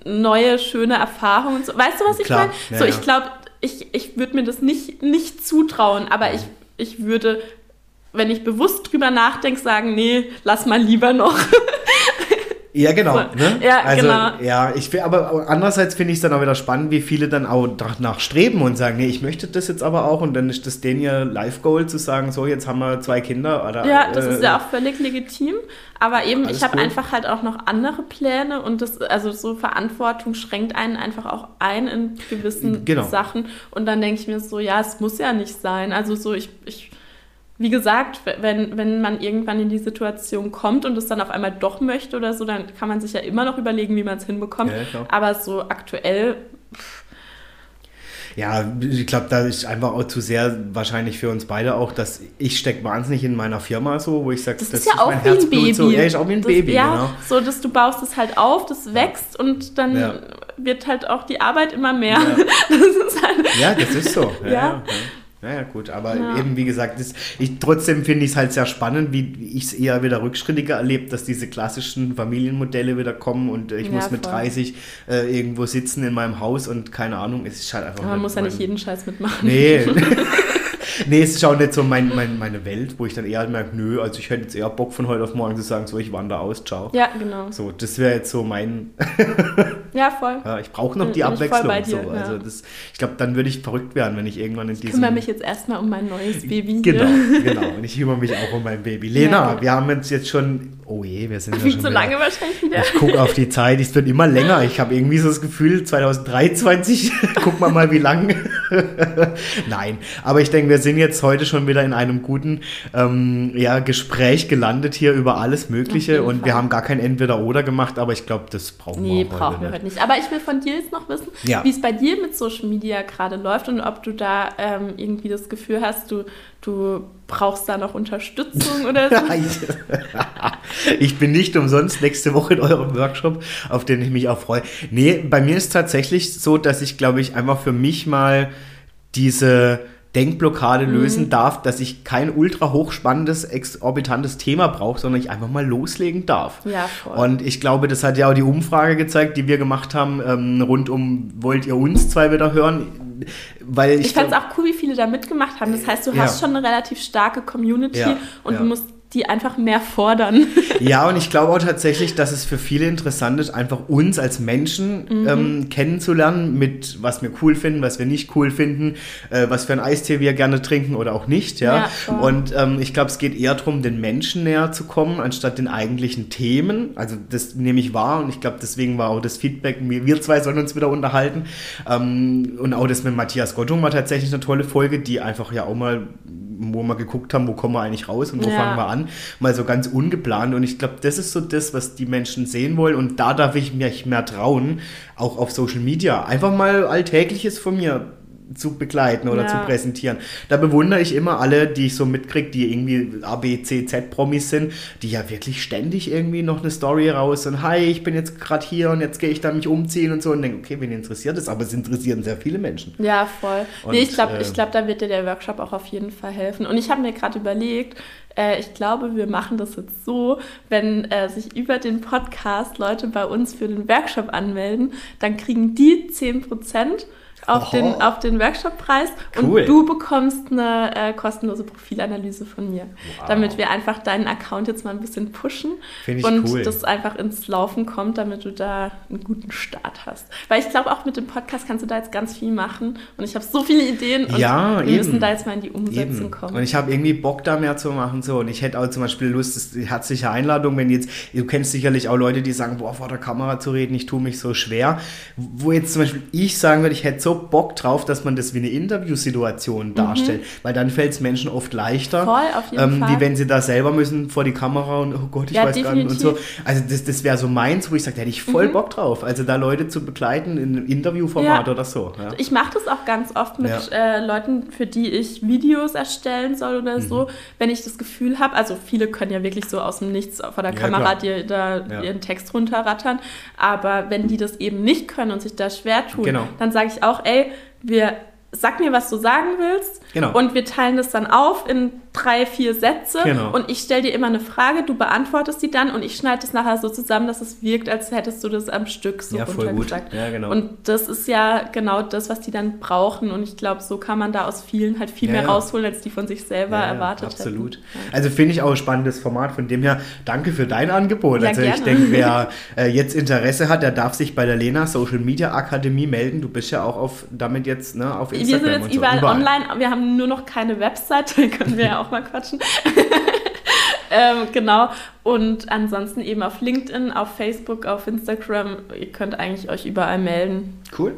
neue, schöne Erfahrungen. und So. Weißt du, was ich Klar, meine? ja, so, ich glaube, ich, ich würde mir das nicht, nicht zutrauen, aber ich, ich würde, wenn ich bewusst drüber nachdenke, sagen, nee, lass mal lieber noch. Ja, genau. So. Ne? Ja, also, genau. Ja, ich aber andererseits finde ich es dann auch wieder spannend, wie viele dann auch danach streben und sagen, nee, ich möchte das jetzt aber auch und dann ist das denen ihr Life-Goal zu sagen, so, jetzt haben wir zwei Kinder. Oder, Ja, das äh, ist ja auch völlig legitim. Aber eben, ich habe einfach halt auch noch andere Pläne und das, also so Verantwortung schränkt einen einfach auch ein in gewissen Genau. Sachen. Und dann denke ich mir so, ja, es muss ja nicht sein. Also so, ich, ich wie gesagt, wenn, wenn man irgendwann in die Situation kommt und es dann auf einmal doch möchte oder so, dann kann man sich ja immer noch überlegen, wie man es hinbekommt. Ja. Aber so aktuell, Ja, ich glaube, da ist einfach auch zu sehr wahrscheinlich für uns beide auch, dass ich stecke wahnsinnig in meiner Firma so, wo ich sage, das, ist ja auch wie ein Baby. So. Ja, ist auch wie ein das, Baby, ja, genau. so dass du baust es halt auf, das wächst und dann Ja. wird halt auch die Arbeit immer mehr. Ja. Das ist halt, Ja, das ist so. Ja, Ja. ja. ja. ja gut, aber Ja. eben wie gesagt, das, ich, trotzdem finde ich es halt sehr spannend, wie ich es eher wieder rückschrittiger erlebt, dass diese klassischen Familienmodelle wieder kommen und äh, ich Ja, muss mit voll. 30 äh, irgendwo sitzen in meinem Haus und keine Ahnung, es ist halt einfach. man nicht muss ja nicht jeden Scheiß mitmachen. Nee. nee, es ist auch nicht so mein, mein, meine Welt, wo ich dann eher merke, nö, also ich hätte jetzt eher Bock von heute auf morgen zu sagen, so ich wandere aus, ciao. Ja, genau. So, das wäre jetzt so mein, Ja, voll. ja, ich brauche noch die ich Abwechslung. dir, so. ja. Also das, ich glaube, dann würde ich verrückt werden, wenn ich irgendwann in Ich diesem... kümmere mich jetzt erstmal um mein neues Baby Genau, hier. genau. Und ich kümmere mich auch um mein Baby. Lena, Ja. wir haben uns jetzt schon, oh je, wir sind ja Viel schon zu wieder- lange wahrscheinlich wieder. Ich gucke auf die Zeit, es wird immer länger. Ich habe irgendwie so das Gefühl, 2023, gucken wir mal, wie lang. Nein, aber ich denke, wir sind jetzt heute schon wieder in einem guten ähm, ja, Gespräch gelandet hier über alles Mögliche und wir Fall. haben gar kein Entweder-Oder gemacht, aber ich glaube, das brauchen Nee, wir auch brauchen wir heute nicht. Aber ich will von dir jetzt noch wissen, Ja. wie es bei dir mit Social Media gerade läuft und ob du da ähm, irgendwie das Gefühl hast, du, du brauchst da noch Unterstützung oder so. ich bin nicht umsonst nächste Woche in eurem Workshop, auf den ich mich auch freue. Nee, bei mir ist tatsächlich so, dass ich, glaube ich, einfach für mich mal diese Denkblockade Mhm. lösen darf, dass ich kein ultra hochspannendes, exorbitantes Thema brauche, sondern ich einfach mal loslegen darf. Ja, voll. Und ich glaube, das hat ja auch die Umfrage gezeigt, die wir gemacht haben, ähm, rund um, wollt ihr uns zwei wieder hören? Weil ich, Ich fand es auch cool, wie viele da mitgemacht haben. Das heißt, du Ja. hast schon eine relativ starke Community Ja, und ja. du musst die einfach mehr fordern. Ja, und ich glaube auch tatsächlich, dass es für viele interessant ist, einfach uns als Menschen Mhm. ähm, kennenzulernen, mit was wir cool finden, was wir nicht cool finden, äh, was für ein Eistee wir gerne trinken oder auch nicht. Ja, Ja, und ähm, ich glaube, es geht eher darum, den Menschen näher zu kommen, anstatt den eigentlichen Themen. Also das nehme ich wahr und ich glaube, deswegen war auch das Feedback, wir wir zwei sollen uns wieder unterhalten. Ähm, und auch das mit Matthias Gottung war tatsächlich eine tolle Folge, die einfach ja auch mal, wo wir geguckt haben, wo kommen wir eigentlich raus und wo Ja. fangen wir an, mal so ganz ungeplant. Und ich glaube, das ist so das, was die Menschen sehen wollen. Und da darf ich mich mehr trauen, auch auf Social Media. Einfach mal Alltägliches von mir zu begleiten oder Ja. zu präsentieren. Da bewundere ich immer alle, die ich so mitkriege, die irgendwie A, B, C, Z Promis sind, die ja wirklich ständig irgendwie noch eine Story raus und hi, ich bin jetzt gerade hier und jetzt gehe ich da mich umziehen und so und denke, okay, wen interessiert es? Aber es interessieren sehr viele Menschen. Ja, voll. Und, nee, ich glaube, äh, ich glaub, da wird dir der Workshop auch auf jeden Fall helfen. Und ich habe mir gerade überlegt, äh, ich glaube, wir machen das jetzt so, wenn äh, sich über den Podcast Leute bei uns für den Workshop anmelden, dann kriegen die 10% auf den, auf den Workshoppreis Cool. und du bekommst eine äh, kostenlose Profilanalyse von mir, Wow. damit wir einfach deinen Account jetzt mal ein bisschen pushen und cool. das einfach ins Laufen kommt, damit du da einen guten Start hast. Weil ich glaube, auch mit dem Podcast kannst du da jetzt ganz viel machen und ich habe so viele Ideen und Ja, wir eben. müssen da jetzt mal in die Umsetzung Eben. kommen. Und ich habe irgendwie Bock da mehr zu machen. So. Und ich hätte auch zum Beispiel Lust, das ist die herzliche Einladung, wenn jetzt, du kennst sicherlich auch Leute, die sagen, boah, vor der Kamera zu reden, ich tue mich so schwer. Wo jetzt zum Beispiel ich sagen würde, ich hätte so Bock drauf, dass man das wie eine Interviewsituation darstellt. Weil dann fällt es Menschen oft leichter. Mhm. Voll, auf jeden ähm, Fall. Wie wenn sie da selber müssen vor die Kamera und oh Gott, ich Ja, weiß gar nicht und so. Also das, das wäre so meins, wo ich sage, da hätte ich voll Mhm. Bock drauf. Also da Leute zu begleiten in einem Interviewformat Ja. oder so. Ja. Ich mache das auch ganz oft mit äh, Leuten, für die ich Videos erstellen soll oder Mhm. so, wenn ich das Gefühl habe, also viele können ja wirklich so aus dem Nichts vor der Kamera dir da ihren Text runterrattern, aber wenn die das eben nicht können und sich da schwer tun, Genau. dann sage ich auch, ey, wir sag mir, was du sagen willst. Genau. Und wir teilen das dann auf in drei, vier Sätze. Genau. Und ich stelle dir immer eine Frage, du beantwortest die dann und ich schneide es nachher so zusammen, dass es wirkt, als hättest du das am Stück so Ja, voll gut. Ja, genau. Und das ist ja genau das, was die dann brauchen. Und ich glaube, so kann man da aus vielen halt viel Ja, mehr ja. rausholen, als die von sich selber erwartet Absolut. hätten. Also finde ich auch ein spannendes Format. Von dem her, danke für dein Angebot. Also ich gerne. denke, wer äh, jetzt Interesse hat, der darf sich bei der Lena Social Media Akademie melden. Du bist ja auch auf, damit jetzt ne, auf Wir Instagram sind jetzt so. überall, online, wir haben nur noch keine Webseite, können wir ja auch mal quatschen. ähm, genau. Und ansonsten eben auf LinkedIn, auf Facebook, auf Instagram. Ihr könnt eigentlich euch überall melden. Cool.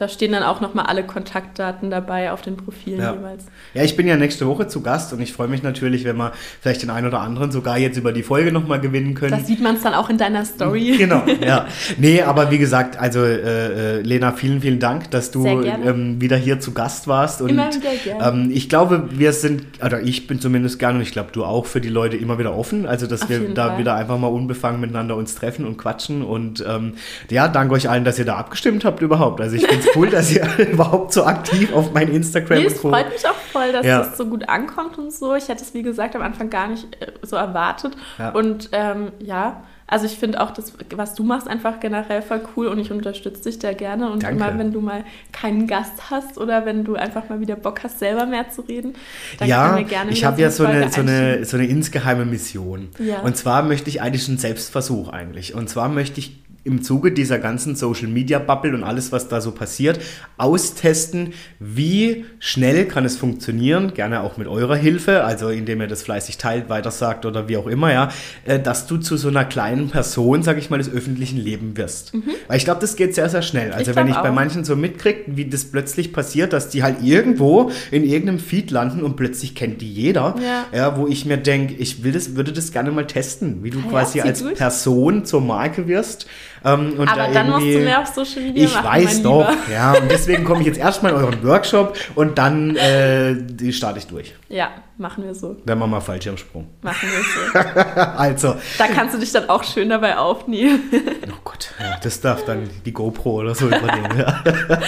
Da stehen dann auch nochmal alle Kontaktdaten dabei auf den Profilen Ja. jeweils. Ja, ich bin ja nächste Woche zu Gast und ich freue mich natürlich, wenn wir vielleicht den einen oder anderen sogar jetzt über die Folge nochmal gewinnen können. Da sieht man es dann auch in deiner Story. Genau, ja. Nee, aber wie gesagt, also äh, äh, Lena, vielen, vielen Dank, dass du ähm, wieder hier zu Gast warst. Und Immer wieder gerne. ähm, ich glaube, wir sind, oder ich bin zumindest gerne und ich glaube, du auch für die Leute immer wieder offen. Also, dass Auf wir da Fall. wieder einfach mal unbefangen miteinander uns treffen und quatschen. Und ähm, ja, danke euch allen, dass ihr da abgestimmt habt überhaupt. Also ich finde cool, dass ihr überhaupt so aktiv auf mein Instagram Nee, es freut mich auch voll, dass Ja. das so gut ankommt und so. Ich hätte es, wie gesagt, am Anfang gar nicht äh, so erwartet. Ja. Und ähm, ja, also ich finde auch das, was du machst, einfach generell voll cool und ich unterstütze dich da gerne. Und Danke. immer, wenn du mal keinen Gast hast oder wenn du einfach mal wieder Bock hast, selber mehr zu reden, dann ja, können wir gerne ich habe ja so eine, so, eine, so eine insgeheime Mission. Ja. Und zwar möchte ich eigentlich einen Selbstversuch eigentlich. Und zwar möchte ich im Zuge dieser ganzen Social Media Bubble und alles, was da so passiert, austesten, wie schnell kann es funktionieren, gerne auch mit eurer Hilfe, also indem ihr das fleißig teilt, weitersagt oder wie auch immer, ja, äh, dass du zu so einer kleinen Person, sag ich mal, des öffentlichen Lebens wirst. Weil ich glaube, das geht sehr, sehr schnell. Also Ich wenn ich bei auch. manchen so mitkriege, wie das plötzlich passiert, dass die halt irgendwo in irgendeinem Feed landen und plötzlich kennt die jeder, Ja. ja, wo ich mir denke, ich will das, würde das gerne mal testen, wie du Ah ja, quasi als durch. Person zur Marke wirst. Ähm, und Aber da dann musst du mehr auf Social Media ich machen, weiß mein doch, Lieber. ja. Und deswegen komme ich jetzt erstmal in euren Workshop und dann äh, die starte ich durch. Ja, machen wir so. Dann machen wir Fallschirmsprung. Machen wir so. Also, da kannst du dich dann auch schön dabei aufnehmen. oh Gott, ja, das darf dann die GoPro oder so übernehmen. Ja,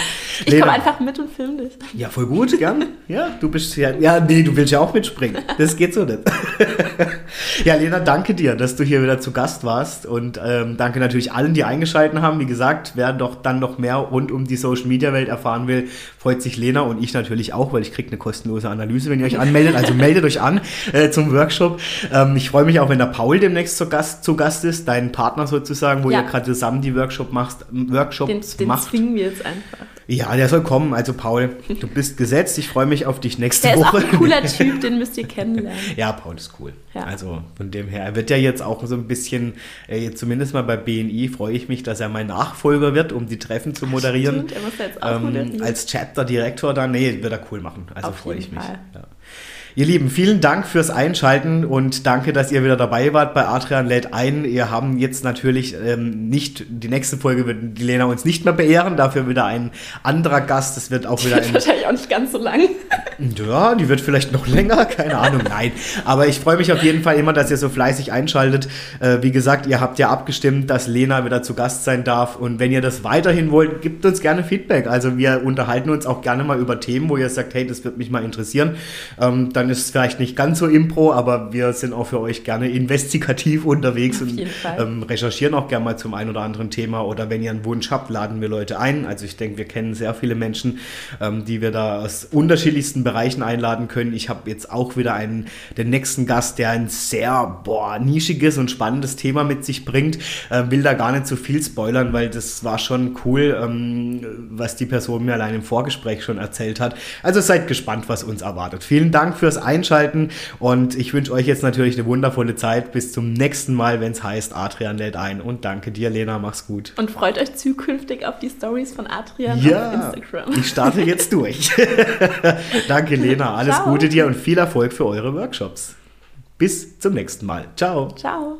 Ich komme einfach mit und film dich. ja voll gut, gern. Ja, du bist ja, ja, nee, du willst ja auch mitspringen. Das geht so nicht. ja, Lena, danke dir, dass du hier wieder zu Gast warst und ähm, danke natürlich allen, die eingeschaltet haben. Wie gesagt, wer doch dann noch mehr rund um die Social Media Welt erfahren will, freut sich Lena und ich natürlich auch, weil ich kriege eine kostenlose Analyse, wenn ihr euch anmeldet. Also meldet euch an äh, zum Workshop. Ähm, ich freue mich auch, wenn der Paul demnächst zu Gast, zu Gast ist, dein Partner sozusagen, wo Ja. ihr gerade zusammen die Workshop machst, Workshops Den, den macht. zwingen wir jetzt einfach. Ja, der soll kommen. Also Paul, du bist gesetzt. Ich freue mich auf dich nächste Der ist auch Woche. ein cooler Typ, den müsst ihr kennenlernen. Ja, Paul ist cool. Ja. Also von dem her, er wird ja jetzt auch so ein bisschen, äh, zumindest mal bei BNI freue ich mich, dass er mein Nachfolger wird, um die Treffen zu moderieren. Stimmt, er muss jetzt auch Ähm, moderieren. als Chapter-Direktor dann, nee, wird er cool machen. Also freue ich mich. Ja. Ihr Lieben, vielen Dank fürs Einschalten und danke, dass ihr wieder dabei wart bei Adrian lädt ein. Wir haben jetzt natürlich ähm, nicht, die nächste Folge wird die Lena uns nicht mehr beehren, dafür wieder ein anderer Gast. Es wird auch wieder Wird ein wahrscheinlich auch nicht ganz so lang. Ja, die wird vielleicht noch länger, keine Ahnung, nein. Aber ich freue mich auf jeden Fall immer, dass ihr so fleißig einschaltet. Äh, wie gesagt, ihr habt ja abgestimmt, dass Lena wieder zu Gast sein darf. Und wenn ihr das weiterhin wollt, gebt uns gerne Feedback. Also wir unterhalten uns auch gerne mal über Themen, wo ihr sagt, hey, das wird mich mal interessieren. Ähm, dann ist es vielleicht nicht ganz so Impro, aber wir sind auch für euch gerne investigativ unterwegs und ähm, recherchieren auch gerne mal zum einen oder anderen Thema. Oder wenn ihr einen Wunsch habt, laden wir Leute ein. Also ich denke, wir kennen sehr viele Menschen, ähm, die wir da aus unterschiedlichsten Bereichen einladen können. Ich habe jetzt auch wieder einen, den nächsten Gast, der ein sehr boah, nischiges und spannendes Thema mit sich bringt. Äh, will da gar nicht so viel spoilern, weil das war schon cool, ähm, was die Person mir allein im Vorgespräch schon erzählt hat. Also seid gespannt, was uns erwartet. Vielen Dank fürs Einschalten und ich wünsche euch jetzt natürlich eine wundervolle Zeit. Bis zum nächsten Mal, wenn es heißt Adrian lädt ein. Und danke dir, Lena. Mach's gut. Und freut euch zukünftig auf die Stories von Adrian Ja, auf Instagram. ich starte jetzt durch. Danke, Lena. Alles Ciao. Gute dir und viel Erfolg für eure Workshops. Bis zum nächsten Mal. Ciao. Ciao.